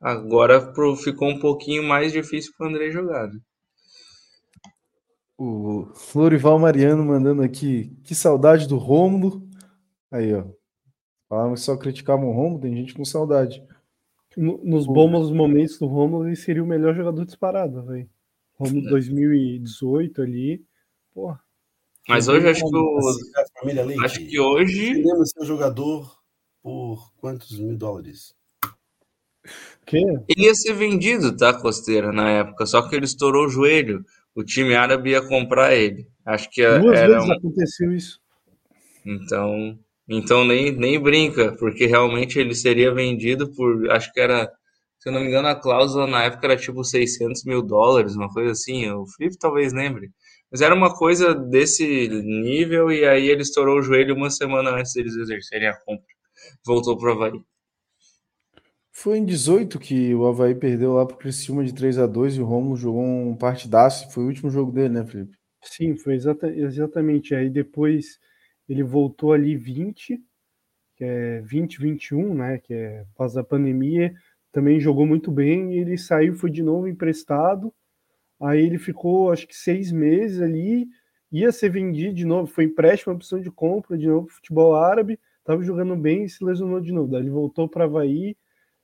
agora ficou um pouquinho mais difícil para o Andrei jogar. Né? O Florival Mariano mandando aqui, que saudade do Rômulo. Aí, ó. Falamos só criticavam o Rômulo, tem gente com saudade. Nos bons momentos do Rômulo, ele seria o melhor jogador disparado, velho. Rômulo 2018 é. ali, porra. Mas hoje acho que o... Acho que hoje... Podemos ser um jogador por quantos mil dólares? Que? Ele ia ser vendido, tá, Costeira, na época, só que ele estourou o joelho. O time árabe ia comprar ele. Acho que Duas era vezes um... aconteceu isso. Então, então nem, nem brinca, porque realmente ele seria vendido por, acho que era, se eu não me engano, a cláusula na época era tipo 600 mil dólares, uma coisa assim. O Felipe talvez lembre. Mas era uma coisa desse nível e aí ele estourou o joelho uma semana antes deles exercerem a compra. Voltou para o Havaí. Foi em 18 que o Havaí perdeu lá pro Criciúma de 3 a 2 e o Romulo jogou um partidaço. Foi o último jogo dele, né, Felipe? Sim, foi exata, exatamente. Aí depois ele voltou ali 20, que é 2021, né, que é após a pandemia, também jogou muito bem, ele saiu, foi de novo emprestado, aí ele ficou acho que seis meses ali, ia ser vendido de novo, foi empréstimo, opção de compra de novo futebol árabe, estava jogando bem e se lesionou de novo, daí ele voltou para Havaí,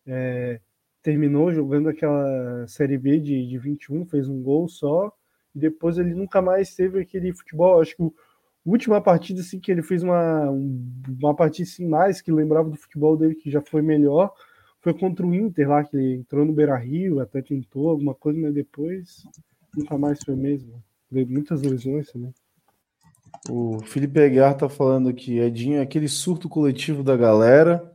é, terminou jogando aquela Série B de, de 21, fez um gol só, e depois ele nunca mais teve aquele futebol, acho que o última partida assim que ele fez uma, uma partida assim, mais que lembrava do futebol dele que já foi melhor foi contra o Inter lá que ele entrou no Beira Rio até tentou alguma coisa mas depois nunca mais foi mesmo. Muitas lesões também. O Felipe Aguiar tá falando que Edinho é aquele surto coletivo da galera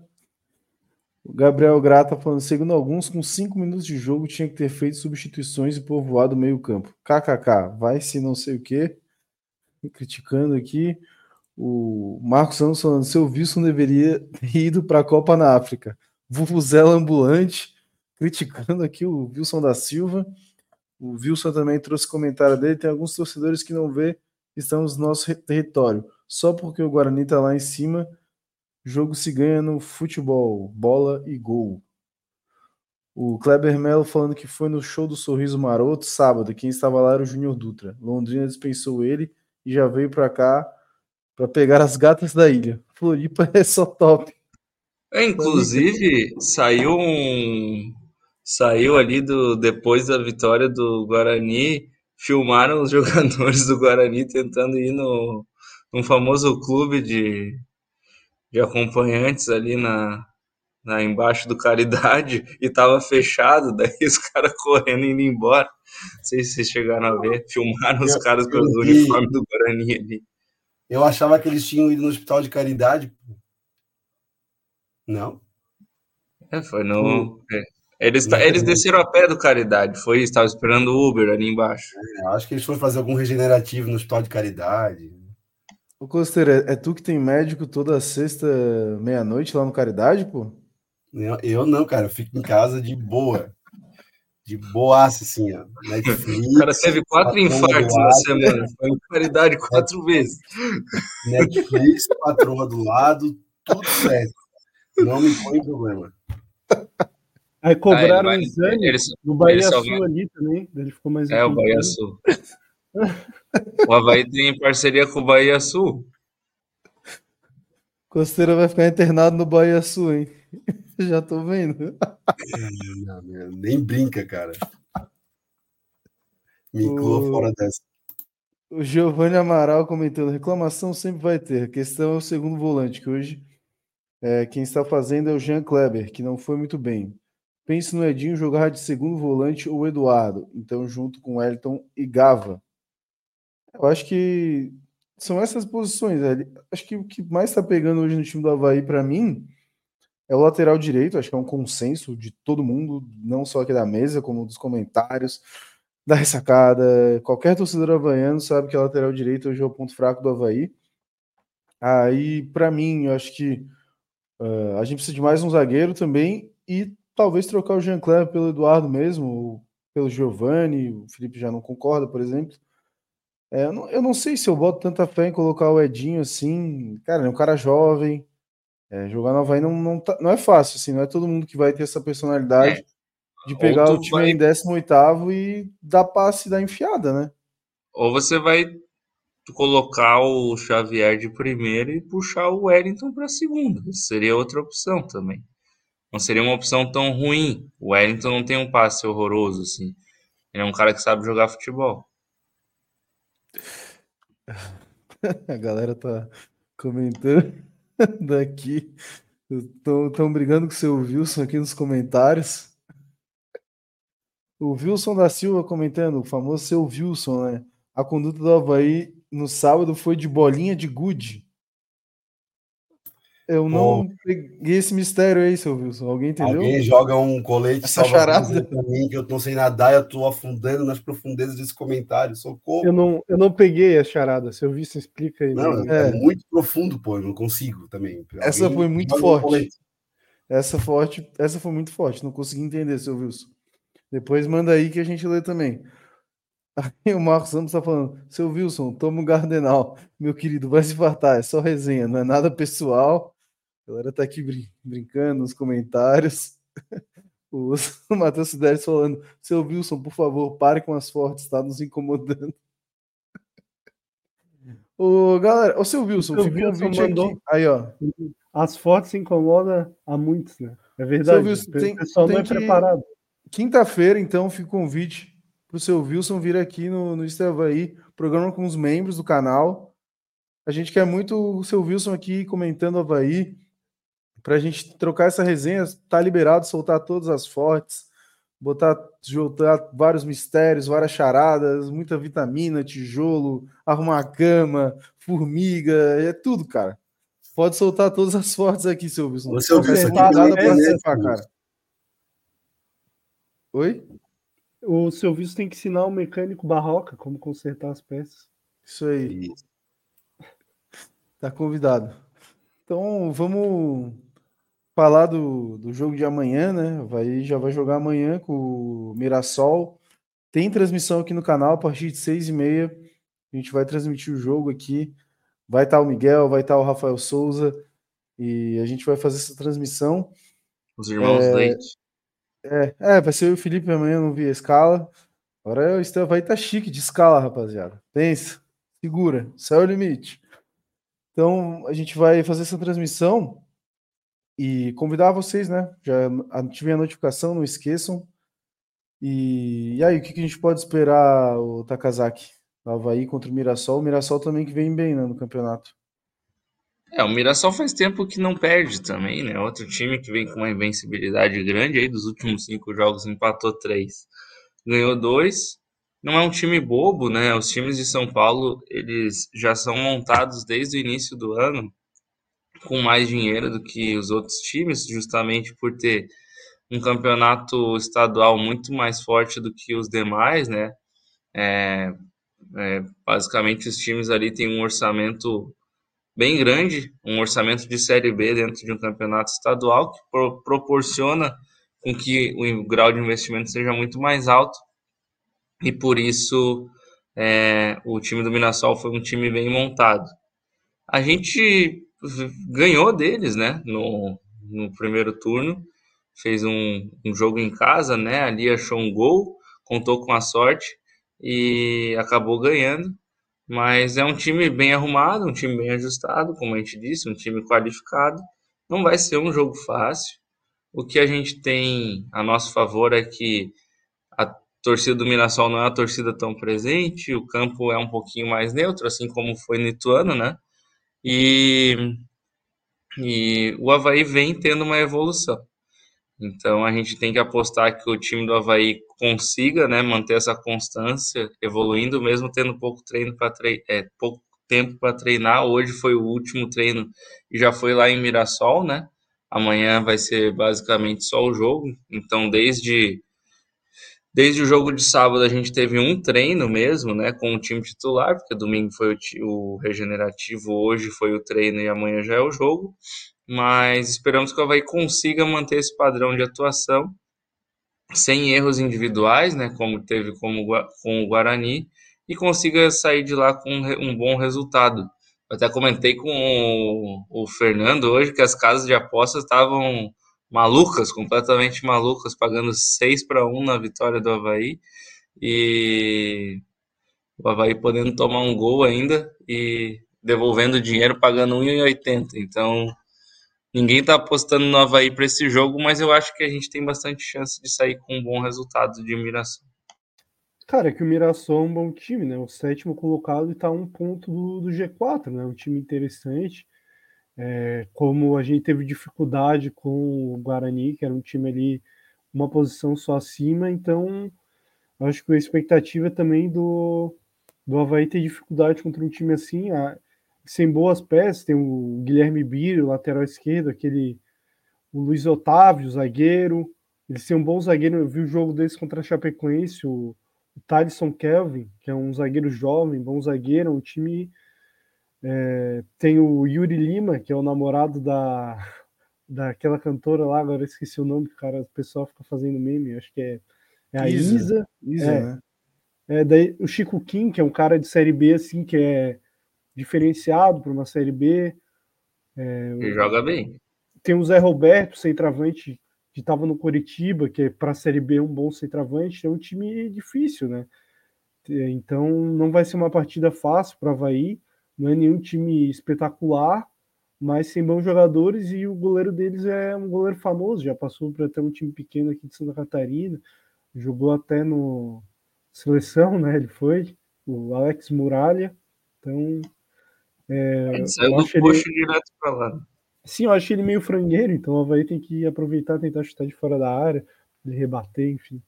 o Gabriel Grata tá falando, segundo alguns, com cinco minutos de jogo tinha que ter feito substituições e povoado meio campo. KKK, vai se não sei o que criticando aqui. O Marcos Santos falando: seu Wilson deveria ter ido para a Copa na África. Vuvuzela ambulante, criticando aqui o Wilson da Silva. O Wilson também trouxe comentário dele. Tem alguns torcedores que não vê estamos no nosso território. Só porque o Guarani está lá em cima, jogo se ganha no futebol, bola e gol. O Kleber Melo falando que foi no show do Sorriso Maroto sábado. Quem estava lá era o Júnior Dutra. Londrina dispensou ele e já veio para cá para pegar as gatas da ilha. Floripa é só top. É, inclusive, saiu um. Saiu ali do depois da vitória do Guarani, filmaram os jogadores do Guarani tentando ir no, no famoso clube de, de acompanhantes ali na, na embaixo do Caridade e tava fechado, daí os caras correndo indo embora. Não sei se vocês chegaram a ver, filmaram os caras com o uniforme do Guarani ali. Eu achava que eles tinham ido no hospital de caridade. Não? É, foi no. É. Eles, eles desceram a pé do Caridade, foi estava esperando o Uber ali embaixo. É, acho que eles foram fazer algum regenerativo no hospital de caridade. Ô, Costeira, é, é tu que tem médico toda sexta, meia-noite lá no Caridade, pô? Eu não, cara, eu fico em casa de boa de boaça, assim, ó. Netflix, o cara teve quatro infartos na semana, foi em qualidade quatro vezes. Netflix, patroa do lado, tudo certo. Não me põe problema. Aí cobraram ah, um exame eles, no Bahia Sul ali também. Ele ficou mais É, o Bahia Sul. o Havaí tem parceria com o Bahia Sul. Costeira vai ficar internado no Bahia Sul, hein? Já tô vendo. Nem brinca, cara. Me inclua o... fora dessa. O Giovanni Amaral comentando: reclamação sempre vai ter. A questão é o segundo volante, que hoje é, quem está fazendo é o Jean Kleber, que não foi muito bem. Pense no Edinho jogar de segundo volante ou Eduardo, então junto com Elton e Gava. Eu acho que são essas posições. Né? Acho que o que mais está pegando hoje no time do Havaí, para mim, é o lateral direito. Acho que é um consenso de todo mundo, não só aqui da mesa, como dos comentários da ressacada. Qualquer torcedor havaiano sabe que a lateral direito hoje é o ponto fraco do Havaí. Aí, para mim, eu acho que uh, a gente precisa de mais um zagueiro também e talvez trocar o Jean Claire pelo Eduardo mesmo, pelo Giovanni. O Felipe já não concorda, por exemplo. É, eu, não, eu, não, sei se eu boto tanta fé em colocar o Edinho assim. Cara, é um cara jovem. É, jogar no Havaí não, não, tá, não é fácil, assim, não é todo mundo que vai ter essa personalidade. É de pegar o time vai... em 18 e dar passe da enfiada, né? Ou você vai colocar o Xavier de primeiro e puxar o Wellington para segunda. Seria outra opção também. Não seria uma opção tão ruim. O Wellington não tem um passe horroroso assim. Ele é um cara que sabe jogar futebol. A galera tá comentando daqui. Estão brigando com o seu Wilson aqui nos comentários. O Wilson da Silva comentando, o famoso seu Wilson, né? A conduta do Havaí no sábado foi de bolinha de gude. Eu não peguei esse mistério aí, seu Wilson. Alguém entendeu? Alguém joga um colete Essa charada pra mim, que eu não sei nadar, eu tô afundando nas profundezas desse comentário. Socorro. Eu não, eu não peguei a charada. Seu Wilson, explica aí. Não, é. é. muito profundo, pô. Eu não consigo também. Alguém essa foi muito forte. Um essa forte. Essa foi muito forte. Não consegui entender, seu Wilson. Depois manda aí que a gente lê também. Aí o Marcos Santos está falando, seu Wilson, toma um Gardenal. Meu querido, vai se fartar, é só resenha, não é nada pessoal. A galera tá aqui brin brincando nos comentários. O, Matheus Sideres falando, seu Wilson, por favor, pare com as fortes, está nos incomodando. O galera, o seu Wilson, um vídeo mandou... aqui. Aí, ó. As fortes incomodam a muitos, né? É verdade. Wilson, tem, o pessoal tem não é que... preparado. Quinta-feira, então, fica o convite para o seu Wilson vir aqui no, no Estavaí, programa com os membros do canal. A gente quer muito o seu Wilson aqui comentando Havaí, para a gente trocar essa resenha. Tá liberado soltar todas as fortes, botar, juntar vários mistérios, várias charadas, muita vitamina, tijolo, arrumar a cama, formiga, é tudo, cara. Pode soltar todas as fortes aqui, seu Wilson. Você ouviu isso aqui? Nada para cara. Oi? O serviço tem que ensinar o mecânico barroca como consertar as peças. Isso aí. Tá convidado. Então vamos falar do, do jogo de amanhã, né? Vai, já vai jogar amanhã com o Mirassol. Tem transmissão aqui no canal a partir de seis e meia. A gente vai transmitir o jogo aqui. Vai estar o Miguel, vai estar o Rafael Souza e a gente vai fazer essa transmissão. Os irmãos é... Leite. É, é, vai ser o Felipe amanhã, não vi a escala. Agora o Estevão vai estar tá chique de escala, rapaziada. Pensa, segura, céu é o limite. Então a gente vai fazer essa transmissão e convidar vocês, né? Já ativem a notificação, não esqueçam. E, e aí, o que, que, a gente pode esperar, o Takazaki? Havaí contra o Mirassol. O Mirassol também que vem bem né, no campeonato. É, o Mirassol faz tempo que não perde também, né? Outro time que vem com uma invencibilidade grande aí, dos últimos cinco jogos empatou três, ganhou dois. Não é um time bobo, né? Os times de São Paulo, eles já são montados desde o início do ano com mais dinheiro do que os outros times, justamente por ter um campeonato estadual muito mais forte do que os demais, né? É, é, basicamente, os times ali têm um orçamento bem grande, um orçamento de Série B dentro de um campeonato estadual que pro, proporciona com que o grau de investimento seja muito mais alto e por isso é, o time do Mirassol foi um time bem montado. A gente ganhou deles, né, no, no primeiro turno, fez um, um jogo em casa, né? Ali achou um gol, contou com a sorte e acabou ganhando. Mas é um time bem arrumado, um time bem ajustado, como a gente disse, um time qualificado. Não vai ser um jogo fácil. O que a gente tem a nosso favor é que a torcida do Mirassol não é uma torcida tão presente, o campo é um pouquinho mais neutro, assim como foi no Ituano, né? E, e o Havaí vem tendo uma evolução. Então a gente tem que apostar que o time do Havaí consiga né, manter essa constância, evoluindo, mesmo tendo pouco treino para tre é, pouco tempo para treinar. Hoje foi o último treino e já foi lá em Mirassol, né? Amanhã vai ser basicamente só o jogo. Então, desde Desde o jogo de sábado a gente teve um treino mesmo, né, com o time titular, porque domingo foi o, o, regenerativo, hoje foi o treino e amanhã já é o jogo. Mas esperamos que o Havaí consiga manter esse padrão de atuação sem erros individuais, né, como teve como, com o Guarani, e consiga sair de lá com um bom resultado. Eu até comentei com o, o Fernando hoje que as casas de apostas estavam malucas, completamente malucas, pagando 6 para 1 na vitória do Havaí. E o Havaí podendo tomar um gol ainda e devolvendo dinheiro pagando 1,80. Então, ninguém está apostando no Havaí para esse jogo, mas eu acho que a gente tem bastante chance de sair com um bom resultado de Mirassol. Cara, é que o Mirassol é um bom time, né? O sétimo colocado está a um ponto do, do G4, né? Um time interessante. É, como a gente teve dificuldade com o Guarani, que era um time ali uma posição só acima, então acho que a expectativa também do, do Havaí ter dificuldade contra um time assim, a, sem boas peças, tem o Guilherme Biro, lateral esquerdo, aquele o Luiz Otávio, zagueiro, eles têm um bom zagueiro, eu vi o jogo deles contra a Chapecoense, o, o Thaleson Kelvin, que é um zagueiro jovem, bom zagueiro, um time é, tem o Yuri Lima, que é o namorado da daquela cantora lá, agora esqueci o nome, cara, o pessoal fica fazendo meme, acho que é, é a Isa. Isa, Isa é, né? é, daí o Chico Kim, que é um cara de série B, assim, que é diferenciado para uma série B. É, Ele joga bem. Tem o Zé Roberto, centroavante, que estava no Coritiba, que é para a série B um bom centroavante. É um time difícil, né? Então não vai ser uma partida fácil para o Havaí não é nenhum time espetacular, mas sem bons jogadores e o goleiro deles é um goleiro famoso, já passou por até um time pequeno aqui de Santa Catarina, jogou até no seleção, né? Ele foi o Alex Muralha, então é, ele saiu do coxo ele... direto para lá. Sim, eu acho ele meio frangueiro, então o Havaí tem que aproveitar, tentar chutar de fora da área, ele rebater, enfim.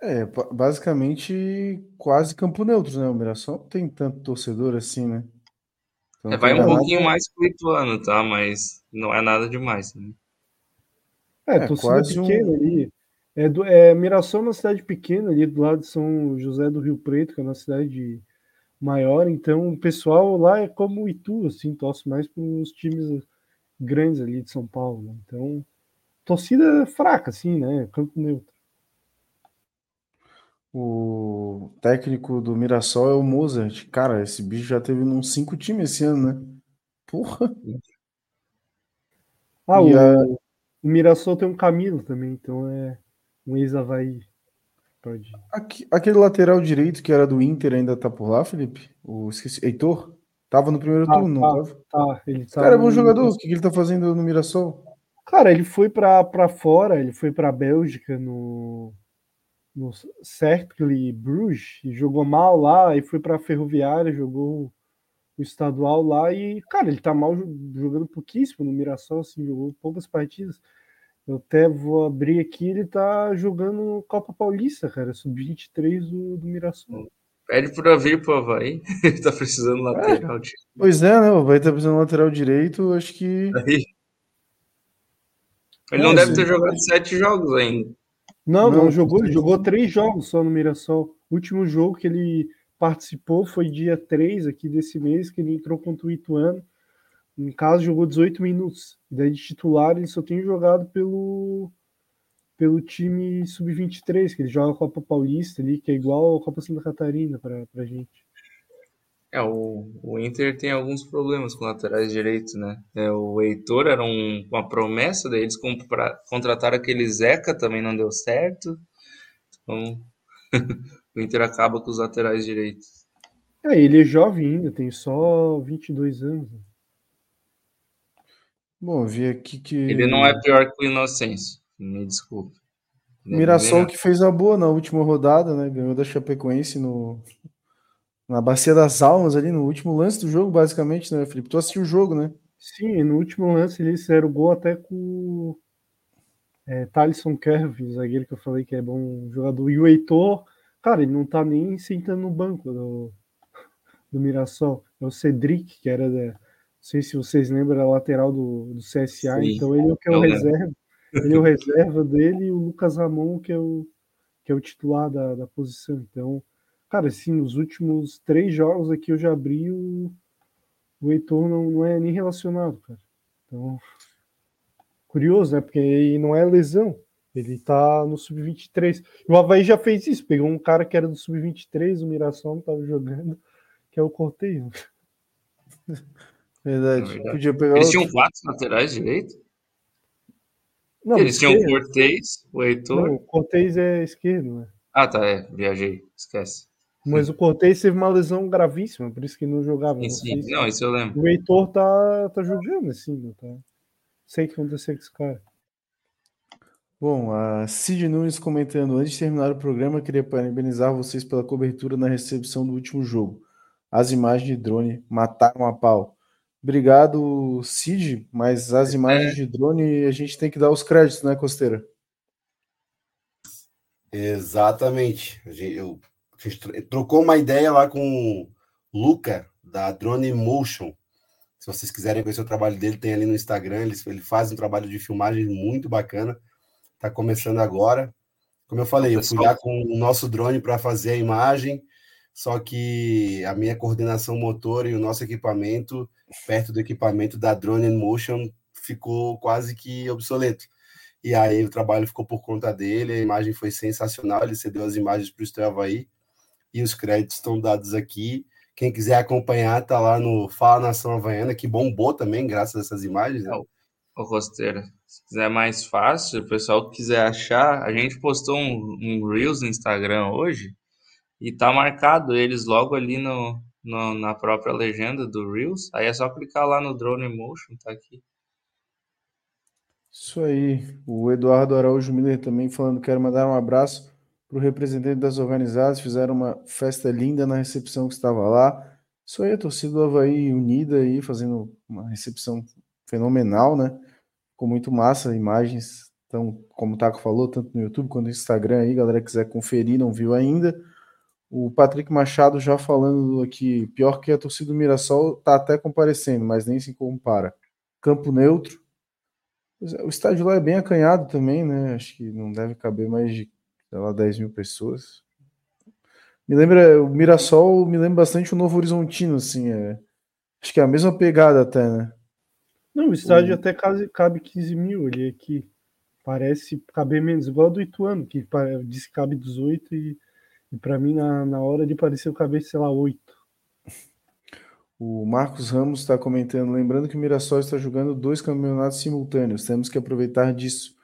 É, basicamente quase campo neutro, né? O Mirassol não tem tanto torcedor assim, né? Então, é, vai um pouquinho nada... mais que o Ituano, tá? Mas não é nada demais. Né? É, é quase pequena um... ali. É, do, é, Mirassol é uma cidade pequena ali do lado de São José do Rio Preto, que é uma cidade maior, então o pessoal lá é como o Itu, assim, torce mais para os times grandes ali de São Paulo. Né? Então, torcida fraca, assim, né? Campo neutro. O técnico do Mirassol é o Mozart. Cara, esse bicho já teve uns cinco times esse ano, né? Porra! Ah, o, a... o Mirassol tem um Camilo também, então é um ex-Havaí. Pode. aquele lateral direito que era do Inter ainda tá por lá, Felipe? O esqueci, Heitor? Tava no primeiro ah, turno, tá, não tava? Tá, ele tá Cara, é bom jogador. O que, ele tá fazendo no Mirassol? Cara, ele foi para fora, ele foi para Bélgica no no Cercle Bruges e jogou mal lá e foi para a Ferroviária, jogou o estadual lá e, cara, ele tá mal jogando pouquíssimo no Mirassol, assim, jogou poucas partidas. Eu até vou abrir aqui, ele tá jogando Copa Paulista, cara, sub-23 do, do Mirassol. Pede para vir pro Havaí, ele tá precisando lateral. É, pois é, né? O Havaí tá precisando lateral direito, acho que. Aí. Ele é, não deve ter jogado sete jogos ainda. Não, não, não jogou, ele jogou três jogos só no Mirassol. O último jogo que ele participou foi dia 3 aqui desse mês, que ele entrou contra o Ituano. No caso, jogou 18 minutos. E daí de titular ele só tem jogado pelo, pelo time sub-23, que ele joga a Copa Paulista ali, que é igual a Copa Santa Catarina para a gente. É, o, o Inter tem alguns problemas com laterais direitos, né? É, o Heitor era um, uma promessa, daí eles compra, contrataram aquele Zeca, também não deu certo. Então, o Inter acaba com os laterais direitos. É, ele é jovem ainda, tem só 22 anos. Bom, vi aqui que. Ele não é pior que o Inocêncio, me desculpe. Mirassol que fez a boa na última rodada, né? Ganhou da Chapecoense no, na Bacia das Almas, ali no último lance do jogo, basicamente, né, Felipe? Tu assistiu o jogo, né? Sim, no último lance eles fizeram o gol até com é, Thalisson Kervin, zagueiro que eu falei que é bom jogador. E o Heitor, cara, ele não tá nem sentando no banco do, do Mirassol. É o Cedric, que era, da, não sei se vocês lembram, a lateral do, do CSA. Sim, então ele é o que é o reserva. Ele é o reserva dele e o Lucas Ramon, que é o, que é o titular da, da posição. Então, cara, assim, nos últimos três jogos aqui eu já abri o, o Heitor não, não é nem relacionado, cara. Então, curioso, né? Porque aí não é lesão. Ele tá no sub-23. O Havaí já fez isso, pegou um cara que era do sub-23, o Mirassol não tava jogando, que é o Corteio. Verdade. É verdade. Podia pegar Eles outro... tinham quatro laterais direito? Não, Eles tinham o Cortez, o Heitor. Não, o Cortez é esquerdo, né? Ah, tá, é. Viajei, esquece. Mas o Cortez teve uma lesão gravíssima, por isso que não jogava. Sim, sim. Não, isso eu lembro. O Heitor tá, tá jogando assim, tá? Sei o que aconteceu com esse cara. Bom, a Cid Nunes comentando, antes de terminar o programa, queria parabenizar vocês pela cobertura na recepção do último jogo. As imagens de drone mataram a pau. Obrigado, Cid, mas as imagens é. de drone a gente tem que dar os créditos, né, Costeira? Exatamente. Eu trocou uma ideia lá com o Luca, da Drone Motion. Se vocês quiserem conhecer o trabalho dele, tem ali no Instagram. Ele, ele faz um trabalho de filmagem muito bacana. Está começando agora. Como eu falei, eu fui lá com o nosso drone para fazer a imagem, só que a minha coordenação motor e o nosso equipamento, perto do equipamento da Drone Motion, ficou quase que obsoleto. E aí o trabalho ficou por conta dele, a imagem foi sensacional, ele cedeu as imagens para o Estel aí e os créditos estão dados aqui. Quem quiser acompanhar, tá lá no Fala Nação Havaiana, que bombou também, graças a essas imagens. Né? Ô, Costeira, se quiser mais fácil, o pessoal que quiser achar, a gente postou um, um Reels no Instagram hoje e tá marcado eles logo ali no, no, na própria legenda do Reels. Aí é só clicar lá no Drone Motion, tá aqui. Isso aí. O Eduardo Araújo Miller também falando, quero mandar um abraço para o representante das organizadas, fizeram uma festa linda na recepção que estava lá. Isso aí, a torcida do Havaí unida aí, fazendo uma recepção fenomenal, né? Ficou muito massa, imagens, então, como o Taco falou, tanto no YouTube quanto no Instagram aí, galera quiser conferir, não viu ainda. O Patrick Machado já falando aqui, pior que a torcida do Mirassol tá até comparecendo, mas nem se compara. Campo neutro. É, o estádio lá é bem acanhado também, né? Acho que não deve caber mais de sei lá, 10 mil pessoas. Me lembra, o Mirassol me lembra bastante o Novo Horizontino, assim, é, acho que é a mesma pegada até, né? Não, o estádio o... até cabe, cabe 15 mil, ele aqui parece caber menos, igual do Ituano, que diz que cabe 18 e, e para mim na, na hora de parecer caber, sei lá, 8. O Marcos Ramos está comentando, lembrando que o Mirassol está jogando dois campeonatos simultâneos, temos que aproveitar disso.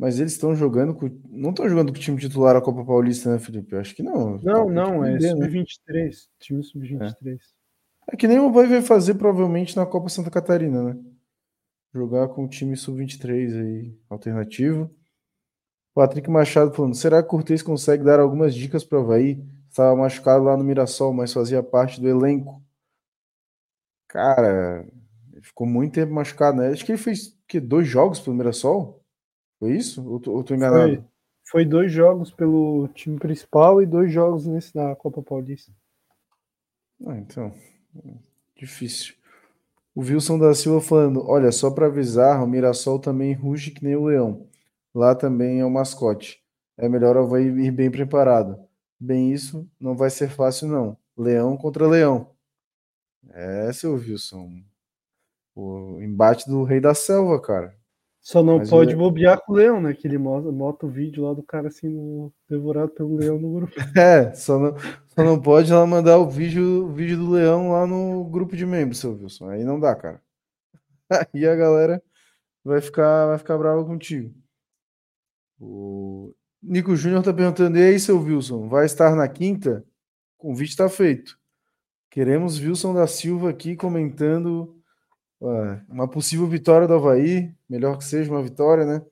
Mas eles estão jogando com. Não estão jogando com o time titular a Copa Paulista, né, Felipe? Eu acho que não. Não, tá não, é sub-23. Time sub-23. É. é. que nem o Vai vai fazer provavelmente na Copa Santa Catarina, né? Jogar com o time sub-23 aí, alternativo. Patrick Machado falando: será que o Cortez consegue dar algumas dicas para o Havaí? Estava machucado lá no Mirassol, mas fazia parte do elenco. Cara, ele ficou muito tempo machucado, né? Acho que ele fez que, dois jogos pelo Mirassol? Foi isso? Ou tô, ou tô enganado? Foi, foi, dois jogos pelo time principal e dois jogos nesse da Copa Paulista. Ah, então. Difícil. O Wilson da Silva falando: olha, só para avisar, o Mirassol também ruge que nem o Leão. Lá também é o mascote. É melhor Havaí ir bem preparado. Bem, isso não vai ser fácil, não. Leão contra Leão. É, seu Wilson. O embate do Rei da Selva, cara. Só não Mas pode bobear com o leão, né? Que ele mostra, o vídeo lá do cara assim, devorado pelo leão no grupo. É, só não, Só não pode ela mandar o vídeo, o vídeo do leão lá no grupo de membros, seu Wilson. Aí não dá, cara. Aí a galera vai ficar, vai ficar brava contigo. O Nico Júnior tá perguntando: e aí, seu Wilson, vai estar na quinta? O convite está feito. Queremos Wilson da Silva aqui comentando uma possível vitória do Havaí. Melhor que seja uma vitória, né?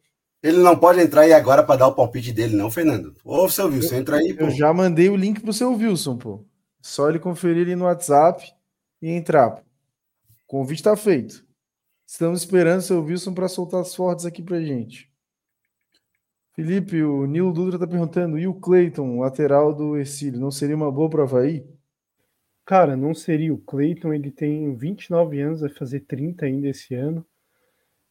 Ele não pode entrar aí agora para dar o palpite dele, não, Fernando. Ô, seu Wilson, entra aí, pô. Eu já mandei o link pro seu Wilson, pô. Só ele conferir ali no WhatsApp e entrar. Pô. O convite está feito. Estamos esperando o seu Wilson para soltar as fortes aqui pra gente. Felipe, o Nilo Dutra está perguntando: e o Cleiton, lateral do Exílio, não seria uma boa para Havaí? Cara, não seria. O Cleiton ele tem 29 anos, vai fazer 30 ainda esse ano.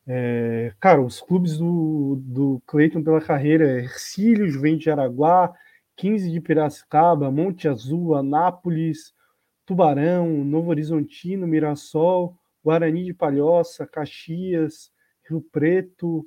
É, cara, os clubes do, do Cleiton pela carreira Ercílio, Juventus de Araguá, 15 de Piracicaba, Monte Azul, Anápolis, Tubarão, Novo Horizontino, Mirassol, Guarani de Palhoça, Caxias, Rio Preto,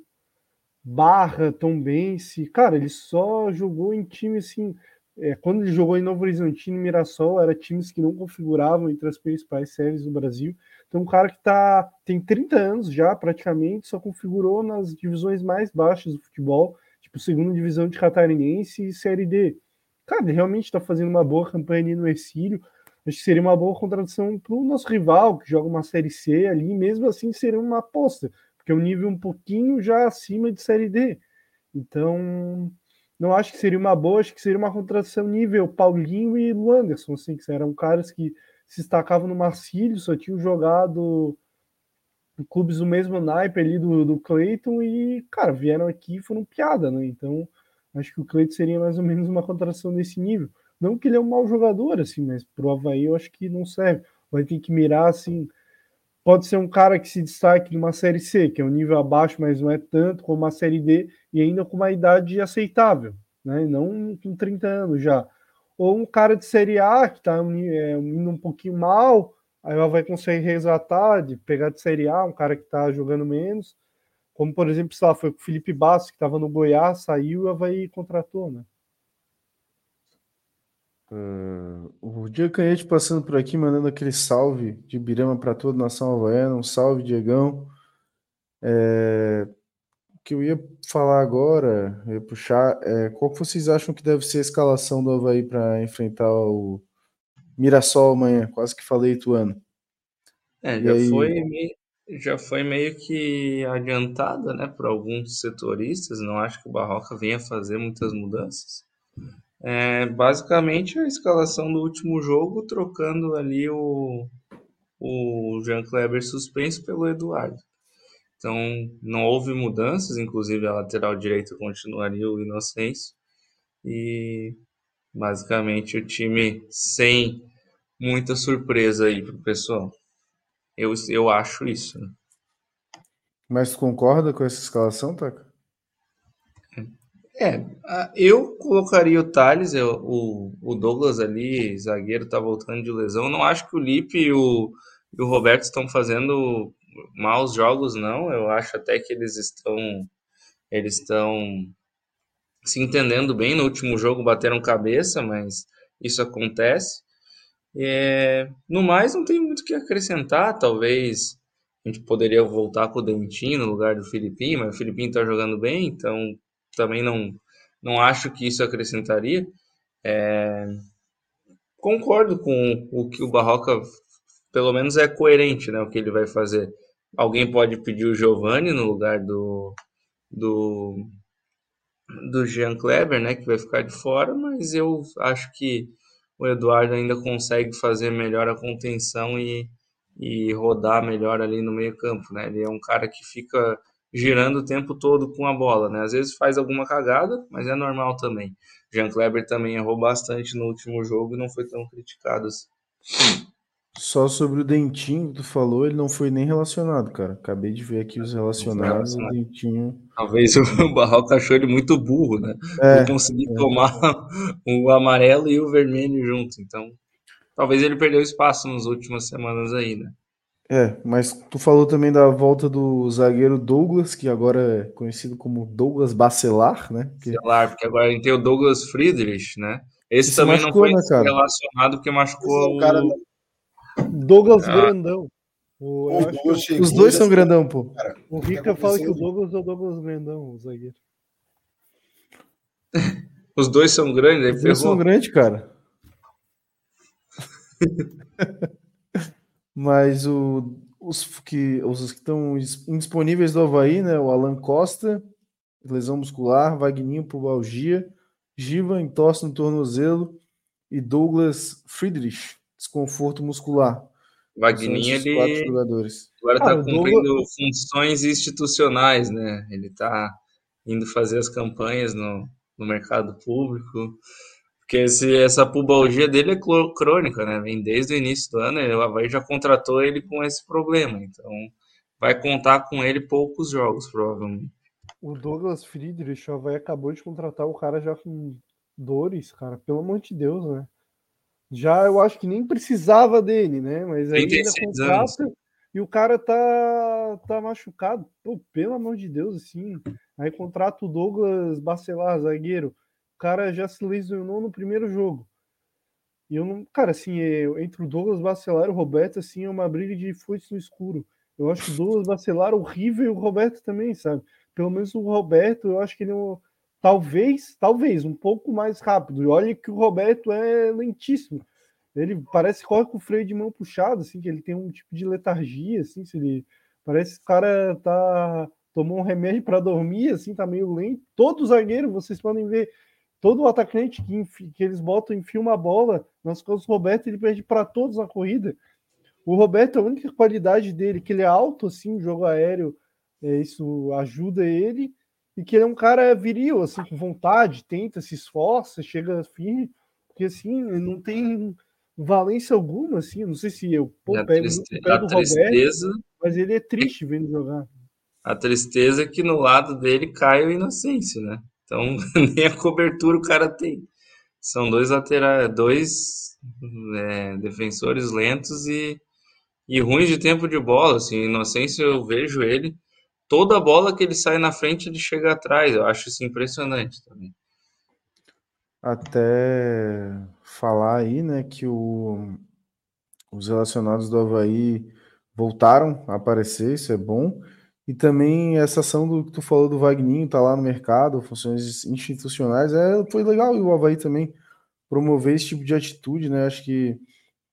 Barra, Tombense. Cara, ele só jogou em time assim. É, quando ele jogou em Novo Horizontino e Mirassol, era times que não configuravam entre as principais séries do Brasil. Então, um cara que tá, tem 30 anos já, praticamente, só configurou nas divisões mais baixas do futebol, tipo segunda divisão de Catarinense e Série D. Cara, ele realmente está fazendo uma boa campanha no Exílio. Acho que seria uma boa contradição para o nosso rival, que joga uma Série C ali, mesmo assim seria uma aposta, porque é um nível um pouquinho já acima de Série D. Então, não acho que seria uma boa, acho que seria uma contradição nível Paulinho e Luanderson, assim, que eram caras que se destacavam no Marcílio, só tinham jogado em clubes do mesmo naipe ali do, do Cleiton e, cara, vieram aqui e foram piada, né? Então, acho que o Cleiton seria mais ou menos uma contratação desse nível. Não que ele é um mau jogador, assim, mas pro Havaí eu acho que não serve. Vai ter que mirar, assim, pode ser um cara que se destaque numa Série C, que é um nível abaixo, mas não é tanto, como uma Série D, e ainda com uma idade aceitável, né? Não com 30 anos já ou um cara de Série A que está é, indo um pouquinho mal, aí ela vai conseguir resgatar, de pegar de Série A, um cara que está jogando menos, como por exemplo, sei lá, foi o Felipe Bastos, que estava no Goiás, saiu, ela vai contratou, né? Uh, o Diego Canhete passando por aqui, mandando aquele salve de Birama para toda a nação havaiana, um salve, Diegão. É, que eu ia falar agora, eu ia puxar, é, qual que vocês acham que deve ser a escalação do Havaí para enfrentar o Mirassol amanhã? Quase que falei Ituano. É, já, aí... foi meio, já foi meio que adiantada né, por alguns setoristas, não acho que o Barroca venha fazer muitas mudanças. É, basicamente a escalação do último jogo, trocando ali o, o Jean Kleber suspenso pelo Eduardo. Então, não houve mudanças, inclusive a lateral direita continuaria o Inocêncio. E basicamente o time sem muita surpresa aí pro pessoal. Eu, eu acho isso. Né? Mas concorda com essa escalação, Taca? É, eu colocaria o Thales, eu, o, o Douglas ali, zagueiro, tá voltando de lesão. Não acho que o Lipe e o, e o Roberto estão fazendo maus jogos não, eu acho até que eles estão eles estão se entendendo bem. No último jogo bateram cabeça, mas isso acontece. É, no mais, não tem muito o que acrescentar. Talvez a gente poderia voltar com o Dentinho no lugar do Filipinho, mas o Filipinho está jogando bem, então também não, não acho que isso acrescentaria. É, concordo com o que o Barroca, pelo menos, é coerente né, o que ele vai fazer. Alguém pode pedir o Giovanni no lugar do, do, do Jean Kleber, né, que vai ficar de fora, mas eu acho que o Eduardo ainda consegue fazer melhor a contenção e, e rodar melhor ali no meio campo, né? Ele é um cara que fica girando o tempo todo com a bola, né? Às vezes faz alguma cagada, mas é normal também. Jean Kleber também errou bastante no último jogo e não foi tão criticado assim. Só sobre o Dentinho que tu falou, ele não foi nem relacionado, cara. Acabei de ver aqui os relacionados, o Dentinho. Talvez o Barroca achou ele muito burro, né? É, não conseguir é. tomar o amarelo e o vermelho junto. Então, talvez ele perdeu espaço nas últimas semanas aí, né? É, mas tu falou também da volta do zagueiro Douglas, que agora é conhecido como Douglas Bacelar, né? Bacelar, porque agora a gente tem o Douglas Friedrich, né? Esse, também machucou, não foi né, relacionado porque machucou o cara Douglas ah. Grandão. O, os dois são grandão, pô. Cara, o Rica fala que o Douglas é o Douglas Grandão, o zagueiro. Os dois são grandes, Os dois são grandes, cara. Mas o, os que os que estão indisponíveis do Havaí, né? O Alan Costa, lesão muscular, Vagninho pubalgia, Giva entorse no tornozelo e Douglas Friedrich, desconforto muscular. Vagninho, ele jogadores. agora está ah, cumprindo Douglas... funções institucionais, né? Ele está indo fazer as campanhas no, no mercado público. Porque esse, essa pubalgia dele é crônica, né? Vem desde o início do ano, o Havaí já contratou ele com esse problema. Então, vai contar com ele poucos jogos, provavelmente. O Douglas Friedrich, o Havaí acabou de contratar o cara já com dores, cara. Pelo amor de Deus, né? Já eu acho que nem precisava dele, né? Mas aí ainda contrata e o cara tá, tá machucado. Pô, pelo amor de Deus, assim. Aí contrata o Douglas Bacelar, zagueiro. Cara já se lesionou no primeiro jogo. E eu não. Cara, assim, é, entre o Douglas Bacelar e o Roberto, assim, é uma briga de foice no escuro. Eu acho o Douglas Bacelar é horrível e o Roberto também, sabe? Pelo menos o Roberto, eu acho que ele é um talvez, talvez, um pouco mais rápido. E olha que o Roberto é lentíssimo. Ele parece que corre com o freio de mão puxado, assim, que ele tem um tipo de letargia, assim, se ele parece que o cara tá tomou um remédio para dormir, assim, tá meio lento. Todo zagueiro, vocês podem ver, todo o atacante que, que eles botam enfia uma bola nas costas do Roberto, ele perde para todos na corrida. O Roberto, a única qualidade dele, que ele é alto, assim, jogo aéreo, é, isso ajuda ele e que ele é um cara viril, assim, com vontade, tenta, se esforça, chega firme, porque assim, não tem valência alguma, assim, não sei se eu pô, pego triste... pé do tristeza... Roberto, mas ele é triste vendo jogar. A tristeza é que no lado dele cai o Inocêncio, né? Então, nem a cobertura o cara tem. São dois laterais, dois é, defensores lentos e, e ruins de tempo de bola, assim, Inocêncio eu vejo ele toda bola que ele sai na frente, ele chega atrás. Eu acho isso impressionante também. Até falar aí, né, que o, os relacionados do Havaí voltaram a aparecer, isso é bom. E também essa ação do que tu falou do Vagninho, tá lá no mercado, funções institucionais, é, foi legal e o Havaí também promover esse tipo de atitude, né? Acho que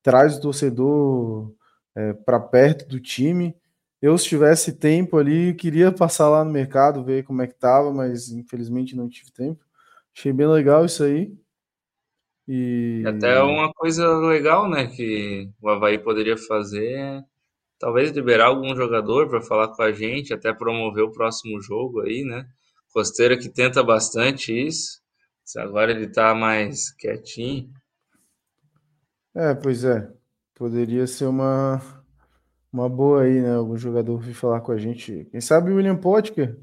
traz o torcedor é, para perto do time eu, se tivesse tempo ali, queria passar lá no mercado, ver como é que tava, mas infelizmente não tive tempo. Achei bem legal isso aí. E até uma coisa legal, né, que o Havaí poderia fazer é talvez liberar algum jogador para falar com a gente, até promover o próximo jogo aí, né? Costeira que tenta bastante isso. Agora ele tá mais quietinho. É, pois é. Poderia ser uma uma boa aí, né? Algum jogador vir falar com a gente. Quem sabe o William Potker,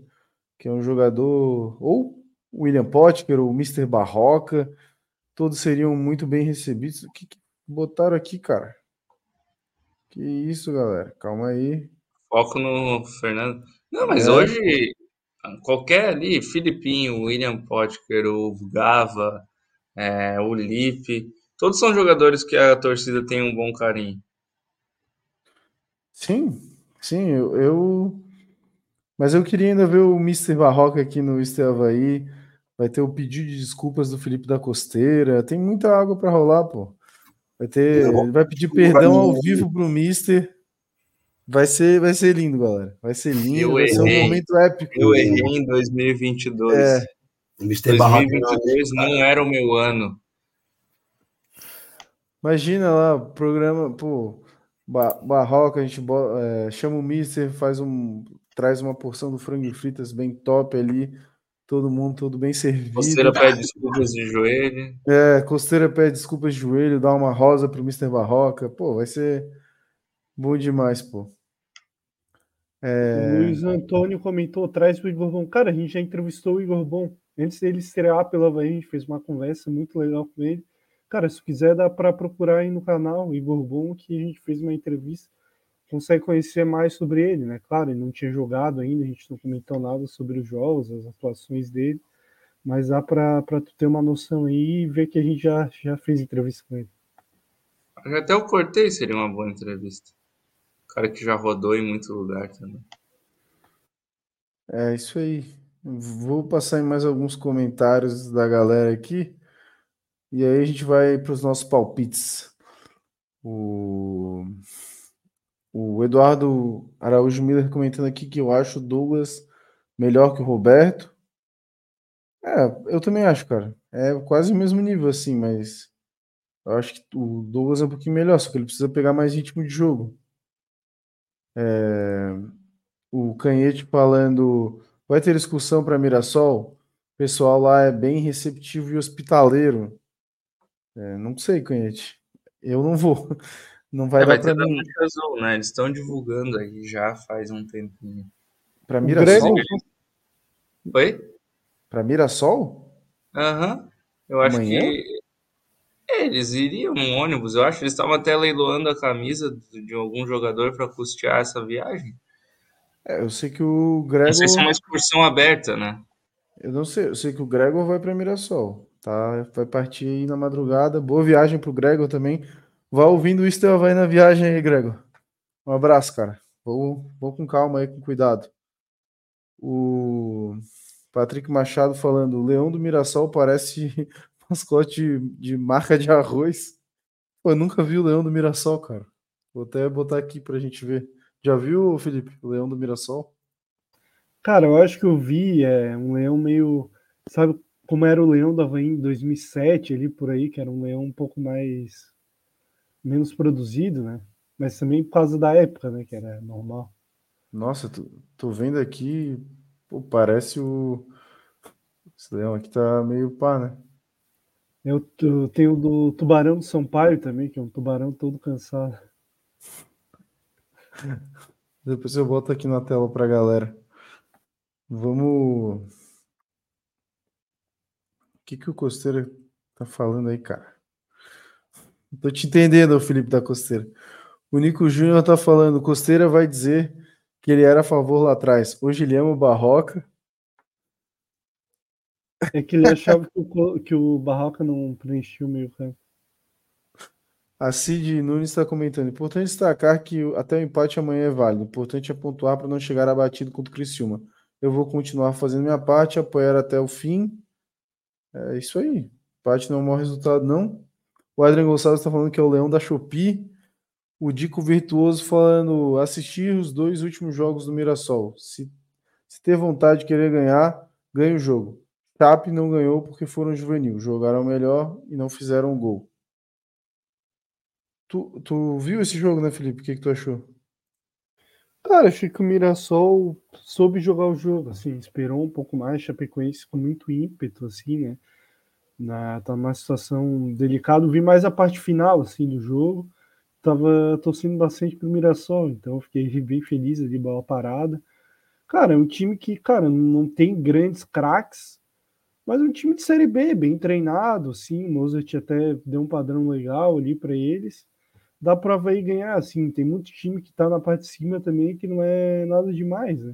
que é um jogador. Ou o William Potker, ou o Mr. Barroca. Todos seriam muito bem recebidos. O que, que botaram aqui, cara? Que isso, galera? Calma aí. Foco no Fernando. Não, mas é. hoje, qualquer ali, Filipinho, William Potker, o Gava, é, o Lipe, todos são jogadores que a torcida tem um bom carinho. Sim, sim, eu, eu, Mas eu queria ainda ver o Mr. Barroca aqui no Mister Havaí. Vai ter o pedido de desculpas do Felipe da Costeira. Tem muita água para rolar, pô. Vai ter. Ele vai pedir perdão ao vivo pro Mister. Vai ser, vai ser lindo, galera. Vai ser lindo, eu vai errei. ser um momento épico. Eu errei em 2022. É. Mr. 2022 não era o meu ano. Imagina lá, programa, pô, Barroca, a gente é, chama o Mister, faz um, traz uma porção do frango fritas bem top ali, todo mundo todo bem servido. Costeira pede desculpas de joelho. É, Costeira pede desculpas de joelho, dá uma rosa pro Mister Barroca. Pô, vai ser bom demais, pô. É... O Luiz Antônio comentou atrás do Igor Bom. Cara, a gente já entrevistou o Igor Bom. Antes dele estrear pela Havaí, a gente fez uma conversa muito legal com ele. Cara, se quiser, dá para procurar aí no canal Igor Bom, que a gente fez uma entrevista. Consegue conhecer mais sobre ele, né? Claro, ele não tinha jogado ainda, a gente não comentou nada sobre os jogos, as atuações dele. Mas dá para tu ter uma noção aí e ver que a gente já, já fez entrevista com ele. Até o Cortez seria uma boa entrevista. Cara que já rodou em muito lugar também. É isso aí. Vou passar em mais alguns comentários da galera aqui. E aí a gente vai para os nossos palpites. O, o Eduardo Araújo Miller comentando aqui que eu acho o Douglas melhor que o Roberto. É, eu também acho, cara. É quase o mesmo nível, assim, mas eu acho que o Douglas é um pouquinho melhor, só que ele precisa pegar mais ritmo de jogo. É, o Canhete falando, vai ter excursão para Mirassol? O pessoal lá é bem receptivo e hospitaleiro. É, não sei, Canhete. Eu não vou. Não vai É, dar vai ter para da mim. Azul, né? Eles estão divulgando aí já faz um tempinho. Para O Mirassol? Grêmio, Foi? Para Mirassol? Aham. Eu acho Amanhã? que é, eles iriam no ônibus. Eu acho que eles estavam até leiloando a camisa de algum jogador para custear essa viagem. É, eu sei que o Não sei se é Gregor. uma excursão aberta, né? Eu não sei, eu sei que o Gregor vai para Mirassol, tá? Vai partir aí na madrugada. Boa viagem pro Gregor também. Vai ouvindo isso, vai na viagem aí, Gregor. Um abraço, cara. Vou, vou com calma aí, com cuidado. O Patrick Machado falando: Leão do Mirassol parece mascote de marca de arroz. Pô, eu nunca vi o Leão do Mirassol, cara. Vou até botar aqui pra gente ver. Já viu, Felipe, o Leão do Mirassol? Cara, eu acho que eu vi é, um leão meio. Sabe como era o leão da Havaí em 2007, ali por aí, que era um leão um pouco mais. Menos produzido, né? Mas também por causa da época, né? Que era normal. Nossa, tô, tô vendo aqui, pô, parece o. Esse leão aqui tá meio pá, né? Eu, tu- tenho o do Tubarão do Sampaio também, que é um tubarão todo cansado. Depois eu boto aqui na tela pra galera. Vamos. O que que o Costeira tá falando aí, cara? Tô te entendendo, Felipe da Costeira. O Nico Júnior tá falando, Costeira vai dizer que ele era a favor lá atrás. Hoje ele ama o Barroca. É que ele achava que o, que o Barroca não preenchia o meio campo. A Cid Nunes está comentando. Importante destacar que até o empate amanhã é válido. Importante é pontuar para não chegar abatido contra o Criciúma. Eu vou continuar fazendo minha parte, apoiar até o fim. É isso aí. Empate não é o maior resultado, não. O Adriano Gonçalves está falando que é o Leão da Shopee. O Dico Virtuoso falando assistir os dois últimos jogos do Mirassol. Se, se ter vontade de querer ganhar, ganha o jogo. Chape não ganhou porque foram juvenil. Jogaram melhor e não fizeram gol. Tu, tu viu esse jogo, né, Felipe? O que, que tu achou? Cara, achei que o Mirassol soube jogar o jogo, assim, esperou um pouco mais, Chapecoense com muito ímpeto, assim, né? Na, tá numa situação delicada, vi mais a parte final, assim, do jogo, tava torcendo bastante pro Mirassol, então fiquei bem feliz ali, bola parada. Cara, é um time que, cara, não tem grandes craques, mas é um time de Série B, bem treinado, assim, o Mozart até deu um padrão legal ali para eles. Dá para Havaí ganhar, assim, tem muito time que tá na parte de cima também que não é nada demais, né?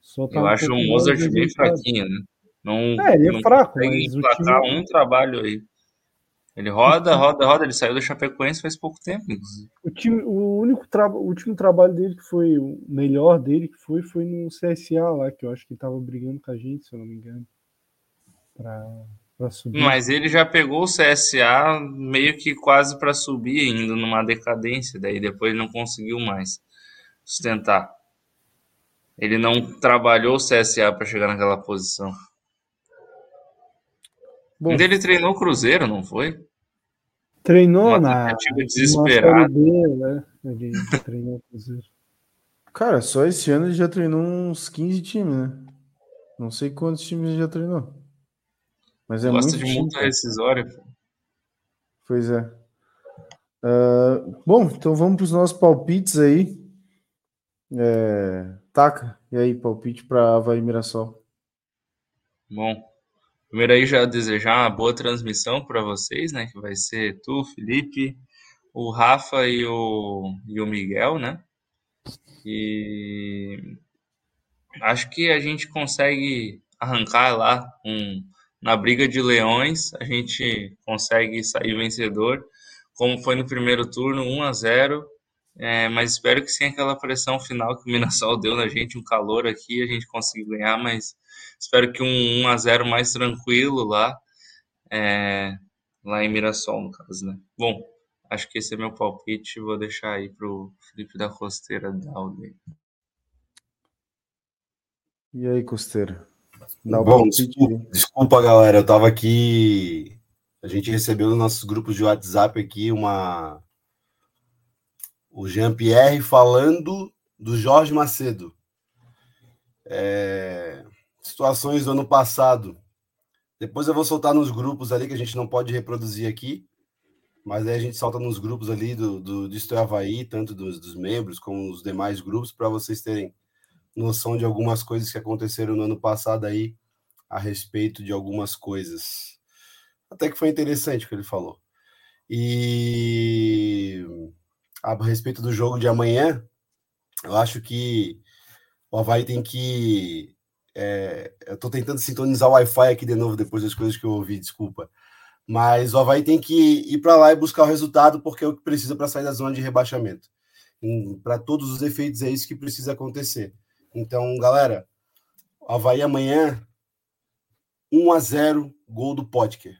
Só tá Eu um acho o Mozart bem fraquinho, né? Não, É, ele é não fraco, consegue emplacar time- um trabalho aí. Ele roda, roda, roda. Ele saiu do Chapecoense faz pouco tempo, inclusive. O, time, o único tra... o último trabalho dele que foi o melhor dele que foi foi no CSA lá, que eu acho que ele tava brigando com a gente, se eu não me engano. Pra, pra subir. Mas ele já pegou o CSA meio que quase para subir, indo numa decadência. Daí depois ele não conseguiu mais sustentar. Ele não trabalhou o CSA para chegar naquela posição. Bom, Ainda ele treinou o Cruzeiro, não foi? Treinou Uma na, B, né? Ele treinou o Cruzeiro. cara, só esse ano ele já treinou uns 15 times, né? Não sei quantos times ele já treinou. Mas é Gosta muito de multa rescisória. Pois é. Ah, bom, então vamos para os nossos palpites aí. É, Taca, e aí, palpite para Havaí Mirassol. Bom, primeiro aí já desejar uma boa transmissão para vocês, né? Que vai ser tu, Felipe, o Rafa e o, e o Miguel, né? E acho que a gente consegue arrancar lá um na briga de leões a gente consegue sair vencedor, como foi no primeiro turno, 1 a 0 é, mas espero que sem aquela pressão final que o Mirassol deu na gente, um calor aqui, a gente consiga ganhar, mas espero que um 1 a 0 mais tranquilo lá, é, lá em Mirassol, no caso, né? Bom, acho que esse é meu palpite, vou deixar aí pro Felipe da Costeira dar o dele. E aí, Costeira? Dá Bom, desculpa, desculpa, galera, eu tava aqui. A gente recebeu nos nossos grupos de WhatsApp aqui uma. O Jean-Pierre falando do Jorge Macedo. É... Situações do ano passado. Depois eu vou soltar nos grupos ali que a gente não pode reproduzir aqui. Mas aí a gente solta nos grupos ali do, do, do é Havaí, tanto dos, dos membros como os demais grupos, para vocês terem noção de algumas coisas que aconteceram no ano passado aí a respeito de algumas coisas. Até que foi interessante o que ele falou. E a respeito do jogo de amanhã, eu acho que o Havaí tem que. É, eu estou tentando sintonizar o Wi-Fi aqui de novo depois das coisas que eu ouvi, desculpa. Mas o Havaí tem que ir para lá e buscar o resultado, porque é o que precisa para sair da zona de rebaixamento. Para todos os efeitos, é isso que precisa acontecer. Então, galera, Havaí amanhã, 1 a 0 gol do Potker.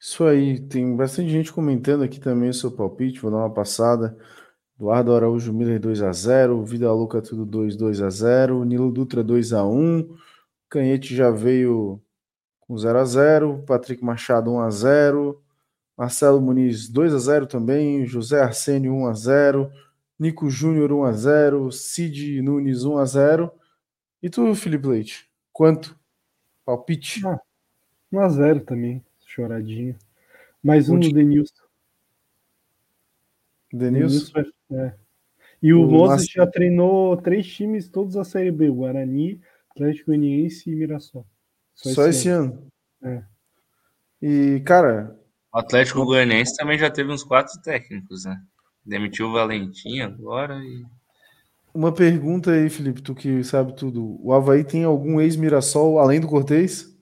Isso aí, tem bastante gente comentando aqui também o seu palpite, vou dar uma passada. Eduardo Araújo Miller 2 a 0 Vida Louca Tudo 2, 2 a 0 Nilo Dutra 2 a 1 Canhete já veio com 0 a 0 Patrick Machado 1 a 0 Marcelo Muniz 2 a 0 também, José Arsênio 1 a 0 Nico Júnior 1x0, Cid Nunes 1x0. E tu, Felipe Leite? Quanto? Palpite? Ah, 1x0 também, choradinho. Mais um do Denilson. Denilson? Denilson é. E o, o Moses já treinou três times, todos a Série B: Guarani, Atlético Goianiense e Mirassol. Só, Só esse, esse ano. ano. É. E, cara. O Atlético Goianiense também já teve uns quatro técnicos, né? Demitiu o Valentim agora e. Uma pergunta aí, Felipe, tu que sabe tudo. O Havaí tem algum ex-Mirassol além do Cortez?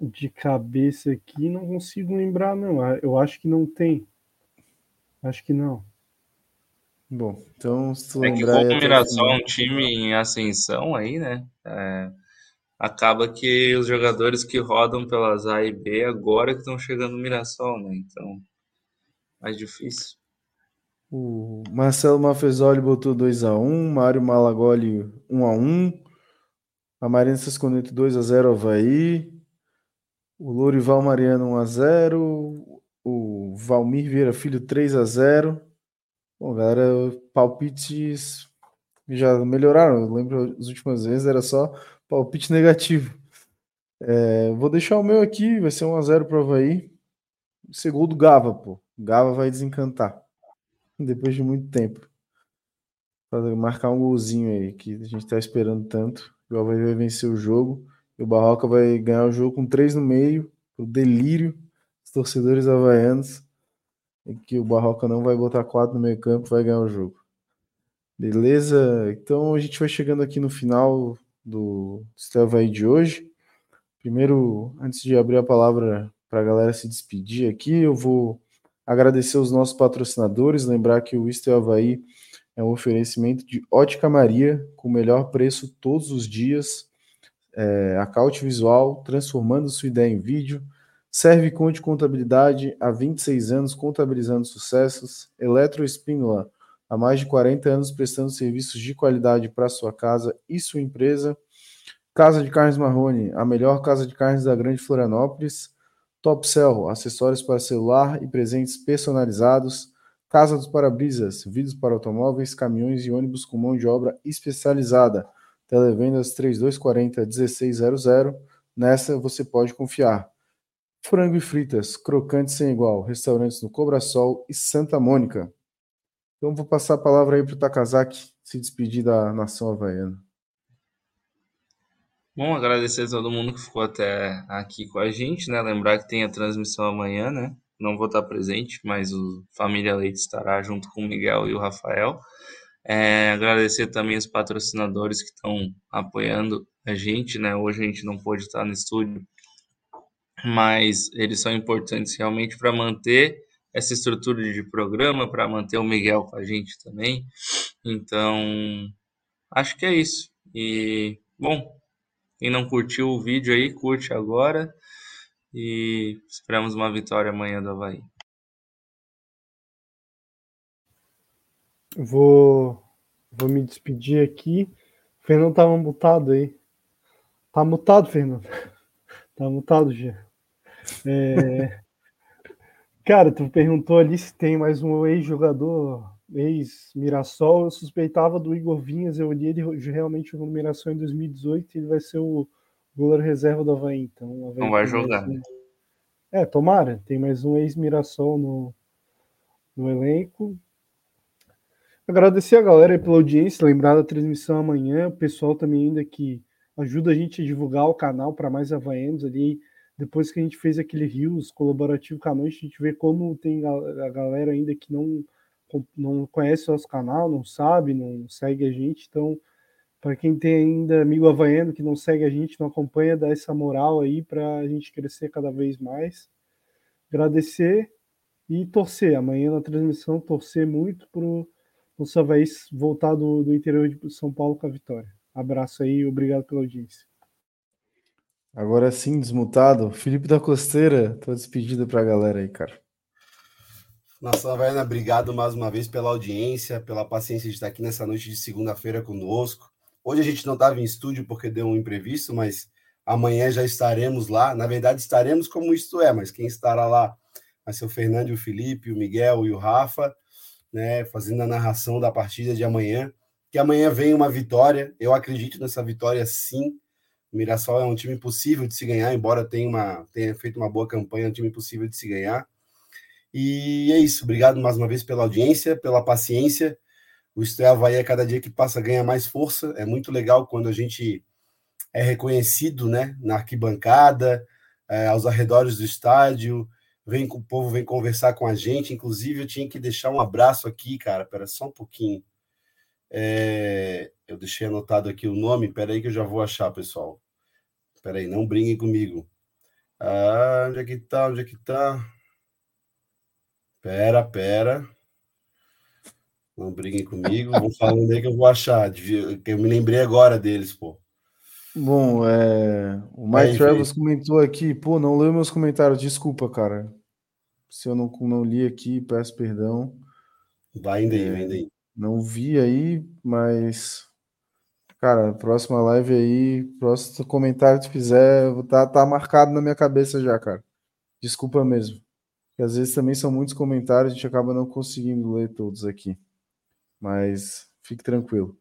De cabeça aqui não consigo lembrar, não. Eu acho que não tem. Acho que não. Bom, então se tu é. Que como o Mirassol é um time em ascensão aí, né? É, acaba que os jogadores que rodam pelas A e B agora que estão chegando no Mirassol, né? Então mais difícil. O Marcelo Mafezoli botou 2x1, Mário Malagoli 1x1, a Marina Sesconeto 2x0 Havaí, o Lorival Mariano 1x0, o Valmir Vieira Filho 3x0. Bom, galera, palpites já melhoraram. Eu lembro as últimas vezes era só palpite negativo. É, vou deixar o meu aqui, vai ser 1x0 para o Havaí. Segundo Gava, pô. Gava vai desencantar. Depois de muito tempo. Para marcar um golzinho aí, que a gente tá esperando tanto. O Gava vai vencer o jogo. E o Barroca vai ganhar o jogo com três no meio. O delírio dos torcedores havaianos. E que o Barroca não vai botar quatro no meio campo vai ganhar o jogo. Beleza? Então a gente vai chegando aqui no final do Havaí de hoje. Primeiro, antes de abrir a palavra para a galera se despedir aqui, eu vou agradecer os nossos patrocinadores, lembrar que o Isto Havaí é um oferecimento de Ótica Maria, com o melhor preço todos os dias, é, Caute Visual, transformando sua ideia em vídeo, Serve Conte Contabilidade, há 26 anos contabilizando sucessos, Eletroespínola, há mais de 40 anos prestando serviços de qualidade para sua casa e sua empresa, Casa de Carnes Marrone, a melhor casa de carnes da Grande Florianópolis, Top Cell, acessórios para celular e presentes personalizados. Casa dos Parabrisas, vidros para automóveis, caminhões e ônibus com mão de obra especializada. Televendas 3240 1600. Nessa você pode confiar. Frango e fritas, crocantes sem igual. Restaurantes no Cobrasol e Santa Mônica. Então vou passar a palavra aí para o Takazaki se despedir da nação havaiana. Bom, agradecer a todo mundo que ficou até aqui com a gente, né? Lembrar que tem a transmissão amanhã, né? Não vou estar presente, mas o Família Leite estará junto com o Miguel e o Rafael. É, agradecer também os patrocinadores que estão apoiando a gente, né? Hoje a gente não pôde estar no estúdio, mas eles são importantes realmente para manter essa estrutura de programa, para manter o Miguel com a gente também. Então, acho que é isso. E, bom, quem não curtiu o vídeo aí, curte agora. E esperamos uma vitória amanhã do Havaí. Vou, vou me despedir aqui. O Fernando estava mutado aí. Tá mutado, Fernando. Tá mutado, já. É... Cara, tu perguntou ali se tem mais um ex-jogador, ex-Mirassol. Eu suspeitava do Igor Vinhas. Eu olhei ele realmente jogou no Mirassol em 2018 e ele vai ser o goleiro reserva do Havaí. Então, Havaí Não vai jogar. Um... É, tomara. Tem mais um ex-Mirassol no, no elenco. Agradecer a galera pela audiência, lembrar da transmissão amanhã, o pessoal também ainda que ajuda a gente a divulgar o canal para mais havaianos ali. Depois que a gente fez aquele Rios colaborativo com a noite, a gente vê como tem a galera ainda que não, não conhece o nosso canal, não sabe, não segue a gente. Então, para quem tem ainda amigo havaiano que não segue a gente, não acompanha, dá essa moral aí para a gente crescer cada vez mais. Agradecer e torcer. Amanhã na transmissão, torcer muito pro o Havaí voltar do, do interior de São Paulo com a vitória. Abraço aí obrigado pela audiência. Agora sim, desmutado. Felipe da Costeira, tua despedida para a galera aí, cara. Nação Havaiana, obrigado mais uma vez pela audiência, pela paciência de estar aqui nessa noite de segunda-feira conosco. Hoje a gente não estava em estúdio porque deu um imprevisto, mas amanhã já estaremos lá. Na verdade, estaremos como isto é, mas quem estará lá vai ser o Fernando, o Felipe, o Miguel e o Rafa né, fazendo a narração da partida de amanhã. Que amanhã vem uma vitória. Eu acredito nessa vitória sim. O Mirassol é um time impossível de se ganhar, embora tenha, uma, tenha feito uma boa campanha, é um time impossível de se ganhar. E é isso. Obrigado mais uma vez pela audiência, pela paciência. O Estreia Havaí, a cada dia que passa, ganha mais força. É muito legal quando a gente é reconhecido né, na arquibancada, é, aos arredores do estádio, vem o povo vem conversar com a gente. Inclusive, eu tinha que deixar um abraço aqui, cara. Pera só um pouquinho. É, eu deixei anotado aqui o nome. Pera aí que eu já vou achar, pessoal. Pera aí, não briguem comigo. Ah, onde é que tá? Onde é que tá? Pera, pera. Não briguem comigo. Vão falando aí que eu vou achar. Eu me lembrei agora deles, pô. Bom, é... o Mike Travels comentou aqui, pô, não leu meus comentários, desculpa, cara. Se eu não, não li aqui, peço perdão. Vai indo aí, é... vai indo aí. Não vi aí, mas. Cara, próxima live aí, próximo comentário que tu fizer, tá, tá marcado na minha cabeça já, cara. Desculpa mesmo. Porque às vezes também são muitos comentários, a gente acaba não conseguindo ler todos aqui. Mas fique tranquilo.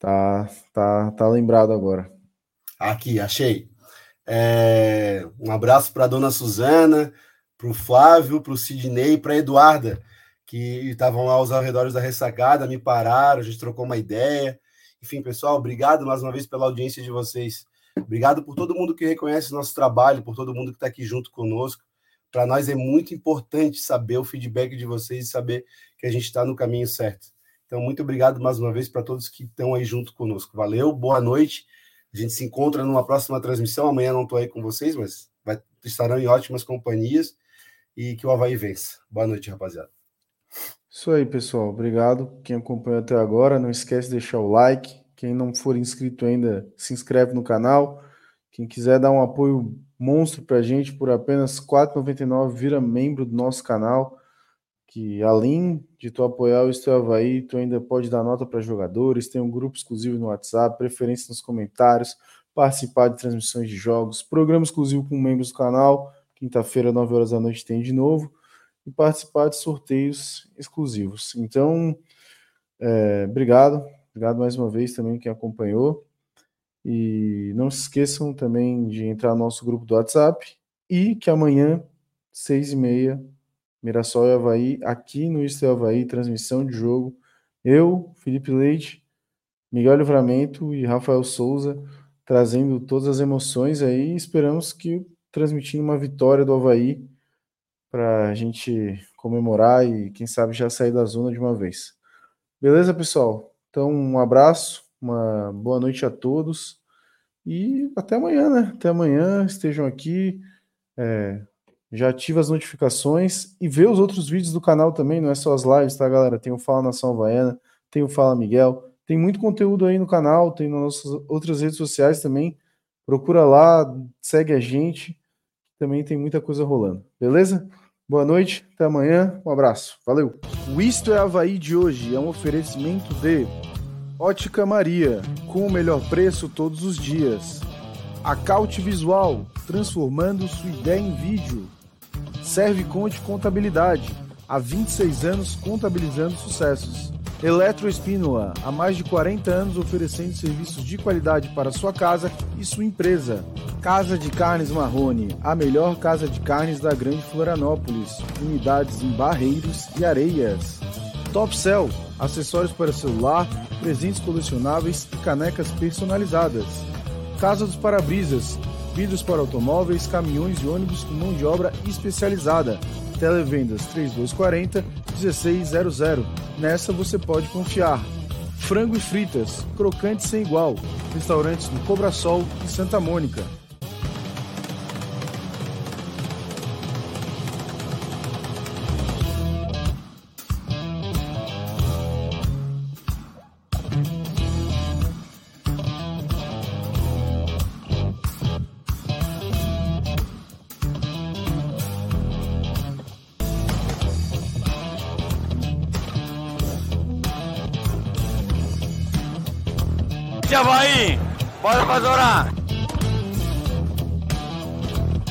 Tá, tá, tá lembrado agora. Aqui, achei. É, um abraço para dona Suzana, para o Flávio, para o Sidney, para Eduarda, que estavam lá aos arredores da ressacada, me pararam, a gente trocou uma ideia. Enfim, pessoal, obrigado mais uma vez pela audiência de vocês. Obrigado por todo mundo que reconhece nosso trabalho, por todo mundo que está aqui junto conosco. Para nós é muito importante saber o feedback de vocês e saber que a gente está no caminho certo. Então, muito obrigado mais uma vez para todos que estão aí junto conosco. Valeu, boa noite a gente se encontra numa próxima transmissão. Amanhã não estou aí com vocês, mas vai, estarão em ótimas companhias e que o Havaí vença. Boa noite, rapaziada. Isso aí, pessoal. Obrigado. Quem acompanhou até agora, não esquece de deixar o like. Quem não for inscrito ainda, se inscreve no canal. Quem quiser dar um apoio monstro para a gente por apenas R$ 4,99, vira membro do nosso canal que além de tu apoiar o Estou Havaí, tu ainda pode dar nota para jogadores, tem um grupo exclusivo no WhatsApp, preferência nos comentários, participar de transmissões de jogos, programa exclusivo com membros do canal, quinta-feira, 9 horas da noite tem de novo, e participar de sorteios exclusivos. Então, é, obrigado, obrigado mais uma vez também quem acompanhou. E não se esqueçam também de entrar no nosso grupo do WhatsApp e que amanhã, seis e meia, Mirassol e Havaí, aqui no Isto Havaí, transmissão de jogo. Eu, Felipe Leite, Miguel Livramento e Rafael Souza, trazendo todas as emoções aí. Esperamos que transmitindo uma vitória do Havaí para a gente comemorar e, quem sabe, já sair da zona de uma vez. Beleza, pessoal? Então, um abraço, uma boa noite a todos e até amanhã, né? Até amanhã, estejam aqui. É, já ativa as notificações e vê os outros vídeos do canal também, não é só as lives, tá, galera? Tem o Fala Nação Havaiana, tem o Fala Miguel, tem muito conteúdo aí no canal, tem nas nossas outras redes sociais também. Procura lá, segue a gente, também tem muita coisa rolando, beleza? Boa noite, até amanhã, um abraço, valeu! O Isto é Havaí de hoje é um oferecimento de Ótica Maria, com o melhor preço todos os dias. Acaute Visual, transformando sua ideia em vídeo. Serve Conte Contabilidade, há 26 anos contabilizando sucessos. Eletroespínola, há mais de 40 anos oferecendo serviços de qualidade para sua casa e sua empresa. Casa de Carnes Marrone, a melhor casa de carnes da Grande Florianópolis. Unidades em Barreiros e Areias. Top Cell, acessórios para celular, presentes colecionáveis e canecas personalizadas. Casa dos Parabrisas, vidros para automóveis, caminhões e ônibus com mão de obra especializada. Televendas 3240 1600. Nessa você pode confiar. Frango e fritas, crocante sem igual. Restaurantes no Cobra Sol e Santa Mônica.